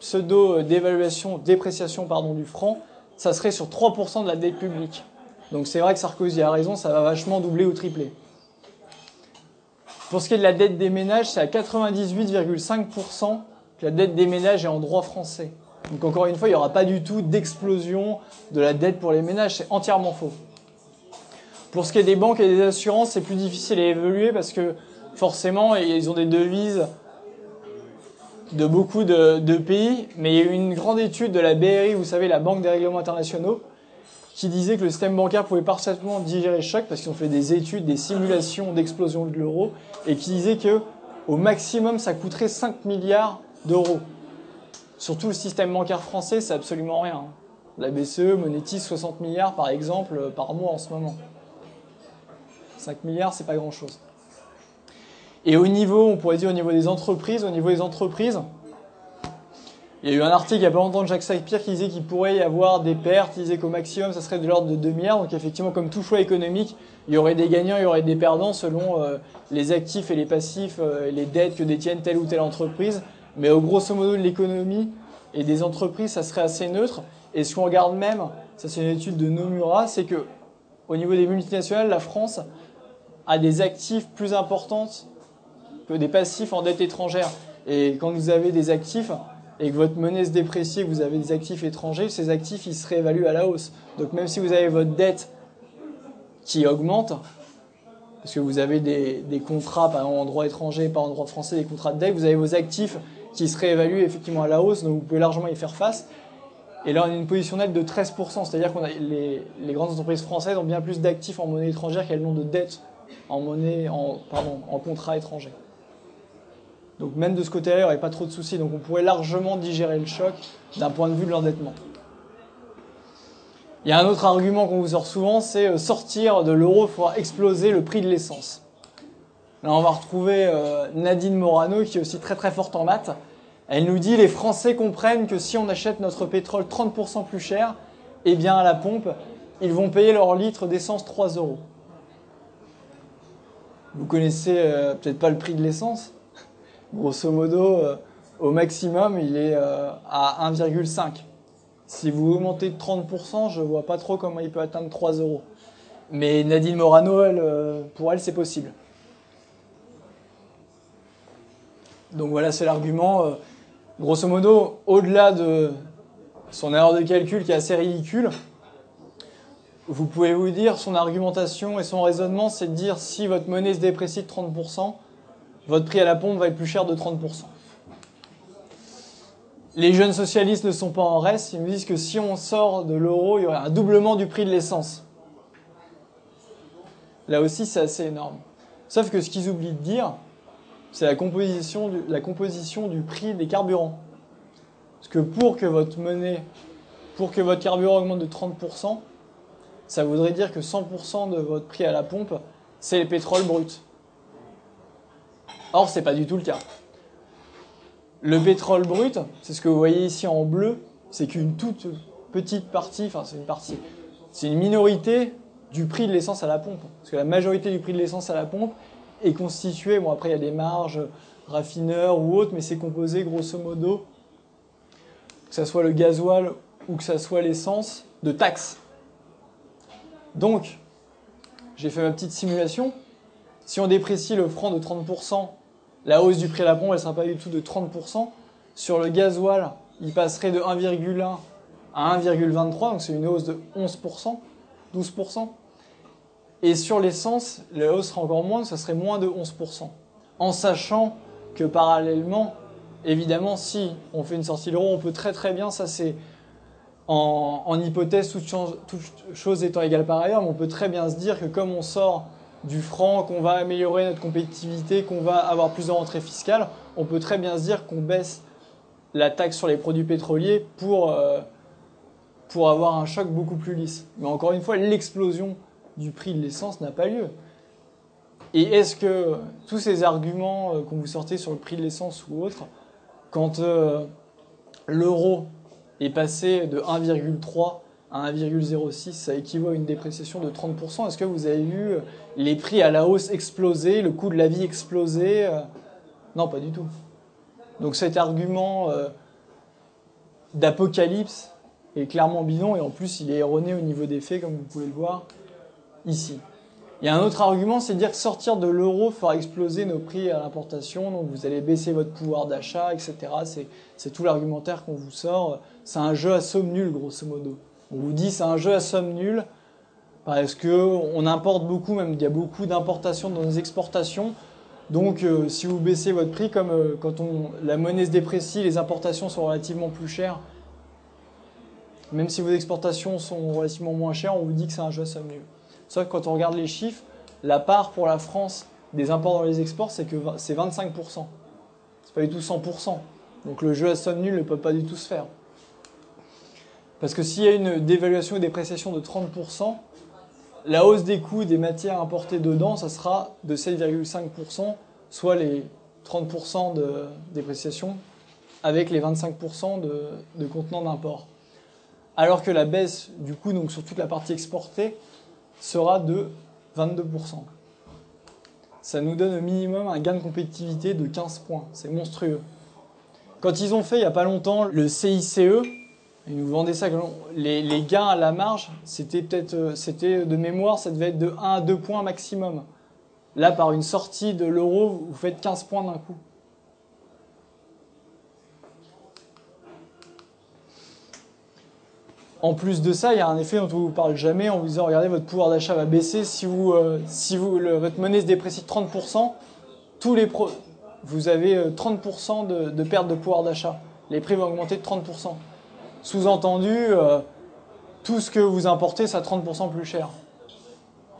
pseudo-dévaluation, dépréciation pardon, du franc, ça serait sur 3% de la dette publique. Donc c'est vrai que Sarkozy a raison, ça va vachement doubler ou tripler. Pour ce qui est de la dette des ménages, c'est à 98,5% que la dette des ménages est en droit français. Donc encore une fois, il n'y aura pas du tout d'explosion de la dette pour les ménages, c'est entièrement faux. Pour ce qui est des banques et des assurances, c'est plus difficile à évoluer parce que forcément, ils ont des devises de beaucoup de, pays, mais il y a eu une grande étude de la BRI, vous savez, la Banque des règlements internationaux, qui disait que le système bancaire pouvait parfaitement digérer le choc parce qu'ils ont fait des études, des simulations d'explosion de l'euro, et qui disait que au maximum, ça coûterait 5 milliards d'euros. Surtout le système bancaire français, c'est absolument rien. La BCE monétise 60 milliards par exemple par mois en ce moment. 5 milliards, c'est pas grand chose. Et au niveau, on pourrait dire au niveau des entreprises, au niveau des entreprises, il y a eu un article il n'y a pas longtemps de Jacques Sapir qui disait qu'il pourrait y avoir des pertes, il disait qu'au maximum ça serait de l'ordre de 2 milliards. Donc effectivement, comme tout choix économique, il y aurait des gagnants, il y aurait des perdants selon euh, les actifs et les passifs, euh, les dettes que détiennent telle ou telle entreprise. Mais au grosso modo de l'économie et des entreprises, ça serait assez neutre. Et ce qu'on regarde même, ça c'est une étude de Nomura, c'est que au niveau des multinationales, la France a des actifs plus importants que des passifs en dette étrangère. Et quand vous avez des actifs et que votre monnaie se déprécie, vous avez des actifs étrangers, ces actifs ils se réévaluent à la hausse. Donc même si vous avez votre dette qui augmente, parce que vous avez des, contrats, par exemple en droit étranger, pas en droit français, des contrats de dette, vous avez vos actifs qui se réévalue effectivement à la hausse, donc vous pouvez largement y faire face. Et là, on a une position nette de 13%, c'est-à-dire que les, les, grandes entreprises françaises ont bien plus d'actifs en monnaie étrangère qu'elles n'ont de dettes en monnaie, en, pardon, en contrat étranger. Donc même de ce côté-là, il n'y aurait pas trop de soucis. Donc on pourrait largement digérer le choc d'un point de vue de l'endettement. Il y a un autre argument qu'on vous sort souvent, c'est euh, sortir de l'euro, il exploser le prix de l'essence. Là, on va retrouver euh, Nadine Morano, qui est aussi très très forte en maths. Elle nous dit les Français comprennent que si on achète notre pétrole 30% plus cher, eh bien à la pompe, ils vont payer leur litre d'essence 3 euros. Vous connaissez euh, peut-être pas le prix de l'essence. Grosso modo, euh, au maximum, il est à 1,5. Si vous augmentez de 30%, je vois pas trop comment il peut atteindre 3 euros. Mais Nadine Morano, pour elle, c'est possible. Donc voilà, c'est l'argument. Euh, grosso modo, au-delà de son erreur de calcul qui est assez ridicule, vous pouvez vous dire son argumentation et son raisonnement, c'est de dire si votre monnaie se déprécie de 30%, votre prix à la pompe va être plus cher de 30%. Les jeunes socialistes ne sont pas en reste, ils me disent que si on sort de l'euro, il y aurait un doublement du prix de l'essence. Là aussi, c'est assez énorme. Sauf que ce qu'ils oublient de dire, c'est la composition, du, la composition du prix des carburants. Parce que pour que votre monnaie pour que votre carburant augmente de 30%, ça voudrait dire que 100% de votre prix à la pompe, c'est le pétrole brut. Or, ce n'est pas du tout le cas. Le pétrole brut, c'est ce que vous voyez ici en bleu, c'est qu'une toute petite partie, enfin c'est une partie, c'est une minorité du prix de l'essence à la pompe. Parce que la majorité du prix de l'essence à la pompe est constitué, bon après il y a des marges, raffineurs ou autres, mais c'est composé grosso modo, que ce soit le gasoil ou que ce soit l'essence, de taxes. Donc, j'ai fait ma petite simulation. Si on déprécie le franc de 30%, la hausse du prix à la pompe, elle ne sera pas du tout de 30%. Sur le gasoil, il passerait de 1,1 à 1,23, donc c'est une hausse de 11%, 12%. Et sur l'essence, la hausse sera encore moins, ça serait moins de 11%. En sachant que parallèlement, évidemment, si on fait une sortie de l'euro, on peut très très bien, ça c'est en, hypothèse, toute, chose étant égale par ailleurs, mais on peut très bien se dire que comme on sort du franc, qu'on va améliorer notre compétitivité, qu'on va avoir plus de rentrées fiscales, on peut très bien se dire qu'on baisse la taxe sur les produits pétroliers pour, euh, pour avoir un choc beaucoup plus lisse. Mais encore une fois, l'explosion du prix de l'essence n'a pas lieu. Et est-ce que tous ces arguments euh, qu'on vous sortez sur le prix de l'essence ou autre, quand euh, l'euro est passé de 1,3 à 1,06, ça équivaut à une dépréciation de 30%. Est-ce que vous avez vu euh, les prix à la hausse exploser, le coût de la vie exploser Non, pas du tout. Donc cet argument d'apocalypse est clairement bidon et en plus il est erroné au niveau des faits, comme vous pouvez le voir ici. A un autre argument, c'est de dire que sortir de l'euro fera exploser nos prix à l'importation, donc vous allez baisser votre pouvoir d'achat, etc. C'est tout l'argumentaire qu'on vous sort. C'est un jeu à somme nulle, grosso modo. On vous dit c'est un jeu à somme nulle parce qu'on importe beaucoup, même il y a beaucoup d'importations dans nos exportations. Donc euh, si vous baissez votre prix, comme euh, quand on, la monnaie se déprécie, les importations sont relativement plus chères, même si vos exportations sont relativement moins chères, on vous dit que c'est un jeu à somme nulle. Sauf que quand on regarde les chiffres, la part pour la France des imports dans les exports, c'est que c'est 25%. C'est pas du tout 100%. Donc le jeu à somme nulle ne peut pas du tout se faire. Parce que s'il y a une dévaluation et dépréciation de 30%, la hausse des coûts des matières importées dedans, ça sera de 7,5%, soit les 30% de dépréciation avec les 25% de, de contenants d'import. Alors que la baisse du coût, donc sur toute la partie exportée, sera de 22%. Ça nous donne au minimum un gain de compétitivité de 15 points. C'est monstrueux. Quand ils ont fait il n'y a pas longtemps le CICE, ils nous vendaient ça, les, gains à la marge, c'était peut-être, euh, c'était de mémoire, ça devait être de 1 à 2 points maximum. Là, par une sortie de l'euro, vous faites 15 points d'un coup. En plus de ça, il y a un effet dont on ne vous parle jamais en vous disant regardez, votre pouvoir d'achat va baisser. Si, vous, euh, votre monnaie se déprécie de 30%, tous les vous avez 30% euh, de, perte de pouvoir d'achat. Les prix vont augmenter de 30%. Sous-entendu, euh, tout ce que vous importez, ça 30% plus cher.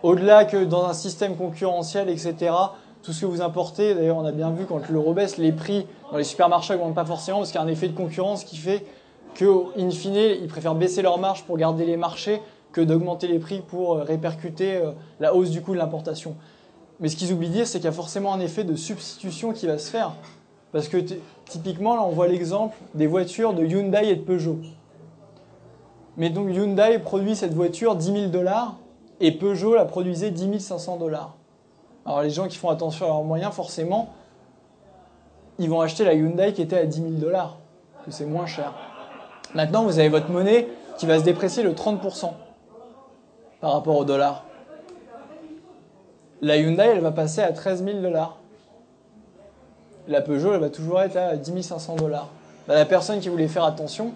Au-delà que dans un système concurrentiel, etc., tout ce que vous importez, d'ailleurs on a bien vu quand l'euro baisse, les prix dans les supermarchés augmentent pas forcément parce qu'il y a un effet de concurrence qui fait que, in fine, ils préfèrent baisser leurs marges pour garder les marchés que d'augmenter les prix pour euh, répercuter euh, la hausse du coût de l'importation. Mais ce qu'ils oublient de dire, c'est qu'il y a forcément un effet de substitution qui va se faire. Parce que typiquement, là, on voit l'exemple des voitures de Hyundai et de Peugeot. Mais donc Hyundai produit cette voiture 10 000 dollars et Peugeot la produisait 10 500 dollars. Alors les gens qui font attention à leurs moyens, forcément, ils vont acheter la Hyundai qui était à 10 000 dollars, que c'est moins cher. Maintenant, vous avez votre monnaie qui va se déprécier de 30% par rapport au dollar. La Hyundai, elle va passer à 13 000 dollars. La Peugeot, elle va toujours être à 10 500 dollars. Bah, la personne qui voulait faire attention,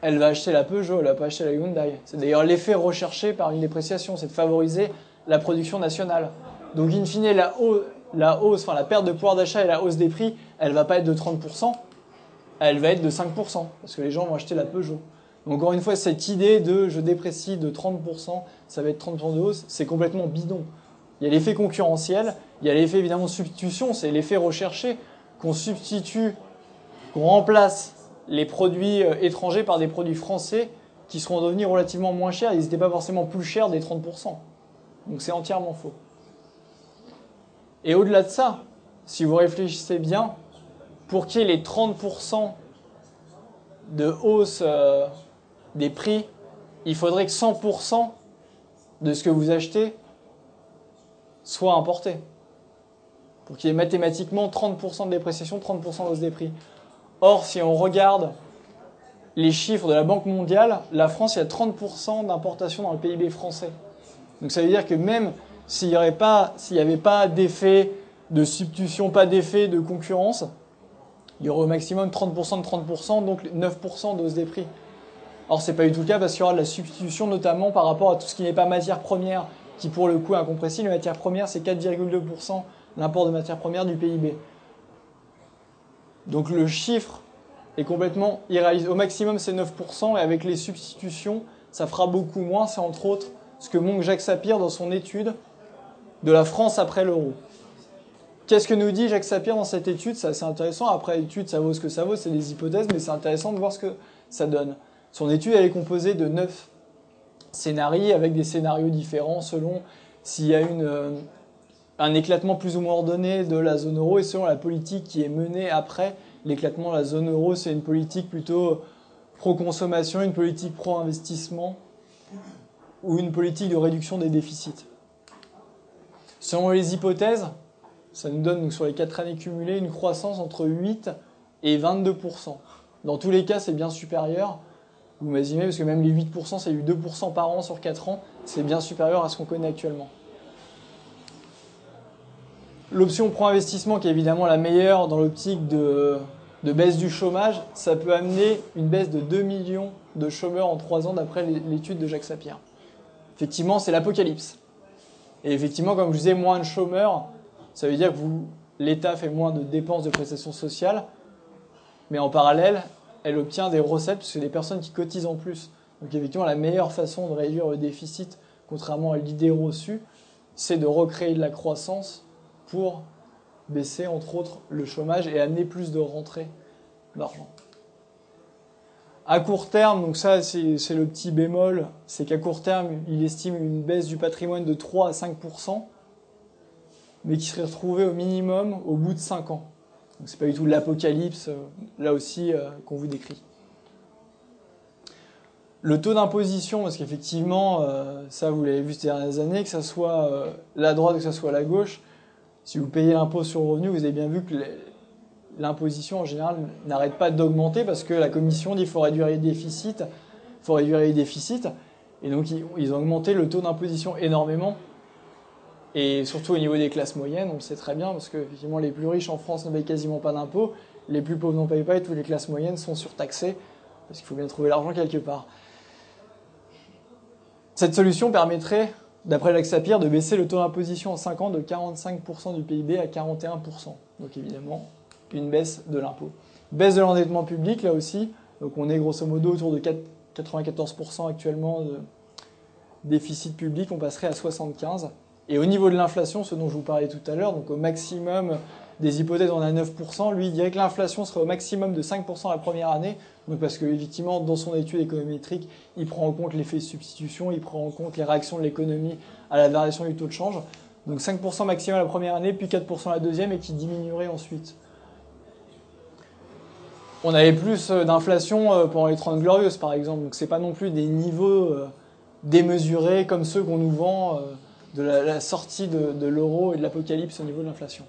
elle va acheter la Peugeot, elle va pas acheter la Hyundai. C'est d'ailleurs l'effet recherché par une dépréciation, c'est de favoriser la production nationale. Donc, in fine, la hausse, la hausse, enfin la perte de pouvoir d'achat et la hausse des prix, elle va pas être de 30%, elle va être de 5%, parce que les gens vont acheter la Peugeot. Donc encore une fois, cette idée de je déprécie de 30%, ça va être 30% de hausse, c'est complètement bidon. Il y a l'effet concurrentiel, il y a l'effet évidemment substitution, c'est l'effet recherché qu'on substitue, qu'on remplace les produits euh, étrangers par des produits français qui seront devenus relativement moins chers. Ils n'étaient pas forcément plus chers des 30%. Donc c'est entièrement faux. Et au-delà de ça, si vous réfléchissez bien, pour qu'il y ait les 30% de hausse euh, des prix, il faudrait que 100% de ce que vous achetez soit importé. Pour qu'il y ait mathématiquement 30% de dépréciation, 30% de hausse des prix. Or, si on regarde les chiffres de la Banque mondiale, la France, il y a 30% d'importation dans le PIB français. Donc ça veut dire que même s'il n'y avait pas, pas d'effet de substitution, pas d'effet de concurrence, il y aurait au maximum 30% de 30%, donc 9% de des prix. Or, ce n'est pas du tout le cas parce qu'il y aura de la substitution, notamment par rapport à tout ce qui n'est pas matière première, qui pour le coup est incompressible. La matière première, c'est 4,2% l'import de matière première du PIB. Donc le chiffre est complètement irréaliste. Au maximum, c'est 9%, et avec les substitutions, ça fera beaucoup moins. C'est entre autres ce que montre Jacques Sapir dans son étude de la France après l'euro. Qu'est-ce que nous dit Jacques Sapir dans cette étude? C'est assez intéressant. Après, l'étude, ça vaut ce que ça vaut, c'est des hypothèses, mais c'est intéressant de voir ce que ça donne. Son étude, elle est composée de neuf scénarios avec des scénarios différents selon s'il y a euh, un éclatement plus ou moins ordonné de la zone euro et selon la politique qui est menée après l'éclatement de la zone euro. C'est une politique plutôt pro-consommation, une politique pro-investissement ou une politique de réduction des déficits. Selon les hypothèses, ça nous donne sur les 4 années cumulées une croissance entre 8 et 22%. Dans tous les cas, c'est bien supérieur. Vous imaginez, parce que même les 8%, c'est eu 2% par an sur 4 ans, c'est bien supérieur à ce qu'on connaît actuellement. L'option pro-investissement, qui est évidemment la meilleure dans l'optique de, de, baisse du chômage, ça peut amener une baisse de 2 millions de chômeurs en 3 ans d'après l'étude de Jacques Sapir. Effectivement, c'est l'apocalypse. Et effectivement, comme je disais, moins de chômeurs, ça veut dire que l'État fait moins de dépenses de prestations sociales, mais en parallèle, elle obtient des recettes, parce que des personnes qui cotisent en plus. Donc effectivement, la meilleure façon de réduire le déficit, contrairement à l'idée reçue, c'est de recréer de la croissance pour baisser, entre autres, le chômage et amener plus de rentrées d'argent. À court terme, donc ça c'est le petit bémol, c'est qu'à court terme, il estime une baisse du patrimoine de 3 à 5 mais qui serait retrouvée au minimum au bout de 5 ans. Donc c'est pas du tout l'apocalypse, euh, là aussi, euh, qu'on vous décrit. Le taux d'imposition, parce qu'effectivement, euh, ça vous l'avez vu ces dernières années, que ce soit la droite ou que ce soit la gauche, si vous payez l'impôt sur le revenu, vous avez bien vu que l'imposition en général n'arrête pas d'augmenter parce que la commission dit qu'il faut réduire les déficits, faut réduire les déficits, et donc ils ont augmenté le taux d'imposition énormément, et surtout au niveau des classes moyennes, on le sait très bien parce que effectivement les plus riches en France ne payent quasiment pas d'impôts, les plus pauvres n'en payent pas et toutes les classes moyennes sont surtaxées parce qu'il faut bien trouver l'argent quelque part. Cette solution permettrait, d'après Jacques de baisser le taux d'imposition en 5 ans de 45% du PIB à 41%. Donc évidemment, une baisse de l'impôt. Baisse de l'endettement public, là aussi. Donc on est grosso modo autour de 94% actuellement de déficit public, on passerait à 75%. Et au niveau de l'inflation, ce dont je vous parlais tout à l'heure, donc au maximum des hypothèses, on a 9%. Lui, il dirait que l'inflation serait au maximum de 5% la première année. Donc parce que, effectivement, dans son étude économétrique, il prend en compte l'effet de substitution, il prend en compte les réactions de l'économie à la variation du taux de change. Donc 5% maximum la première année, puis 4% la deuxième, et qui diminuerait ensuite. On avait plus euh, d'inflation euh, pendant les 30 glorieuses, par exemple. Donc c'est pas non plus des niveaux euh, démesurés comme ceux qu'on nous vend de la, sortie de, l'euro et de l'apocalypse au niveau de l'inflation.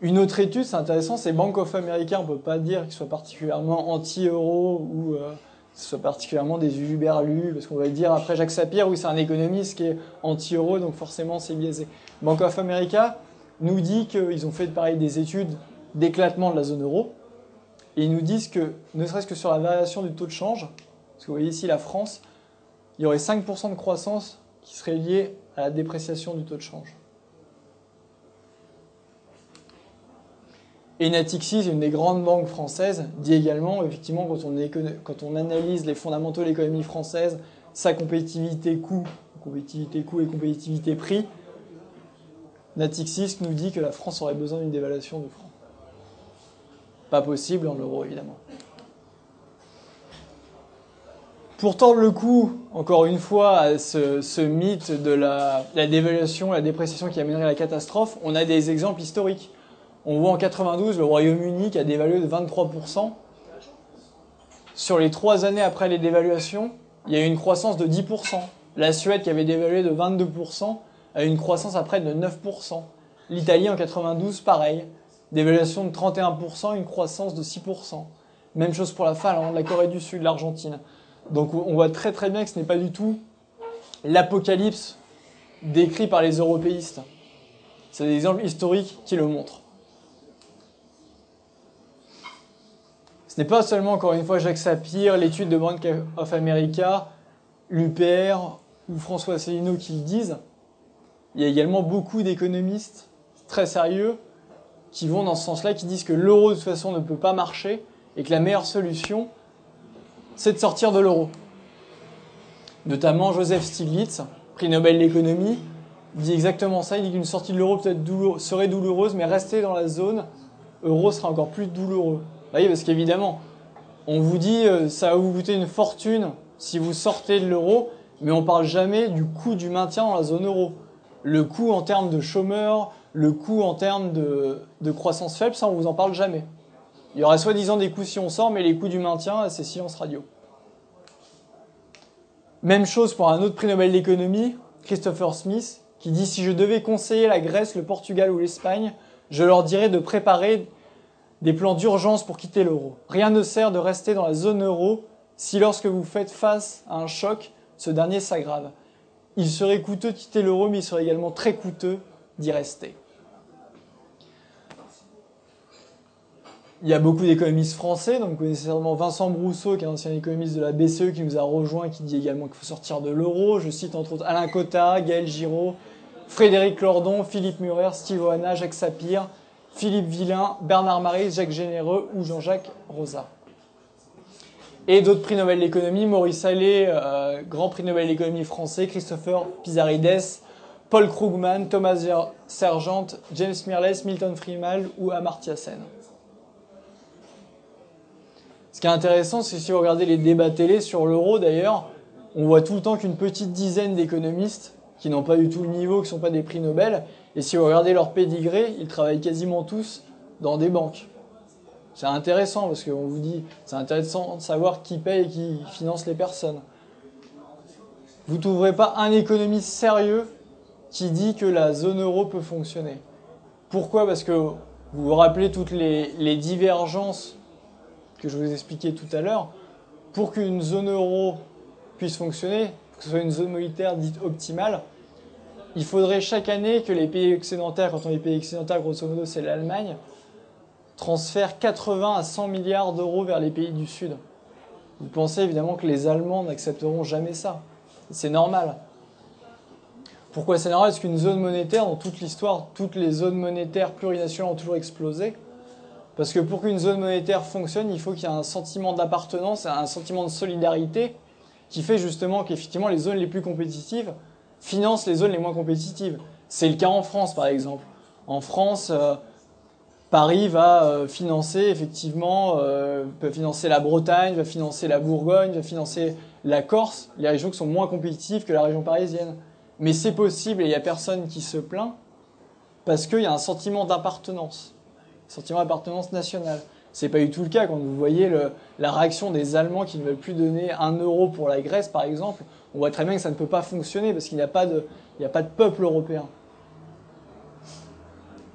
Une autre étude, c'est intéressant, c'est Bank of America. On ne peut pas dire qu'il soit particulièrement anti-euro ou euh, ce soit particulièrement des uberlus, parce qu'on va dire après Jacques Sapir, oui, c'est un économiste qui est anti-euro, donc forcément c'est biaisé. Bank of America nous dit qu'ils ont fait pareil des études d'éclatement de la zone euro, et ils nous disent que, ne serait-ce que sur la variation du taux de change, parce que vous voyez ici la France, il y aurait 5% de croissance qui serait lié à la dépréciation du taux de change. Et Natixis, une des grandes banques françaises, dit également, effectivement, quand on, analyse les fondamentaux de l'économie française, sa compétitivité coût, compétitivité coût et compétitivité prix, Natixis nous dit que la France aurait besoin d'une dévaluation de franc. Pas possible en euro, évidemment. Pour tordre le coup, encore une fois, à ce, mythe de la, dévaluation, la dépréciation qui amènerait la catastrophe, on a des exemples historiques. On voit en 92 le Royaume-Uni qui a dévalué de 23%. Sur les trois années après les dévaluations, il y a eu une croissance de 10%. La Suède qui avait dévalué de 22% a eu une croissance après de 9%. L'Italie en 92, pareil. Dévaluation de 31%, une croissance de 6%. Même chose pour la Finlande, la Corée du Sud, l'Argentine. Donc on voit très très bien que ce n'est pas du tout l'apocalypse décrit par les européistes. C'est des exemples historiques qui le montrent. Ce n'est pas seulement, encore une fois, Jacques Sapir, l'étude de Bank of America, l'UPR ou François Asselineau qui le disent. Il y a également beaucoup d'économistes très sérieux qui vont dans ce sens-là, qui disent que l'euro de toute façon ne peut pas marcher et que la meilleure solution, c'est de sortir de l'euro. Notamment Joseph Stiglitz, prix Nobel d'économie, dit exactement ça. Il dit qu'une sortie de l'euro serait douloureuse, mais rester dans la zone euro sera encore plus douloureux. Bah oui, parce qu'évidemment, on vous dit euh, ça va vous coûter une fortune si vous sortez de l'euro, mais on ne parle jamais du coût du maintien dans la zone euro. Le coût en termes de chômeurs, le coût en termes de, de croissance faible, ça on vous en parle jamais. Il y aurait soi-disant des coûts si on sort, mais les coûts du maintien, c'est silence radio. Même chose pour un autre prix Nobel d'économie, Christopher Smith, qui dit si je devais conseiller la Grèce, le Portugal ou l'Espagne, je leur dirais de préparer des plans d'urgence pour quitter l'euro. Rien ne sert de rester dans la zone euro si lorsque vous faites face à un choc, ce dernier s'aggrave. Il serait coûteux de quitter l'euro, mais il serait également très coûteux d'y rester. Il y a beaucoup d'économistes français, donc certainement Vincent Brousseau, qui est un ancien économiste de la BCE, qui nous a rejoint, qui dit également qu'il faut sortir de l'euro. Je cite entre autres Alain Cotta, Gaël Giraud, Frédéric Lordon, Philippe Murer, Steve Oana, Jacques Sapir, Philippe Villain, Bernard Marie, Jacques Généreux ou Jean-Jacques Rosa. Et d'autres prix Nobel d'économie, Maurice Allais, euh, grand prix Nobel d'économie français, Christopher Pizarrides, Paul Krugman, Thomas Sergent, James Mirles, Milton Freeman ou Amartya Sen. Qui est intéressant, c'est si vous regardez les débats télé sur l'euro d'ailleurs, on voit tout le temps qu'une petite dizaine d'économistes qui n'ont pas du tout le niveau, qui ne sont pas des prix Nobel, et si vous regardez leur pédigré, ils travaillent quasiment tous dans des banques. C'est intéressant parce qu'on vous dit, c'est intéressant de savoir qui paye et qui finance les personnes. Vous ne trouverez pas un économiste sérieux qui dit que la zone euro peut fonctionner. Pourquoi? Parce que vous vous rappelez toutes les divergences que je vous expliquais tout à l'heure, pour qu'une zone euro puisse fonctionner, que ce soit une zone monétaire dite optimale, il faudrait chaque année que les pays excédentaires, quand on dit pays excédentaires, grosso modo c'est l'Allemagne, transfèrent 80 à 100 milliards d'euros vers les pays du Sud. Vous pensez évidemment que les Allemands n'accepteront jamais ça. C'est normal. Pourquoi c'est normal? Parce qu'une zone monétaire, dans toute l'histoire, toutes les zones monétaires plurinationales ont toujours explosé. Parce que pour qu'une zone monétaire fonctionne, il faut qu'il y ait un sentiment d'appartenance, un sentiment de solidarité qui fait justement qu'effectivement les zones les plus compétitives financent les zones les moins compétitives. C'est le cas en France par exemple. En France, euh, Paris va euh, financer effectivement, euh, peut financer la Bretagne, va financer la Bourgogne, va financer la Corse, les régions qui sont moins compétitives que la région parisienne. Mais c'est possible et il n'y a personne qui se plaint parce qu'il y a un sentiment d'appartenance sentiment d'appartenance nationale. C'est pas du tout le cas quand vous voyez la réaction des Allemands qui ne veulent plus donner un euro pour la Grèce, par exemple. On voit très bien que ça ne peut pas fonctionner parce qu'il n'y a, pas de, a pas de peuple européen.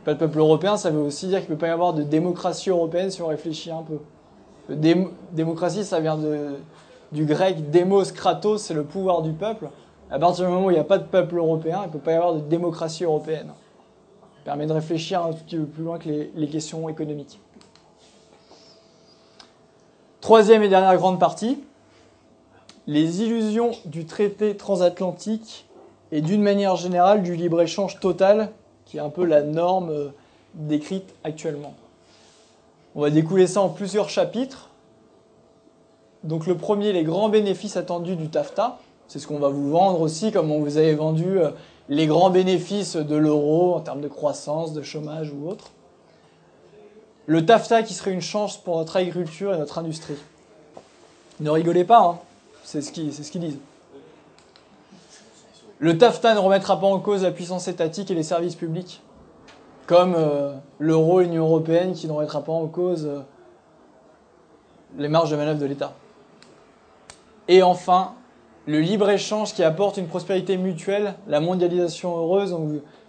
Pas de peuple européen, ça veut aussi dire qu'il ne peut pas y avoir de démocratie européenne si on réfléchit un peu. démocratie, ça vient de, du grec démos, kratos, c'est le pouvoir du peuple. À partir du moment où il n'y a pas de peuple européen, il ne peut pas y avoir de démocratie européenne permet de réfléchir un petit peu plus loin que les, questions économiques. Troisième et dernière grande partie, les illusions du traité transatlantique et d'une manière générale du libre-échange total, qui est un peu la norme euh, décrite actuellement. On va découler ça en plusieurs chapitres. Donc le premier, les grands bénéfices attendus du TAFTA. C'est ce qu'on va vous vendre aussi, comme on vous avait vendu euh, les grands bénéfices de l'euro en termes de croissance, de chômage ou autre. Le TAFTA qui serait une chance pour notre agriculture et notre industrie. Ne rigolez pas, hein. c'est ce qu'ils disent. Le TAFTA ne remettra pas en cause la puissance étatique et les services publics, comme euh, l'euro et l'Union européenne qui ne remettra pas en cause euh, les marges de manœuvre de l'État. Et enfin, le libre-échange qui apporte une prospérité mutuelle, la mondialisation heureuse.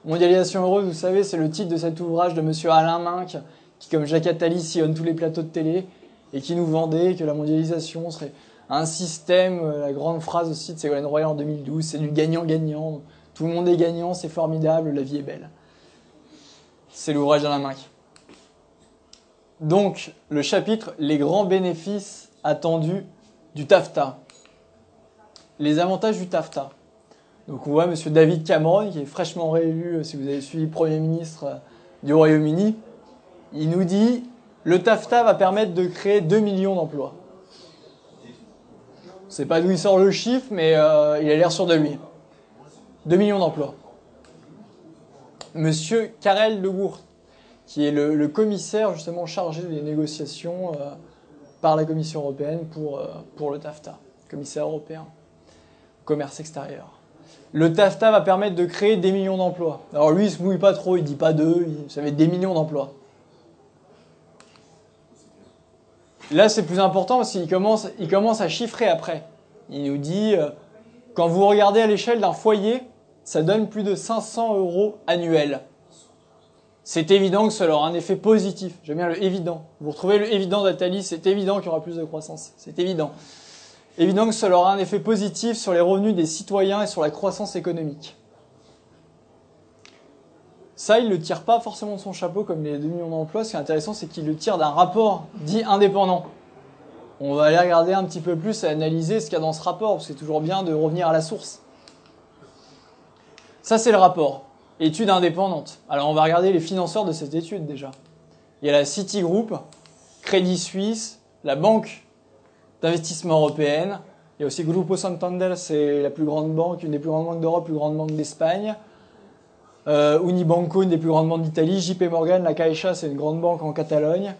mondialisation heureuse, vous savez, c'est le titre de cet ouvrage de monsieur Alain Minck, qui, comme Jacques Attali, sillonne tous les plateaux de télé et qui nous vendait que la mondialisation serait un système, la grande phrase aussi de Ségolène Royal en 2012, c'est du gagnant-gagnant. Tout le monde est gagnant, c'est formidable, la vie est belle. C'est l'ouvrage d'Alain Minck. Donc, le chapitre Les grands bénéfices attendus du TAFTA les avantages du TAFTA. Donc on voit M. David Cameron, qui est fraîchement réélu, euh, si vous avez suivi Premier ministre euh, du Royaume-Uni, il nous dit le TAFTA va permettre de créer 2 millions d'emplois. Je pas d'où il sort le chiffre, mais euh, il a l'air sûr de lui. 2 millions d'emplois. Monsieur Karel de Gourt, qui est le, commissaire justement chargé des négociations par la Commission européenne pour, pour le TAFTA, commissaire européen Le TAFTA va permettre de créer des millions d'emplois. Alors lui, il se mouille pas trop, il dit pas deux, ça va être des millions d'emplois. Là, c'est plus important parce qu'il commence, il commence à chiffrer après. Il nous dit, euh, quand vous regardez à l'échelle d'un foyer, ça donne plus de 500 euros annuels. C'est évident que cela aura un effet positif. J'aime bien le évident. Vous retrouvez le évident d'Atali, c'est évident qu'il y aura plus de croissance. C'est évident évident que cela aura un effet positif sur les revenus des citoyens et sur la croissance économique. Ça, il ne le tire pas forcément de son chapeau comme les 2 millions d'emplois. Ce qui est intéressant, c'est qu'il le tire d'un rapport dit indépendant. On va aller regarder un petit peu plus et analyser ce qu'il y a dans ce rapport, c'est toujours bien de revenir à la source. Ça, c'est le rapport. Étude indépendante. Alors, on va regarder les financeurs de cette étude déjà. Il y a la Citigroup, Crédit Suisse, la Banque d'investissement européenne. Il y a aussi Grupo Santander, c'est la plus grande banque, une des plus grandes banques d'Europe, plus grande banque d'Espagne. Euh, Unibanco, une des plus grandes banques d'Italie. JP Morgan, la Caixa, c'est une grande banque en Catalogne.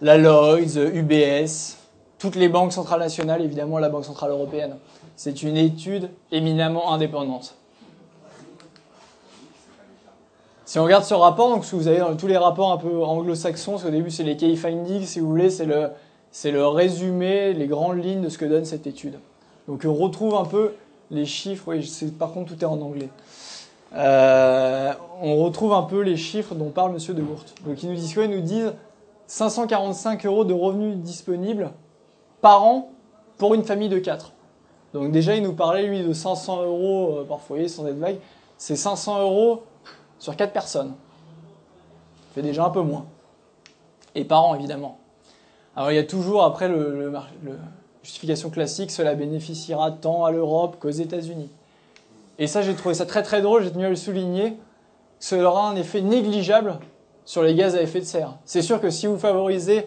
La Lloyds, UBS, toutes les banques centrales nationales, évidemment la Banque centrale européenne. C'est une étude éminemment indépendante. Si on regarde ce rapport, donc ce vous avez tous les rapports un peu anglo-saxons, au début c'est les key findings, si vous voulez, c'est le, c'est le résumé, les grandes lignes de ce que donne cette étude. Donc on retrouve un peu les chiffres, oui, par contre tout est en anglais. Euh, on retrouve un peu les chiffres dont parle M. De Gourt. Donc ils nous disent quoi? Ils nous disent 545 euros de revenus disponibles par an pour une famille de 4. Donc déjà, il nous parlait, lui, de 500 euros euh, par foyer, sans être vague. C'est 500 euros sur 4 personnes. Ça fait déjà un peu moins. Et par an, évidemment. Alors il y a toujours après le, justification classique, cela bénéficiera tant à l'Europe qu'aux États-Unis. Et ça, j'ai trouvé ça très très drôle, j'ai tenu à le souligner. Cela aura un effet négligeable sur les gaz à effet de serre. C'est sûr que si vous favorisez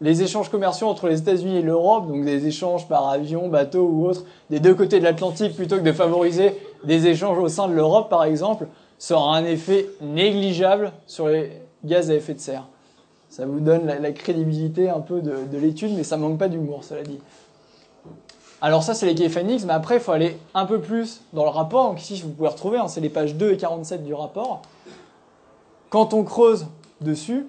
les échanges commerciaux entre les États-Unis et l'Europe, donc des échanges par avion, bateau ou autre, des deux côtés de l'Atlantique, plutôt que de favoriser des échanges au sein de l'Europe, par exemple, ça aura un effet négligeable sur les gaz à effet de serre. Ça vous donne la, crédibilité un peu de, l'étude, mais ça manque pas d'humour, cela dit. Alors ça, c'est les key mais après, il faut aller un peu plus dans le rapport. Donc ici, vous pouvez retrouver, hein, c'est les pages 2 et 47 du rapport. Quand on creuse dessus,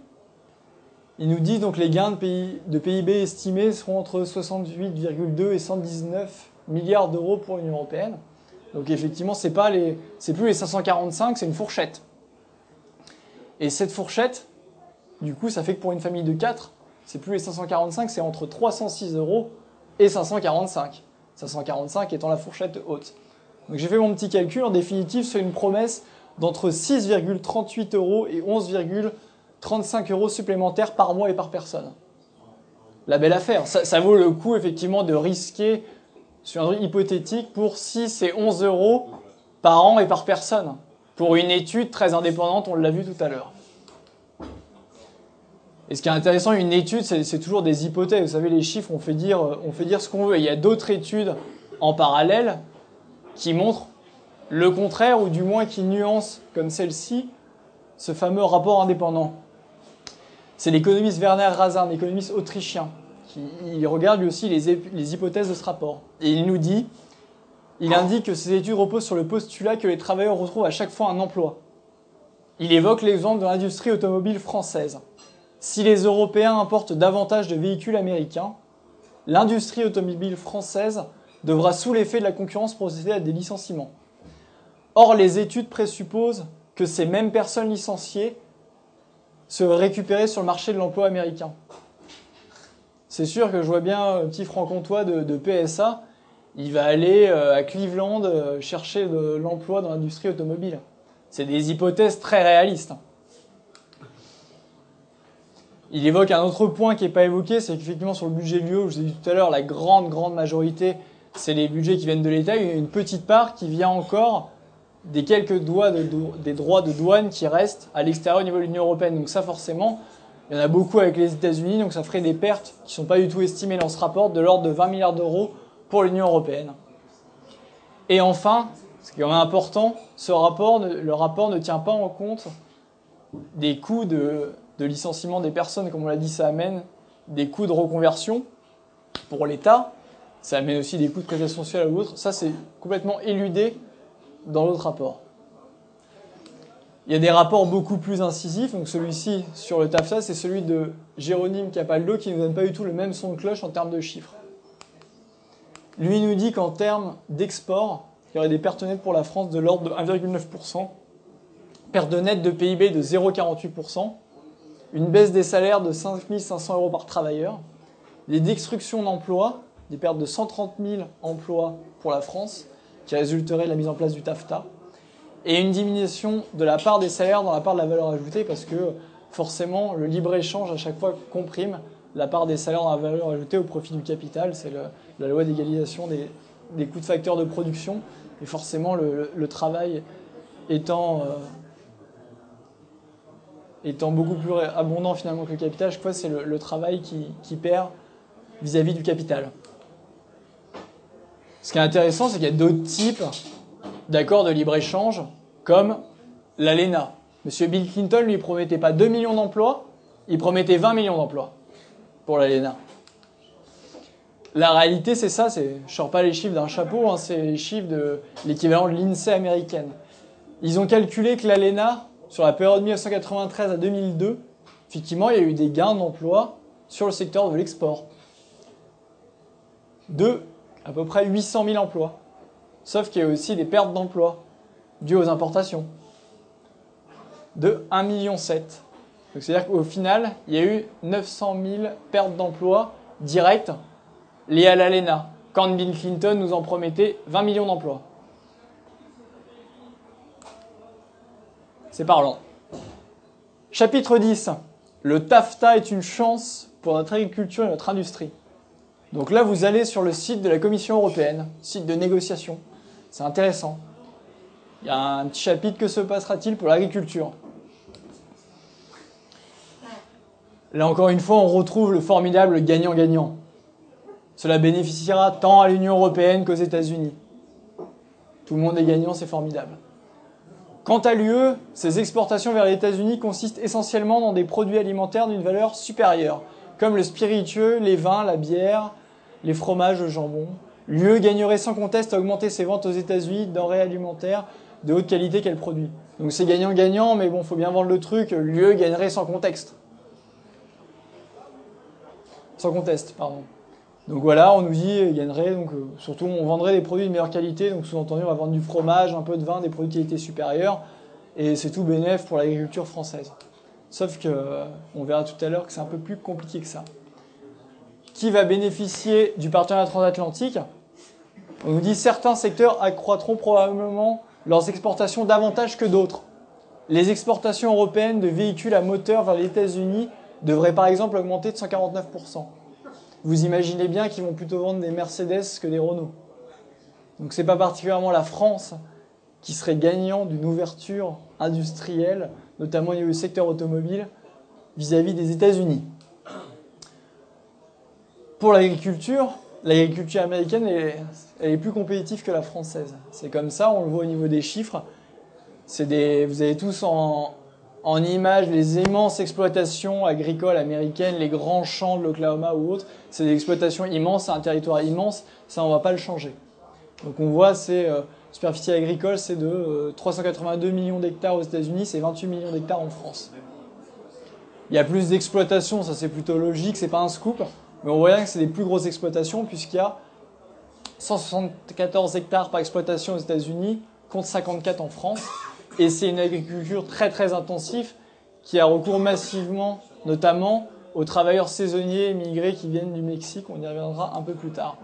il nous dit donc les gains de, PIB estimés seront entre 68,2 et 119 milliards d'euros pour l'Union européenne. Donc effectivement, c'est pas les, c'est plus les 545, c'est une fourchette. Et cette fourchette, du coup, ça fait que pour une famille de 4, c'est plus les 545, c'est entre 306 euros et 545. 545 étant la fourchette haute. Donc j'ai fait mon petit calcul. En définitive, c'est une promesse d'entre 6,38 euros et 11,35 euros supplémentaires par mois et par personne. La belle affaire. Ça, vaut le coup, effectivement, de risquer, sur un truc hypothétique, pour 6 et 11 euros par an et par personne. Pour une étude très indépendante, on l'a vu tout à l'heure. Et ce qui est intéressant, une étude, c'est toujours des hypothèses. Vous savez, les chiffres, on fait dire, on fait dire ce qu'on veut. il y a d'autres études en parallèle qui montrent le contraire, ou du moins qui nuancent, comme celle-ci, ce fameux rapport indépendant. C'est l'économiste Werner Razin, un économiste autrichien, qui regarde lui aussi les, les hypothèses de ce rapport. Et il nous dit, il indique que ces études reposent sur le postulat que les travailleurs retrouvent à chaque fois un emploi. Il évoque l'exemple de l'industrie automobile française. Si les Européens importent davantage de véhicules américains, l'industrie automobile française devra, sous l'effet de la concurrence, procéder à des licenciements. Or, les études présupposent que ces mêmes personnes licenciées seraient récupérées sur le marché de l'emploi américain. C'est sûr que je vois bien un petit franc-comtois de, PSA, il va aller euh, à Cleveland euh, chercher de l'emploi dans l'industrie automobile. C'est des hypothèses très réalistes. Il évoque un autre point qui n'est pas évoqué, c'est qu'effectivement sur le budget de l'UE, je vous ai dit tout à l'heure, la grande, grande majorité, c'est les budgets qui viennent de l'État. Il y a une petite part qui vient encore des quelques doigts de, des droits de douane qui restent à l'extérieur au niveau de l'Union européenne. Donc ça, forcément, il y en a beaucoup avec les États-Unis, donc ça ferait des pertes qui ne sont pas du tout estimées dans ce rapport, de l'ordre de 20 milliards d'euros pour l'Union européenne. Et enfin, ce qui est quand même important, ce rapport, le rapport ne tient pas en compte des coûts de, de licenciement des personnes, comme on l'a dit, ça amène des coûts de reconversion pour l'État, ça amène aussi des coûts de prestation sociale à l'autre. Ça, c'est complètement éludé dans l'autre rapport. Il y a des rapports beaucoup plus incisifs. Donc celui-ci sur le TAFSA, c'est celui de Jérôme Capaldo qui ne nous donne pas du tout le même son de cloche en termes de chiffres. Lui nous dit qu'en termes d'export, il y aurait des pertes nettes pour la France de l'ordre de 1,9%, perte de net de PIB de 0,48%, une baisse des salaires de 5 500 euros par travailleur, des destructions d'emplois, des pertes de 130 000 emplois pour la France, qui résulteraient de la mise en place du TAFTA, et une diminution de la part des salaires dans la part de la valeur ajoutée, parce que forcément, le libre-échange, à chaque fois, comprime la part des salaires dans la valeur ajoutée au profit du capital. C'est la loi d'égalisation des, coûts de facteurs de production. Et forcément, le, travail étant, euh, étant beaucoup plus abondant finalement que le capital, à chaque fois, c'est le, travail qui, perd vis-à-vis du capital. Ce qui est intéressant, c'est qu'il y a d'autres types d'accords de libre-échange, comme l'ALENA. Monsieur Bill Clinton lui promettait pas 2 millions d'emplois, il promettait 20 millions d'emplois pour l'ALENA. La réalité, c'est ça, je ne sors pas les chiffres d'un chapeau, hein, c'est les chiffres de l'équivalent de l'INSEE américaine. Ils ont calculé que l'ALENA, sur la période 1993 à 2002, effectivement, il y a eu des gains d'emploi sur le secteur de l'export. De à peu près 800 000 emplois. Sauf qu'il y a aussi des pertes d'emplois dues aux importations de 1,7 million. C'est-à-dire qu'au final, il y a eu 900 000 pertes d'emplois directes liées à l'ALENA, quand Bill Clinton nous en promettait 20 millions d'emplois. C'est parlant. Chapitre 10. Le TAFTA est une chance pour notre agriculture et notre industrie. Donc là, vous allez sur le site de la Commission européenne, site de négociation. C'est intéressant. Il y a un petit chapitre que se passera-t-il pour l'agriculture? Là encore une fois, on retrouve le formidable gagnant-gagnant. Cela bénéficiera tant à l'Union européenne qu'aux États-Unis. Tout le monde est gagnant, c'est formidable. Quant à l'UE, ses exportations vers les États-Unis consistent essentiellement dans des produits alimentaires d'une valeur supérieure, comme le spiritueux, les vins, la bière, les fromages, le jambon. L'UE gagnerait sans conteste à augmenter ses ventes aux États-Unis denrées alimentaires de haute qualité qu'elle produit. Donc c'est gagnant-gagnant, mais bon, faut bien vendre le truc. L'UE gagnerait sans contexte. Sans conteste, pardon. Donc voilà, on nous dit, il gagnerait, donc euh, surtout on vendrait des produits de meilleure qualité, donc sous-entendu on va vendre du fromage, un peu de vin, des produits de qualité supérieure, et c'est tout bénéf pour l'agriculture française. Sauf que, euh, on verra tout à l'heure que c'est un peu plus compliqué que ça qui va bénéficier du partenariat transatlantique? On nous dit certains secteurs accroîtront probablement leurs exportations davantage que d'autres. Les exportations européennes de véhicules à moteur vers les États-Unis devraient par exemple augmenter de 149%. Vous imaginez bien qu'ils vont plutôt vendre des Mercedes que des Renault. Donc ce n'est pas particulièrement la France qui serait gagnant d'une ouverture industrielle, notamment au niveau du secteur automobile, vis-à-vis des États-Unis. Pour l'agriculture, l'agriculture américaine est, plus compétitive que la française. C'est comme ça, on le voit au niveau des chiffres. Vous avez tous en, en image les immenses exploitations agricoles américaines, les grands champs de l'Oklahoma ou autres. C'est des exploitations immenses, c'est un territoire immense, ça on va pas le changer. Donc on voit c'est euh, superficie agricole, c'est de 382 euh, millions d'hectares aux États-Unis, c'est 28 millions d'hectares en France. Il y a plus d'exploitations, ça c'est plutôt logique, c'est pas un scoop, mais on voit bien que c'est des plus grosses exploitations puisqu'il y a 174 hectares par exploitation aux États-Unis contre 54 en France. Et c'est une agriculture très très intensive qui a recours massivement, notamment aux travailleurs saisonniers immigrés qui viennent du Mexique. On y reviendra un peu plus tard.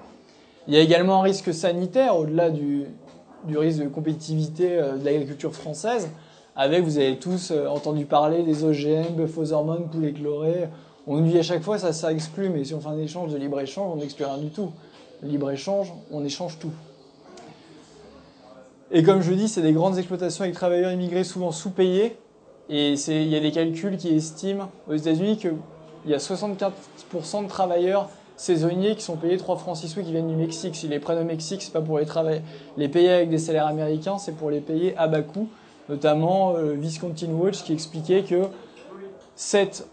Il y a également un risque sanitaire au-delà du, risque de compétitivité euh, de l'agriculture française. Avec, vous avez tous euh, entendu parler des OGM, bœuf aux hormones, poulet chloré. On nous dit à chaque fois ça, ça exclut, mais si on fait un échange de libre-échange, on n'exclut rien du tout. Libre-échange, on échange tout. Et comme je dis, c'est des grandes exploitations avec travailleurs immigrés souvent sous-payés. Et il y a des calculs qui estiment aux États-Unis qu'il y a 64% de travailleurs saisonniers qui sont payés 3 francs 6 sous qui viennent du Mexique. S'ils les prennent au Mexique, c'est pas pour les, les payer avec des salaires américains, c'est pour les payer à bas coût. Notamment euh, Viscontin Watch qui expliquait que 7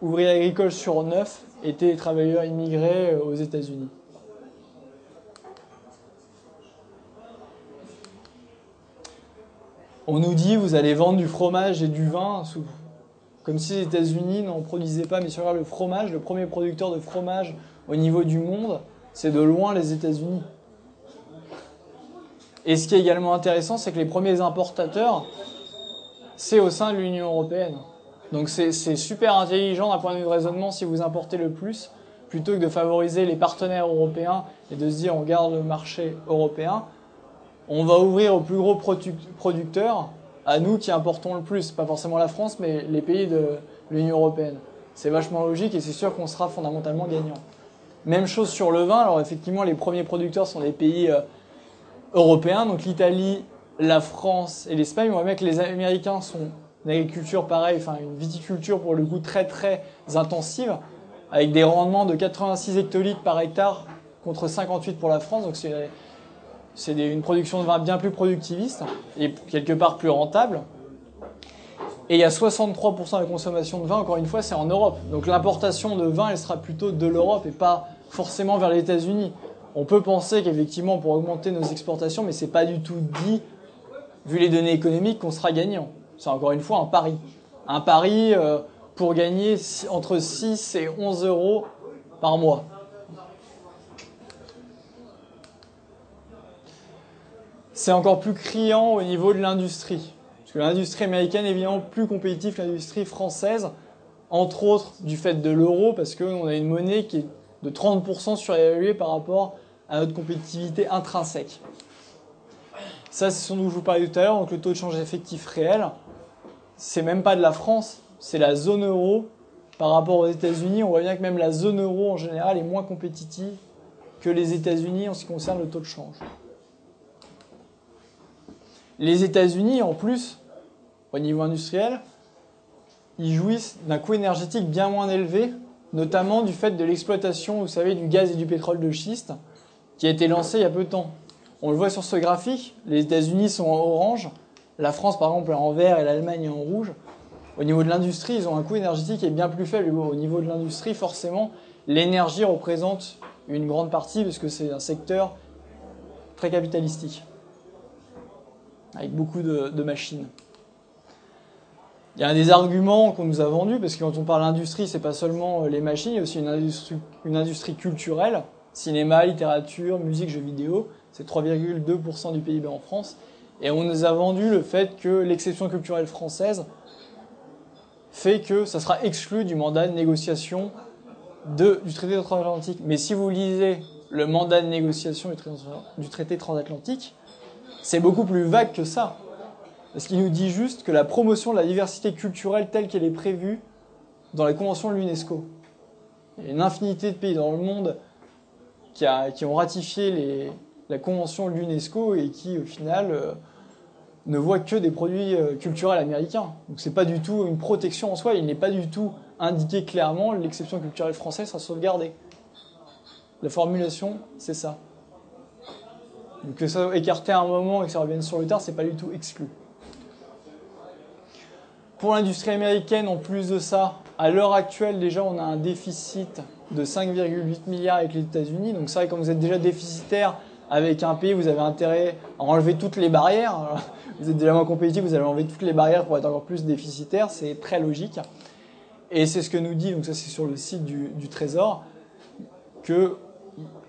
ouvriers agricoles sur 9 étaient travailleurs immigrés euh, aux États-Unis. On nous dit vous allez vendre du fromage et du vin, comme si les États-Unis n'en produisaient pas. Mais regarde le fromage, le premier producteur de fromage au niveau du monde, c'est de loin les États-Unis. Et ce qui est également intéressant, c'est que les premiers importateurs, c'est au sein de l'Union européenne. Donc c'est super intelligent d'un point de vue de raisonnement si vous importez le plus, plutôt que de favoriser les partenaires européens et de se dire on garde le marché européen on va ouvrir aux plus gros producteurs, à nous qui importons le plus, pas forcément la France, mais les pays de l'Union européenne. C'est vachement logique et c'est sûr qu'on sera fondamentalement gagnant. Même chose sur le vin, alors effectivement les premiers producteurs sont les pays euh, européens, donc l'Italie, la France et l'Espagne. On voit bien que les Américains sont une agriculture pareille, enfin une viticulture pour le coup très très intensive, avec des rendements de 86 hectolitres par hectare contre 58 pour la France, c'est une production de vin bien plus productiviste et quelque part plus rentable. Et il y a 63% de la consommation de vin, encore une fois, c'est en Europe. Donc l'importation de vin, elle sera plutôt de l'Europe et pas forcément vers les États-Unis. On peut penser qu'effectivement, pour augmenter nos exportations, mais c'est pas du tout dit, vu les données économiques, qu'on sera gagnant. C'est encore une fois un pari. Un pari euh, pour gagner entre 6 et 11 euros par mois. C'est encore plus criant au niveau de l'industrie. Parce que l'industrie américaine est évidemment plus compétitive que l'industrie française, entre autres du fait de l'euro, parce qu'on a une monnaie qui est de 30% surévaluée par rapport à notre compétitivité intrinsèque. Ça, c'est ce dont je vous parlais tout à l'heure, donc le taux de change effectif réel, c'est même pas de la France, c'est la zone euro par rapport aux États-Unis. On voit bien que même la zone euro en général est moins compétitive que les États-Unis en ce qui concerne le taux de change. Les États-Unis, en plus, au niveau industriel, ils jouissent d'un coût énergétique bien moins élevé, notamment du fait de l'exploitation, vous savez, du gaz et du pétrole de schiste, qui a été lancé il y a peu de temps. On le voit sur ce graphique, les États-Unis sont en orange, la France par exemple est en vert et l'Allemagne est en rouge. Au niveau de l'industrie, ils ont un coût énergétique qui est bien plus faible. Au niveau de l'industrie, forcément, l'énergie représente une grande partie parce que c'est un secteur très capitalistique avec beaucoup de, machines. Il y a un des arguments qu'on nous a vendus, parce que quand on parle d'industrie, c'est pas seulement euh, les machines, il y a aussi une industrie, industrie culturelle, cinéma, littérature, musique, jeux vidéo, c'est 3,2% du PIB en France. Et on nous a vendu le fait que l'exception culturelle française fait que ça sera exclu du mandat de négociation du traité transatlantique. Mais si vous lisez le mandat de négociation du traité transatlantique, c'est beaucoup plus vague que ça. Parce qu'il nous dit juste que la promotion de la diversité culturelle telle qu'elle est prévue dans les conventions de l'UNESCO. Il y a une infinité de pays dans le monde qui, ont ratifié la convention de l'UNESCO et qui, au final, euh, ne voient que des produits euh, culturels américains. Donc c'est pas du tout une protection en soi, il n'est pas du tout indiqué clairement l'exception culturelle française sera sauvegardée. La formulation, c'est ça. Donc que ça soit écarté à un moment et que ça revienne sur le tard, c'est pas du tout exclu. Pour l'industrie américaine, en plus de ça, à l'heure actuelle, déjà, on a un déficit de 5,8 milliards avec les États-Unis. Donc, c'est vrai, quand vous êtes déjà déficitaire avec un pays, vous avez intérêt à enlever toutes les barrières. vous êtes déjà moins compétitif, vous allez enlever toutes les barrières pour être encore plus déficitaire. C'est très logique. Et c'est ce que nous dit, donc ça c'est sur le site du, du Trésor, que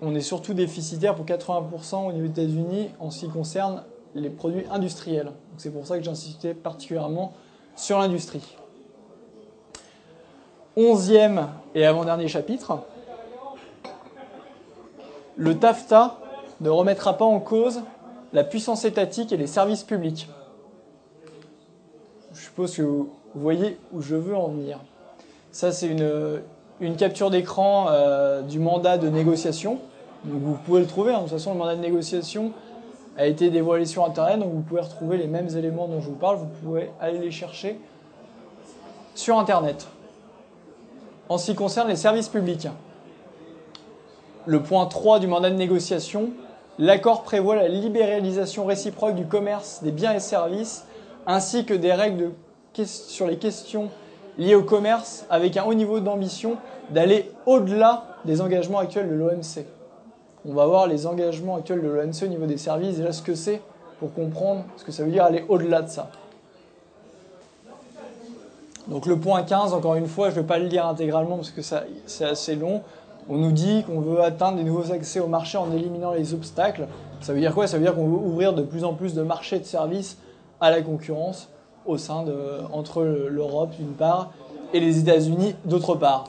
on est surtout déficitaire pour 80% au niveau des États-Unis en ce qui concerne les produits industriels. C'est pour ça que j'insistais particulièrement sur l'industrie. Onzième et avant-dernier chapitre, le TAFTA ne remettra pas en cause la puissance étatique et les services publics. Je suppose que vous voyez où je veux en venir. Ça, c'est une, une, capture d'écran euh, du mandat de négociation. Donc vous pouvez le trouver. Hein. De toute façon, le mandat de négociation a été dévoilé sur Internet. Donc vous pouvez retrouver les mêmes éléments dont je vous parle. Vous pouvez aller les chercher sur Internet. En ce qui concerne les services publics, le point 3 du mandat de négociation, l'accord prévoit la libéralisation réciproque du commerce des biens et services ainsi que des règles sur les questions liées au commerce avec un haut niveau d'ambition d'aller au-delà des engagements actuels de l'OMC. On va voir les engagements actuels de l'OMC au niveau des services, déjà ce que c'est pour comprendre ce que ça veut dire aller au-delà de ça. Donc le point 15, encore une fois, je ne vais pas le lire intégralement parce que c'est assez long. On nous dit qu'on veut atteindre des nouveaux accès au marché en éliminant les obstacles. Ça veut dire quoi? Ça veut dire qu'on veut ouvrir de plus en plus de marchés de services à la concurrence au sein de, entre l'Europe d'une part et les États-Unis d'autre part.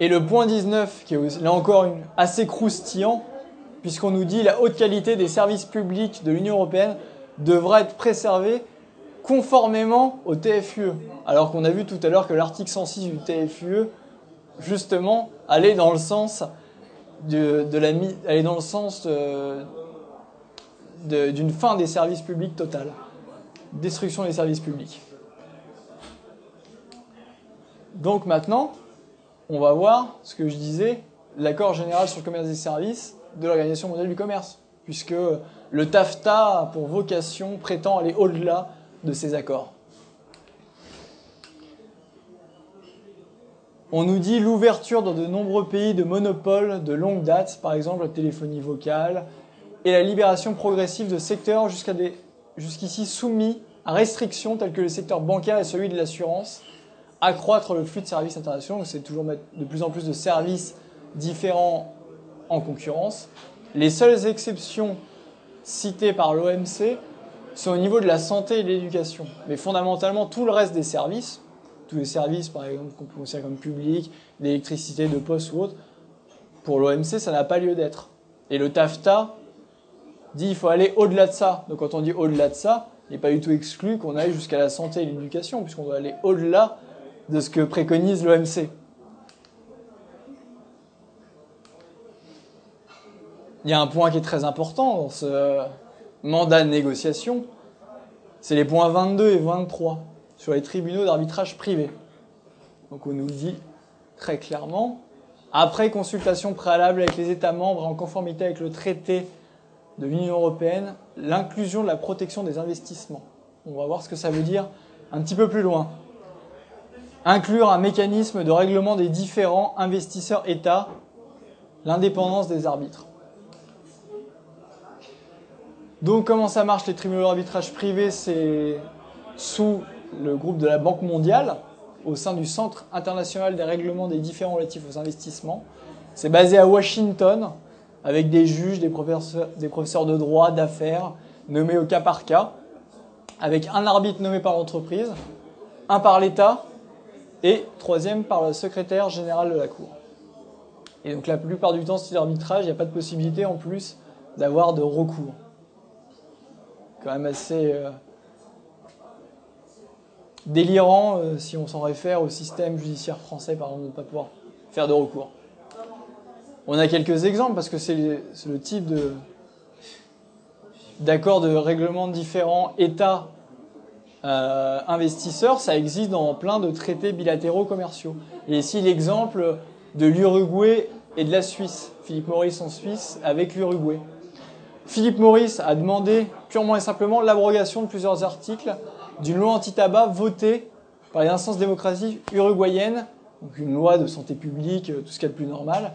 Et le point 19, qui est là encore une, assez croustillant, puisqu'on nous dit la haute qualité des services publics de l'Union européenne devra être préservée conformément au TFUE. Alors qu'on a vu tout à l'heure que l'article 106 du TFUE, justement, allait dans le sens de, la allait dans le sens euh, d'une fin des services publics totale, destruction des services publics. Donc maintenant, on va voir ce que je disais, l'accord général sur le commerce des services de l'Organisation mondiale du commerce, puisque le TAFTA pour vocation prétend aller au-delà de ces accords. On nous dit l'ouverture dans de nombreux pays de monopoles de longue date, par exemple la téléphonie vocale, et la libération progressive de secteurs jusqu'ici soumis à restrictions telles que le secteur bancaire et celui de l'assurance, accroître le flux de services internationaux, c'est toujours mettre de plus en plus de services différents en concurrence. Les seules exceptions citées par l'OMC sont au niveau de la santé et de l'éducation. Mais fondamentalement, tout le reste des services, tous les services par exemple qu'on peut considérer comme publics, d'électricité, de poste ou autre, pour l'OMC, ça n'a pas lieu d'être. Et le TAFTA dit qu'il faut aller au-delà de ça. Donc quand on dit au-delà de ça, il n'est pas du tout exclu qu'on aille jusqu'à la santé et l'éducation, puisqu'on doit aller au-delà de ce que préconise l'OMC. Il y a un point qui est très important dans ce, mandat de négociation, c'est les points 22 et 23 sur les tribunaux d'arbitrage privé. Donc on nous dit très clairement, après consultation préalable avec les États membres en conformité avec le traité de l'Union européenne, l'inclusion de la protection des investissements. On va voir ce que ça veut dire un petit peu plus loin. Inclure un mécanisme de règlement des différents investisseurs États, l'indépendance des arbitres. Donc comment ça marche les tribunaux d'arbitrage privés? C'est sous le groupe de la Banque mondiale, au sein du Centre international des règlements des différents relatifs aux investissements. C'est basé à Washington, avec des juges, des professeurs, de droit, d'affaires, nommés au cas par cas, avec un arbitre nommé par l'entreprise, un par l'État, et troisième par le secrétaire général de la Cour. Et donc la plupart du temps, c'est l'arbitrage, il n'y a pas de possibilité en plus d'avoir de recours quand même assez euh, délirant euh, si on s'en réfère au système judiciaire français, par exemple, de ne pas pouvoir faire de recours. On a quelques exemples parce que c'est le, type de d'accords de règlement différents États euh, investisseurs, ça existe dans plein de traités bilatéraux commerciaux. Et ici l'exemple de l'Uruguay et de la Suisse, Philippe Maurice en Suisse avec l'Uruguay. Philippe Maurice a demandé purement et simplement l'abrogation de plusieurs articles d'une loi anti-tabac votée par les instances démocratiques uruguayennes, donc une loi de santé publique, tout ce qu'il y a de plus normal,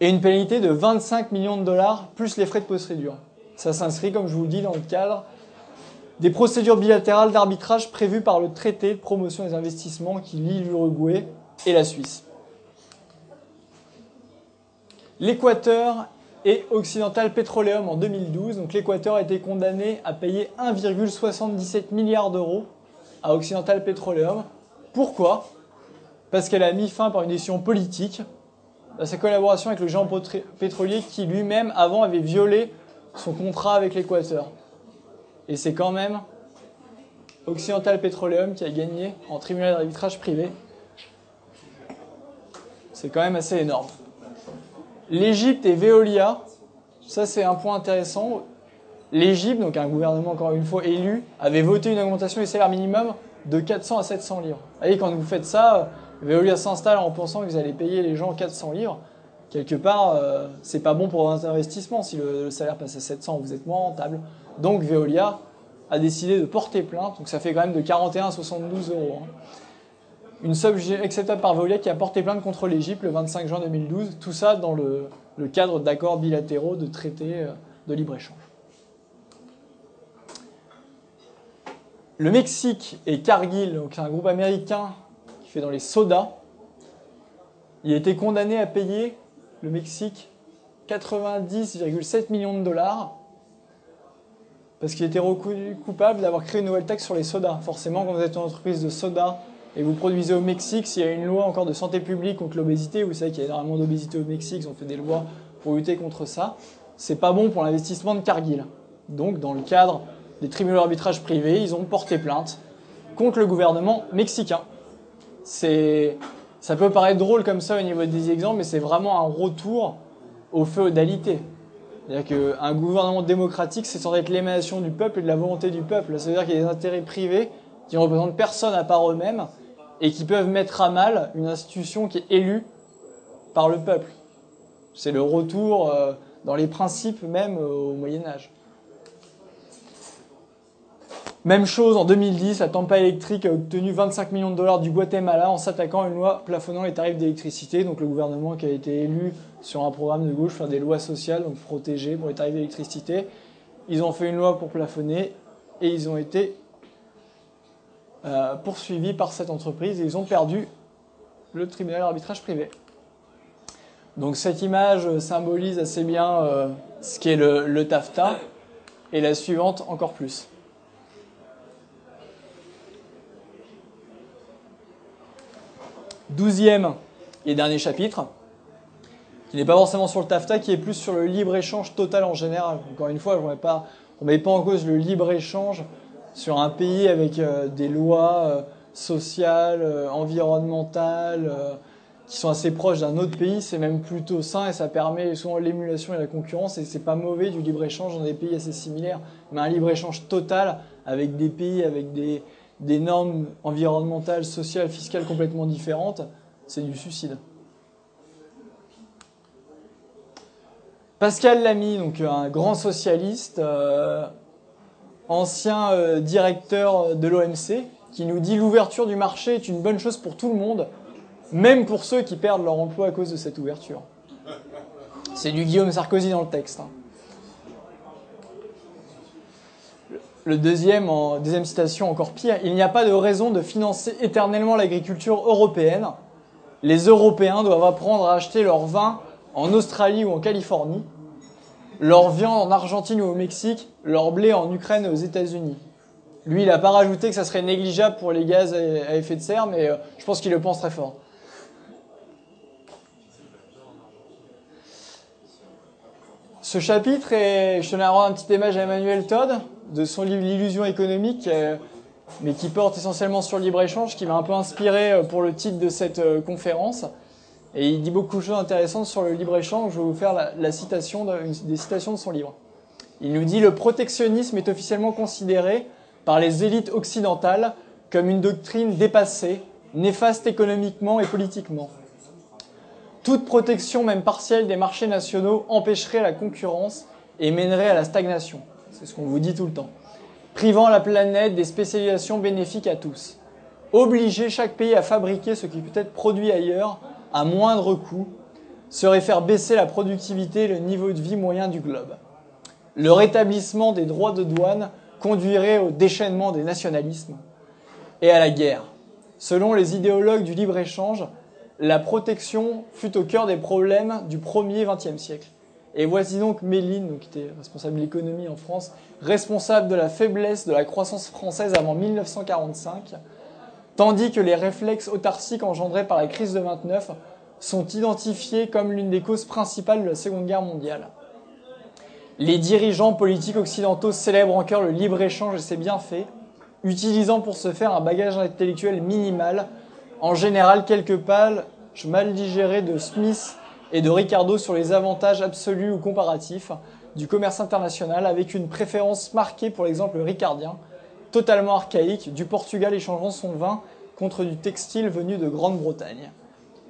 et une pénalité de 25 millions de dollars plus les frais de procédure. Ça s'inscrit, comme je vous le dis, dans le cadre des procédures bilatérales d'arbitrage prévues par le traité de promotion des investissements qui lie l'Uruguay et la Suisse. L'Équateur et Occidental Petroleum en 2012. Donc l'Équateur a été condamné à payer 1,77 milliard d'euros à Occidental Petroleum. Pourquoi? Parce qu'elle a mis fin par une décision politique sa collaboration avec le géant pétrolier qui lui-même avant avait violé son contrat avec l'Équateur. Et c'est quand même Occidental Petroleum qui a gagné en tribunal d'arbitrage privé. C'est quand même assez énorme. L'Égypte et Veolia, ça c'est un point intéressant. L'Égypte, donc un gouvernement encore une fois élu, avait voté une augmentation du salaire minimum de 400 à 700 livres. Vous voyez, quand vous faites ça, Veolia s'installe en pensant que vous allez payer les gens 400 livres. Quelque part, euh, c'est pas bon pour votre investissement. Si le, salaire passe à 700, vous êtes moins rentable. Donc Veolia a décidé de porter plainte. Donc ça fait quand même de 41 à 72 euros. Hein une somme acceptable par Veolia qui a porté plainte contre l'Égypte le 25 juin 2012. Tout ça dans le, cadre d'accords bilatéraux de traités euh, de libre-échange. Le Mexique et Cargill, donc un groupe américain dans les sodas, il a été condamné à payer le Mexique 90,7 millions de dollars parce qu'il était reconnu coupable d'avoir créé une nouvelle taxe sur les sodas. Forcément, quand vous êtes une entreprise de soda et vous produisez au Mexique, s'il y a une loi encore de santé publique contre l'obésité, vous savez qu'il y a énormément d'obésité au Mexique, ils ont fait des lois pour lutter contre ça, c'est pas bon pour l'investissement de Cargill. Donc, dans le cadre des tribunaux d'arbitrage privés, ils ont porté plainte contre le gouvernement mexicain. C'est, ça peut paraître drôle comme ça au niveau des exemples, mais c'est vraiment un retour aux féodalités. C'est-à-dire qu'un gouvernement démocratique, c'est censé être l'émanation du peuple et de la volonté du peuple. Ça veut dire qu'il y a des intérêts privés qui ne représentent personne à part eux-mêmes et qui peuvent mettre à mal une institution qui est élue par le peuple. C'est le retour euh, dans les principes même euh, au Moyen Âge. Même chose en 2010, la Tampa Electric a obtenu 25 millions de dollars du Guatemala en s'attaquant à une loi plafonnant les tarifs d'électricité. Donc le gouvernement qui a été élu sur un programme de gauche, faire des lois sociales, donc protégées pour les tarifs d'électricité. Ils ont fait une loi pour plafonner et ils ont été euh, poursuivis par cette entreprise et ils ont perdu le tribunal d'arbitrage privé. Donc cette image symbolise assez bien euh, ce qu'est le, le TAFTA et la suivante encore plus. Douzième et dernier chapitre, qui n'est pas forcément sur le TAFTA, qui est plus sur le libre-échange total en général. Encore une fois, je ne pas, pas en cause le libre-échange sur un pays avec euh, des lois euh, sociales, euh, environnementales, qui sont assez proches d'un autre pays, c'est même plutôt sain et ça permet souvent l'émulation et la concurrence et c'est pas mauvais du libre-échange dans des pays assez similaires. Mais un libre-échange total avec des pays avec des, des normes environnementales, sociales, fiscales complètement différentes, c'est du suicide. Pascal Lamy, donc un grand socialiste, ancien euh, directeur de l'OMC, qui nous dit l'ouverture du marché est une bonne chose pour tout le monde, même pour ceux qui perdent leur emploi à cause de cette ouverture. C'est du Guillaume Sarkozy dans le texte. Hein. Le deuxième, en, deuxième citation encore pire, il n'y a pas de raison de financer éternellement l'agriculture européenne. Les Européens doivent apprendre à acheter leur vin en Australie ou en Californie leur viande en Argentine ou au Mexique, leur blé en Ukraine et aux États-Unis. Lui, il n'a pas rajouté que ça serait négligeable pour les gaz à effet de serre, mais euh, je pense qu'il le pense très fort. Ce chapitre est, je tenais à rendre un petit image à Emmanuel Todd de son livre L'illusion économique, euh, mais qui porte essentiellement sur le libre-échange, qui m'a un peu inspiré euh, pour le titre de cette conférence. Et il dit beaucoup de choses intéressantes sur le libre-échange. Je vais vous faire la, citation des citations de son livre. Il nous dit Le protectionnisme est officiellement considéré par les élites occidentales comme une doctrine dépassée, néfaste économiquement et politiquement. Toute protection, même partielle, des marchés nationaux empêcherait la concurrence et mènerait à la stagnation. C'est ce qu'on vous dit tout le temps. privant la planète des spécialisations bénéfiques à tous. Obliger chaque pays à fabriquer ce qui peut être produit ailleurs à moindre coût serait faire baisser la productivité et le niveau de vie moyen du globe. Le rétablissement des droits de douane conduirait au déchaînement des nationalismes et à la guerre. Selon les idéologues du libre-échange, la protection fut au cœur des problèmes du premier XXe siècle. Et voici donc Méline, qui était responsable de l'économie en France, responsable de la faiblesse de la croissance française avant 1945, tandis que les réflexes autarciques engendrés par la crise de 29 sont identifiés comme l'une des causes principales de la Seconde Guerre mondiale. Les dirigeants politiques occidentaux célèbrent en cœur le libre-échange et ses bienfaits, utilisant pour ce faire un bagage intellectuel minimal, en général quelques pages mal digérées de Smith et de Ricardo sur les avantages absolus ou comparatifs du commerce international, avec une préférence marquée pour l'exemple ricardien, totalement archaïque, du Portugal échangeant son vin contre du textile venu de Grande-Bretagne.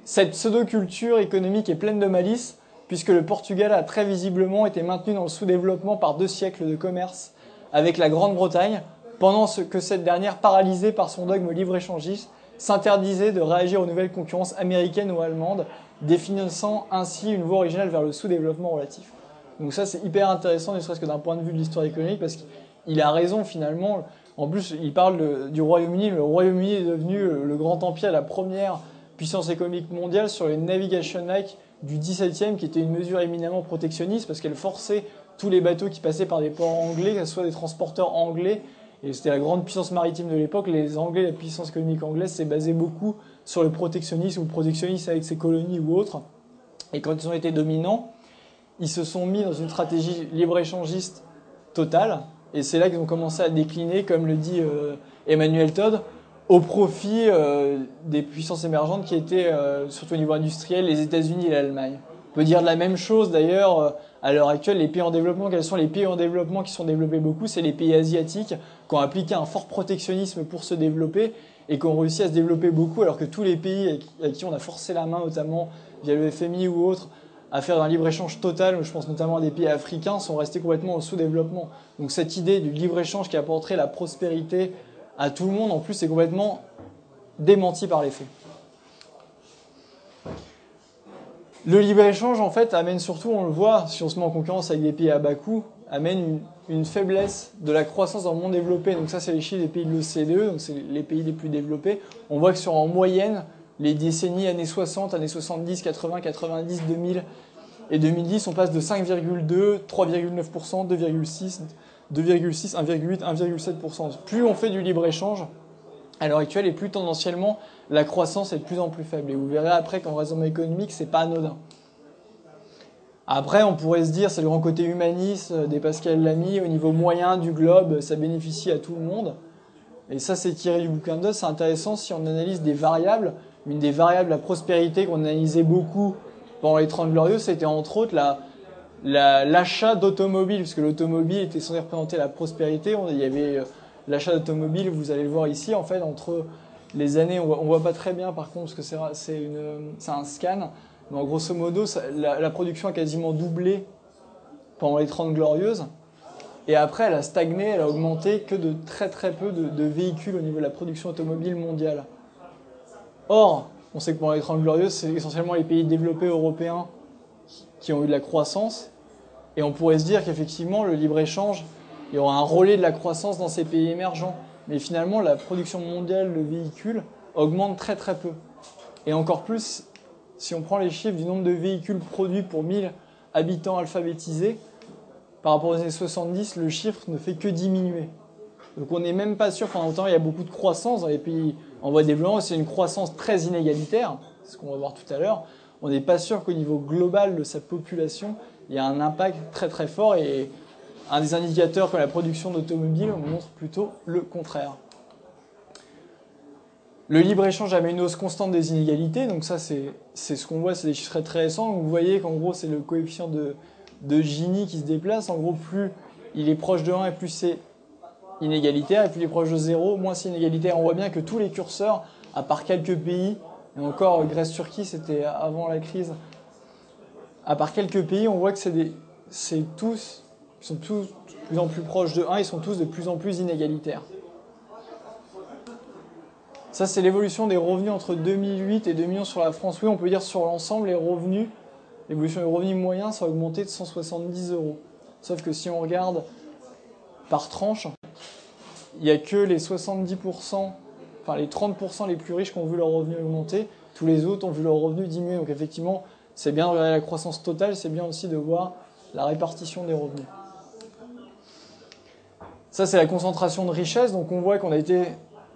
Cette pseudo-culture économique est pleine de malice, puisque le Portugal a très visiblement été maintenu dans le sous-développement par deux siècles de commerce avec la Grande-Bretagne, pendant que cette dernière, paralysée par son dogme libre-échangiste, s'interdisait de réagir aux nouvelles concurrences américaines ou allemandes, définissant ainsi une voie originale vers le sous-développement relatif. Donc ça c'est hyper intéressant, ne serait-ce que d'un point de vue de l'histoire économique, parce qu'il a raison finalement. En plus, il parle du Royaume-Uni. Le Royaume-Uni est devenu le grand empire, la première puissance économique mondiale sur les Navigation Act du 17e, qui était une mesure éminemment protectionniste, parce qu'elle forçait tous les bateaux qui passaient par des ports anglais, que ce soit des transporteurs anglais, et c'était la grande puissance maritime de l'époque. Les Anglais, la puissance économique anglaise, s'est basée beaucoup sur le protectionnisme ou protectionnisme avec ses colonies ou autres. Et quand ils ont été dominants, ils se sont mis dans une stratégie libre-échangiste totale. Et c'est là qu'ils ont commencé à décliner, comme le dit euh, Emmanuel Todd, au profit euh, des puissances émergentes qui étaient, euh, surtout au niveau industriel, les États-Unis et l'Allemagne. On peut dire la même chose d'ailleurs à l'heure actuelle, les pays en développement, quels sont les pays en développement qui sont développés beaucoup? C'est les pays asiatiques qui ont appliqué un fort protectionnisme pour se développer et qui ont réussi à se développer beaucoup, alors que tous les pays à qui on a forcé la main, notamment via le FMI ou autres, à faire un libre-échange total, je pense notamment à des pays africains, sont restés complètement au sous-développement. Donc cette idée du libre-échange qui apporterait la prospérité à tout le monde, en plus, c'est complètement démenti par les faits. Le libre-échange, en fait, amène surtout, on le voit, si on se met en concurrence avec des pays à bas coût, amène une, faiblesse de la croissance dans le monde développé. Donc ça, c'est les chiffres des pays de l'OCDE, donc c'est les pays les plus développés. On voit que sur en moyenne, les décennies années 60, années 70, 80, 90, 2000 et 2010, on passe de 5,2, 3,9%, 2,6, 2,6, 1,8, 1,7%. Plus on fait du libre-échange, à l'heure actuelle, et plus tendanciellement, la croissance est de plus en plus faible. Et vous verrez après qu'en raisonnement économique, c'est pas anodin. Après, on pourrait se dire, c'est le grand côté humaniste des Pascal Lamy, au niveau moyen du globe, ça bénéficie à tout le monde. Et ça, c'est tiré du bouquin de c'est intéressant si on analyse des variables. Une des variables, la prospérité, qu'on analysait beaucoup pendant les 30 glorieux, c'était entre autres la, l'achat d'automobiles, puisque l'automobile était censé représenter la prospérité. Il y avait euh, l'achat d'automobiles, vous allez le voir ici, en fait, entre les années, on voit, voit pas très bien par contre, parce que c'est un scan, mais grosso modo, la, production a quasiment doublé pendant les 30 glorieuses. Et après, elle a stagné, elle a augmenté que de très très peu de, de véhicules au niveau de la production automobile mondiale. Or, on sait que pendant les 30 glorieuses, c'est essentiellement les pays développés européens qui ont eu de la croissance. Et on pourrait se dire qu'effectivement, le libre-échange, il y aura un relais de la croissance dans ces pays émergents. Mais finalement, la production mondiale de véhicules augmente très très peu. Et encore plus, si on prend les chiffres du nombre de véhicules produits pour 1000 habitants alphabétisés, par rapport aux années 70, le chiffre ne fait que diminuer. Donc on n'est même pas sûr, pendant longtemps, il y a beaucoup de croissance dans les pays en voie de développement, c'est une croissance très inégalitaire, ce qu'on va voir tout à l'heure on n'est pas sûr qu'au niveau global de sa population, il y a un impact très très fort et un des indicateurs comme la production d'automobiles montre plutôt le contraire. Le libre-échange amène une hausse constante des inégalités, donc ça c'est ce qu'on voit, c'est des chiffres très, récents. Vous voyez qu'en gros c'est le coefficient de, de Gini qui se déplace. En gros, plus il est proche de 1 et plus c'est inégalitaire, et plus il est proche de 0, moins c'est inégalitaire. On voit bien que tous les curseurs, à part quelques pays, et encore, Grèce-Turquie, c'était avant la crise. À part quelques pays, on voit que c'est tous, sont tous plus en plus proches de 1, ils sont tous de plus en plus inégalitaires. Ça, c'est l'évolution des revenus entre 2008 et 2011 sur la France. Oui, on peut dire sur l'ensemble, les revenus, l'évolution des revenus moyens, ça a de 170 euros. Sauf que si on regarde par tranche, il n'y a que les 70%, enfin les 30% les plus riches qui ont vu leur revenu augmenter. Tous les autres ont vu leur revenu diminuer. Donc effectivement, c'est bien de regarder la croissance totale, c'est bien aussi de voir la répartition des revenus. Ça, c'est la concentration de richesse. Donc on voit qu'on a été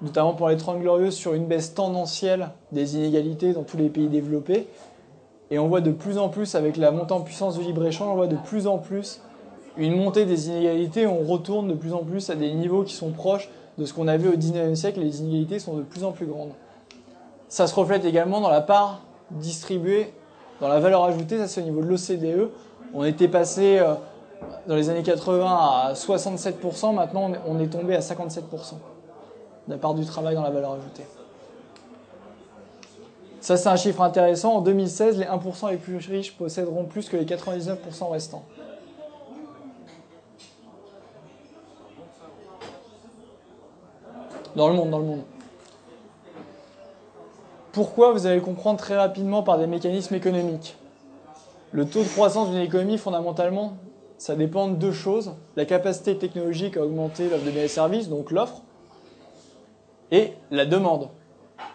notamment pour les 30 glorieuses, sur une baisse tendancielle des inégalités dans tous les pays développés. Et on voit de plus en plus, avec la montée en puissance du libre-échange, on voit de plus en plus une montée des inégalités. On retourne de plus en plus à des niveaux qui sont proches de ce qu'on avait au 19e siècle. Les inégalités sont de plus en plus grandes. Ça se reflète également dans la part distribuée, dans la valeur ajoutée. Ça, c'est au niveau de l'OCDE. On était passé euh, dans les années 80 à 67%. Maintenant, on est tombé à 57% de la part du travail dans la valeur ajoutée. Ça, c'est un chiffre intéressant. En 2016, les 1% les plus riches posséderont plus que les 99% restants. Dans le monde, dans le monde. Pourquoi Vous allez le comprendre très rapidement par des mécanismes économiques? Le taux de croissance d'une économie, fondamentalement, ça dépend de deux choses. La capacité technologique à augmenter l'offre de biens et services, donc l'offre, et la demande.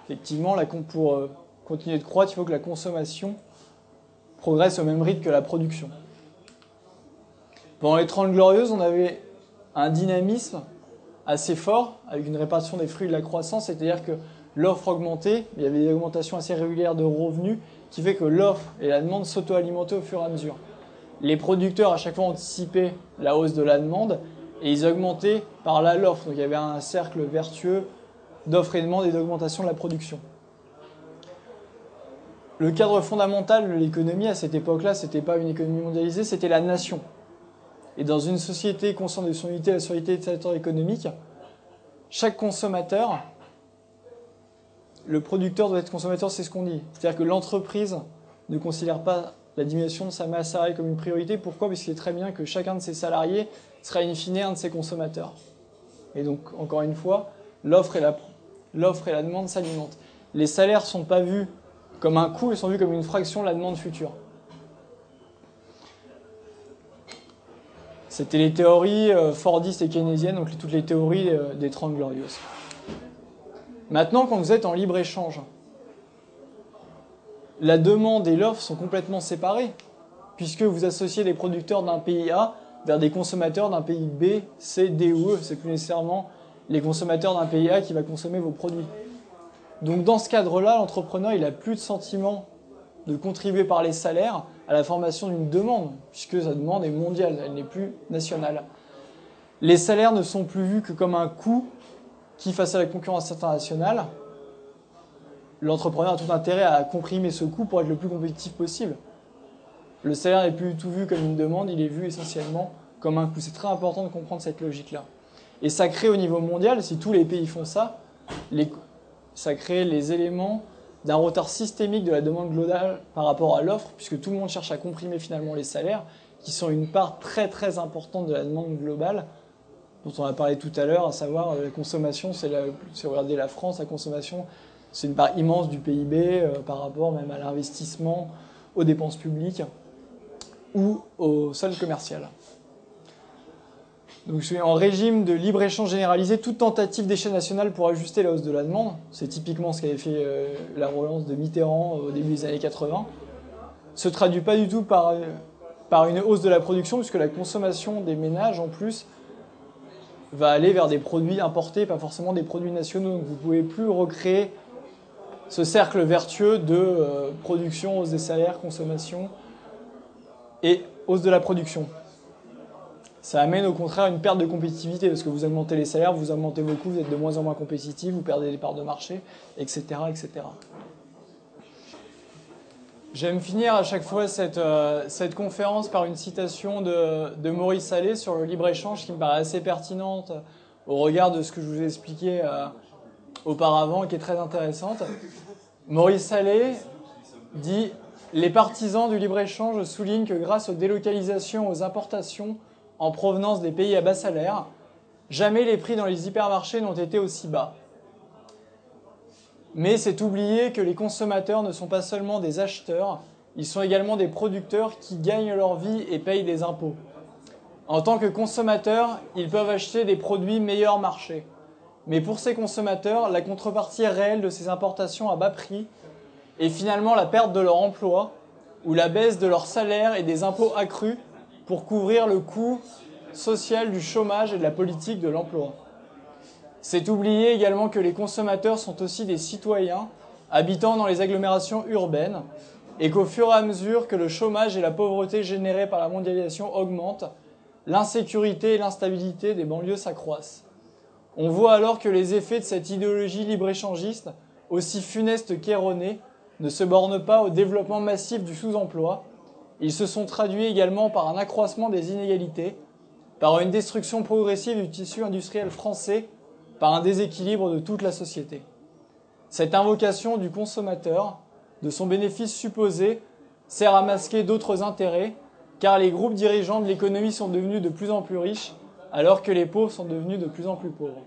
Effectivement, pour euh, continuer de croître, il faut que la consommation progresse au même rythme que la production. Pendant les 30 glorieuses, on avait un dynamisme assez fort avec une répartition des fruits de la croissance, c'est-à-dire que l'offre augmentait, il y avait des augmentations assez régulières de revenus qui fait que l'offre et la demande s'auto-alimentaient au fur et à mesure. Les producteurs à chaque fois anticipaient la hausse de la demande et ils augmentaient par là l'offre. Donc il y avait un cercle vertueux d'offres et demande et d'augmentation de la production. Le cadre fondamental de l'économie à cette époque-là, ce n'était pas une économie mondialisée, c'était la nation. Et dans une société consciente de son unité, la solidité des acteurs économiques, chaque consommateur, le producteur doit être consommateur, c'est ce qu'on dit. C'est-à-dire que l'entreprise ne considère pas la diminution de sa masse salariale comme une priorité. Pourquoi? Parce qu'il est très bien que chacun de ses salariés sera in fine un de ses consommateurs. Et donc, encore une fois, l'offre et la l'offre et la demande s'alimentent. Les salaires ne sont pas vus comme un coût, ils sont vus comme une fraction de la demande future. C'était les théories euh, fordistes et keynésiennes, donc toutes les théories euh, des Trente Glorieuses. Maintenant, quand vous êtes en libre-échange, la demande et l'offre sont complètement séparées, puisque vous associez les producteurs d'un pays A vers des consommateurs d'un pays B, C, D ou E. C'est plus nécessairement les consommateurs d'un pays A qui va consommer vos produits. Donc dans ce cadre-là, l'entrepreneur, il n'a plus de sentiment de contribuer par les salaires à la formation d'une demande, puisque sa demande est mondiale, elle n'est plus nationale. Les salaires ne sont plus vus que comme un coût qui, face à la concurrence internationale, l'entrepreneur a tout intérêt à comprimer ce coût pour être le plus compétitif possible. Le salaire n'est plus tout vu comme une demande, il est vu essentiellement comme un coût. C'est très important de comprendre cette logique-là. Et ça crée au niveau mondial, si tous les pays font ça, ça crée les éléments d'un retard systémique de la demande globale par rapport à l'offre, puisque tout le monde cherche à comprimer finalement les salaires, qui sont une part très très importante de la demande globale, dont on a parlé tout à l'heure, à savoir euh, la consommation, c'est si la France, la consommation, c'est une part immense du PIB euh, par rapport même à l'investissement, aux dépenses publiques ou au solde commercial. Donc suis en régime de libre-échange généralisé, toute tentative d'échelle nationale pour ajuster la hausse de la demande. C'est typiquement ce qu'avait fait euh, la relance de Mitterrand au début des années 80. Se traduit pas du tout par, euh, par une hausse de la production, puisque la consommation des ménages, en plus, va aller vers des produits importés, pas forcément des produits nationaux. Donc vous ne pouvez plus recréer ce cercle vertueux de euh, production, hausse des salaires, consommation et hausse de la production ça amène au contraire une perte de compétitivité parce que vous augmentez les salaires, vous augmentez vos coûts, vous êtes de moins en moins compétitif, vous perdez des parts de marché, etc. etc. J'aime finir à chaque fois cette, euh, cette conférence par une citation de, de Maurice Salé sur le libre-échange qui me paraît assez pertinente au regard de ce que je vous ai expliqué euh, auparavant et qui est très intéressante. Maurice Salé dit Les partisans du libre-échange soulignent que grâce aux délocalisations, aux importations, en provenance des pays à bas salaire, jamais les prix dans les hypermarchés n'ont été aussi bas. Mais c'est oublier que les consommateurs ne sont pas seulement des acheteurs, ils sont également des producteurs qui gagnent leur vie et payent des impôts. En tant que consommateurs, ils peuvent acheter des produits meilleurs marché. Mais pour ces consommateurs, la contrepartie réelle de ces importations à bas prix est finalement la perte de leur emploi ou la baisse de leur salaire et des impôts accrus pour couvrir le coût social du chômage et de la politique de l'emploi. C'est oublier également que les consommateurs sont aussi des citoyens habitant dans les agglomérations urbaines et qu'au fur et à mesure que le chômage et la pauvreté générés par la mondialisation augmentent, l'insécurité et l'instabilité des banlieues s'accroissent. On voit alors que les effets de cette idéologie libre-échangiste, aussi funeste qu'erronée, ne se bornent pas au développement massif du sous-emploi, ils se sont traduits également par un accroissement des inégalités, par une destruction progressive du tissu industriel français, par un déséquilibre de toute la société. Cette invocation du consommateur, de son bénéfice supposé, sert à masquer d'autres intérêts, car les groupes dirigeants de l'économie sont devenus de plus en plus riches, alors que les pauvres sont devenus de plus en plus pauvres.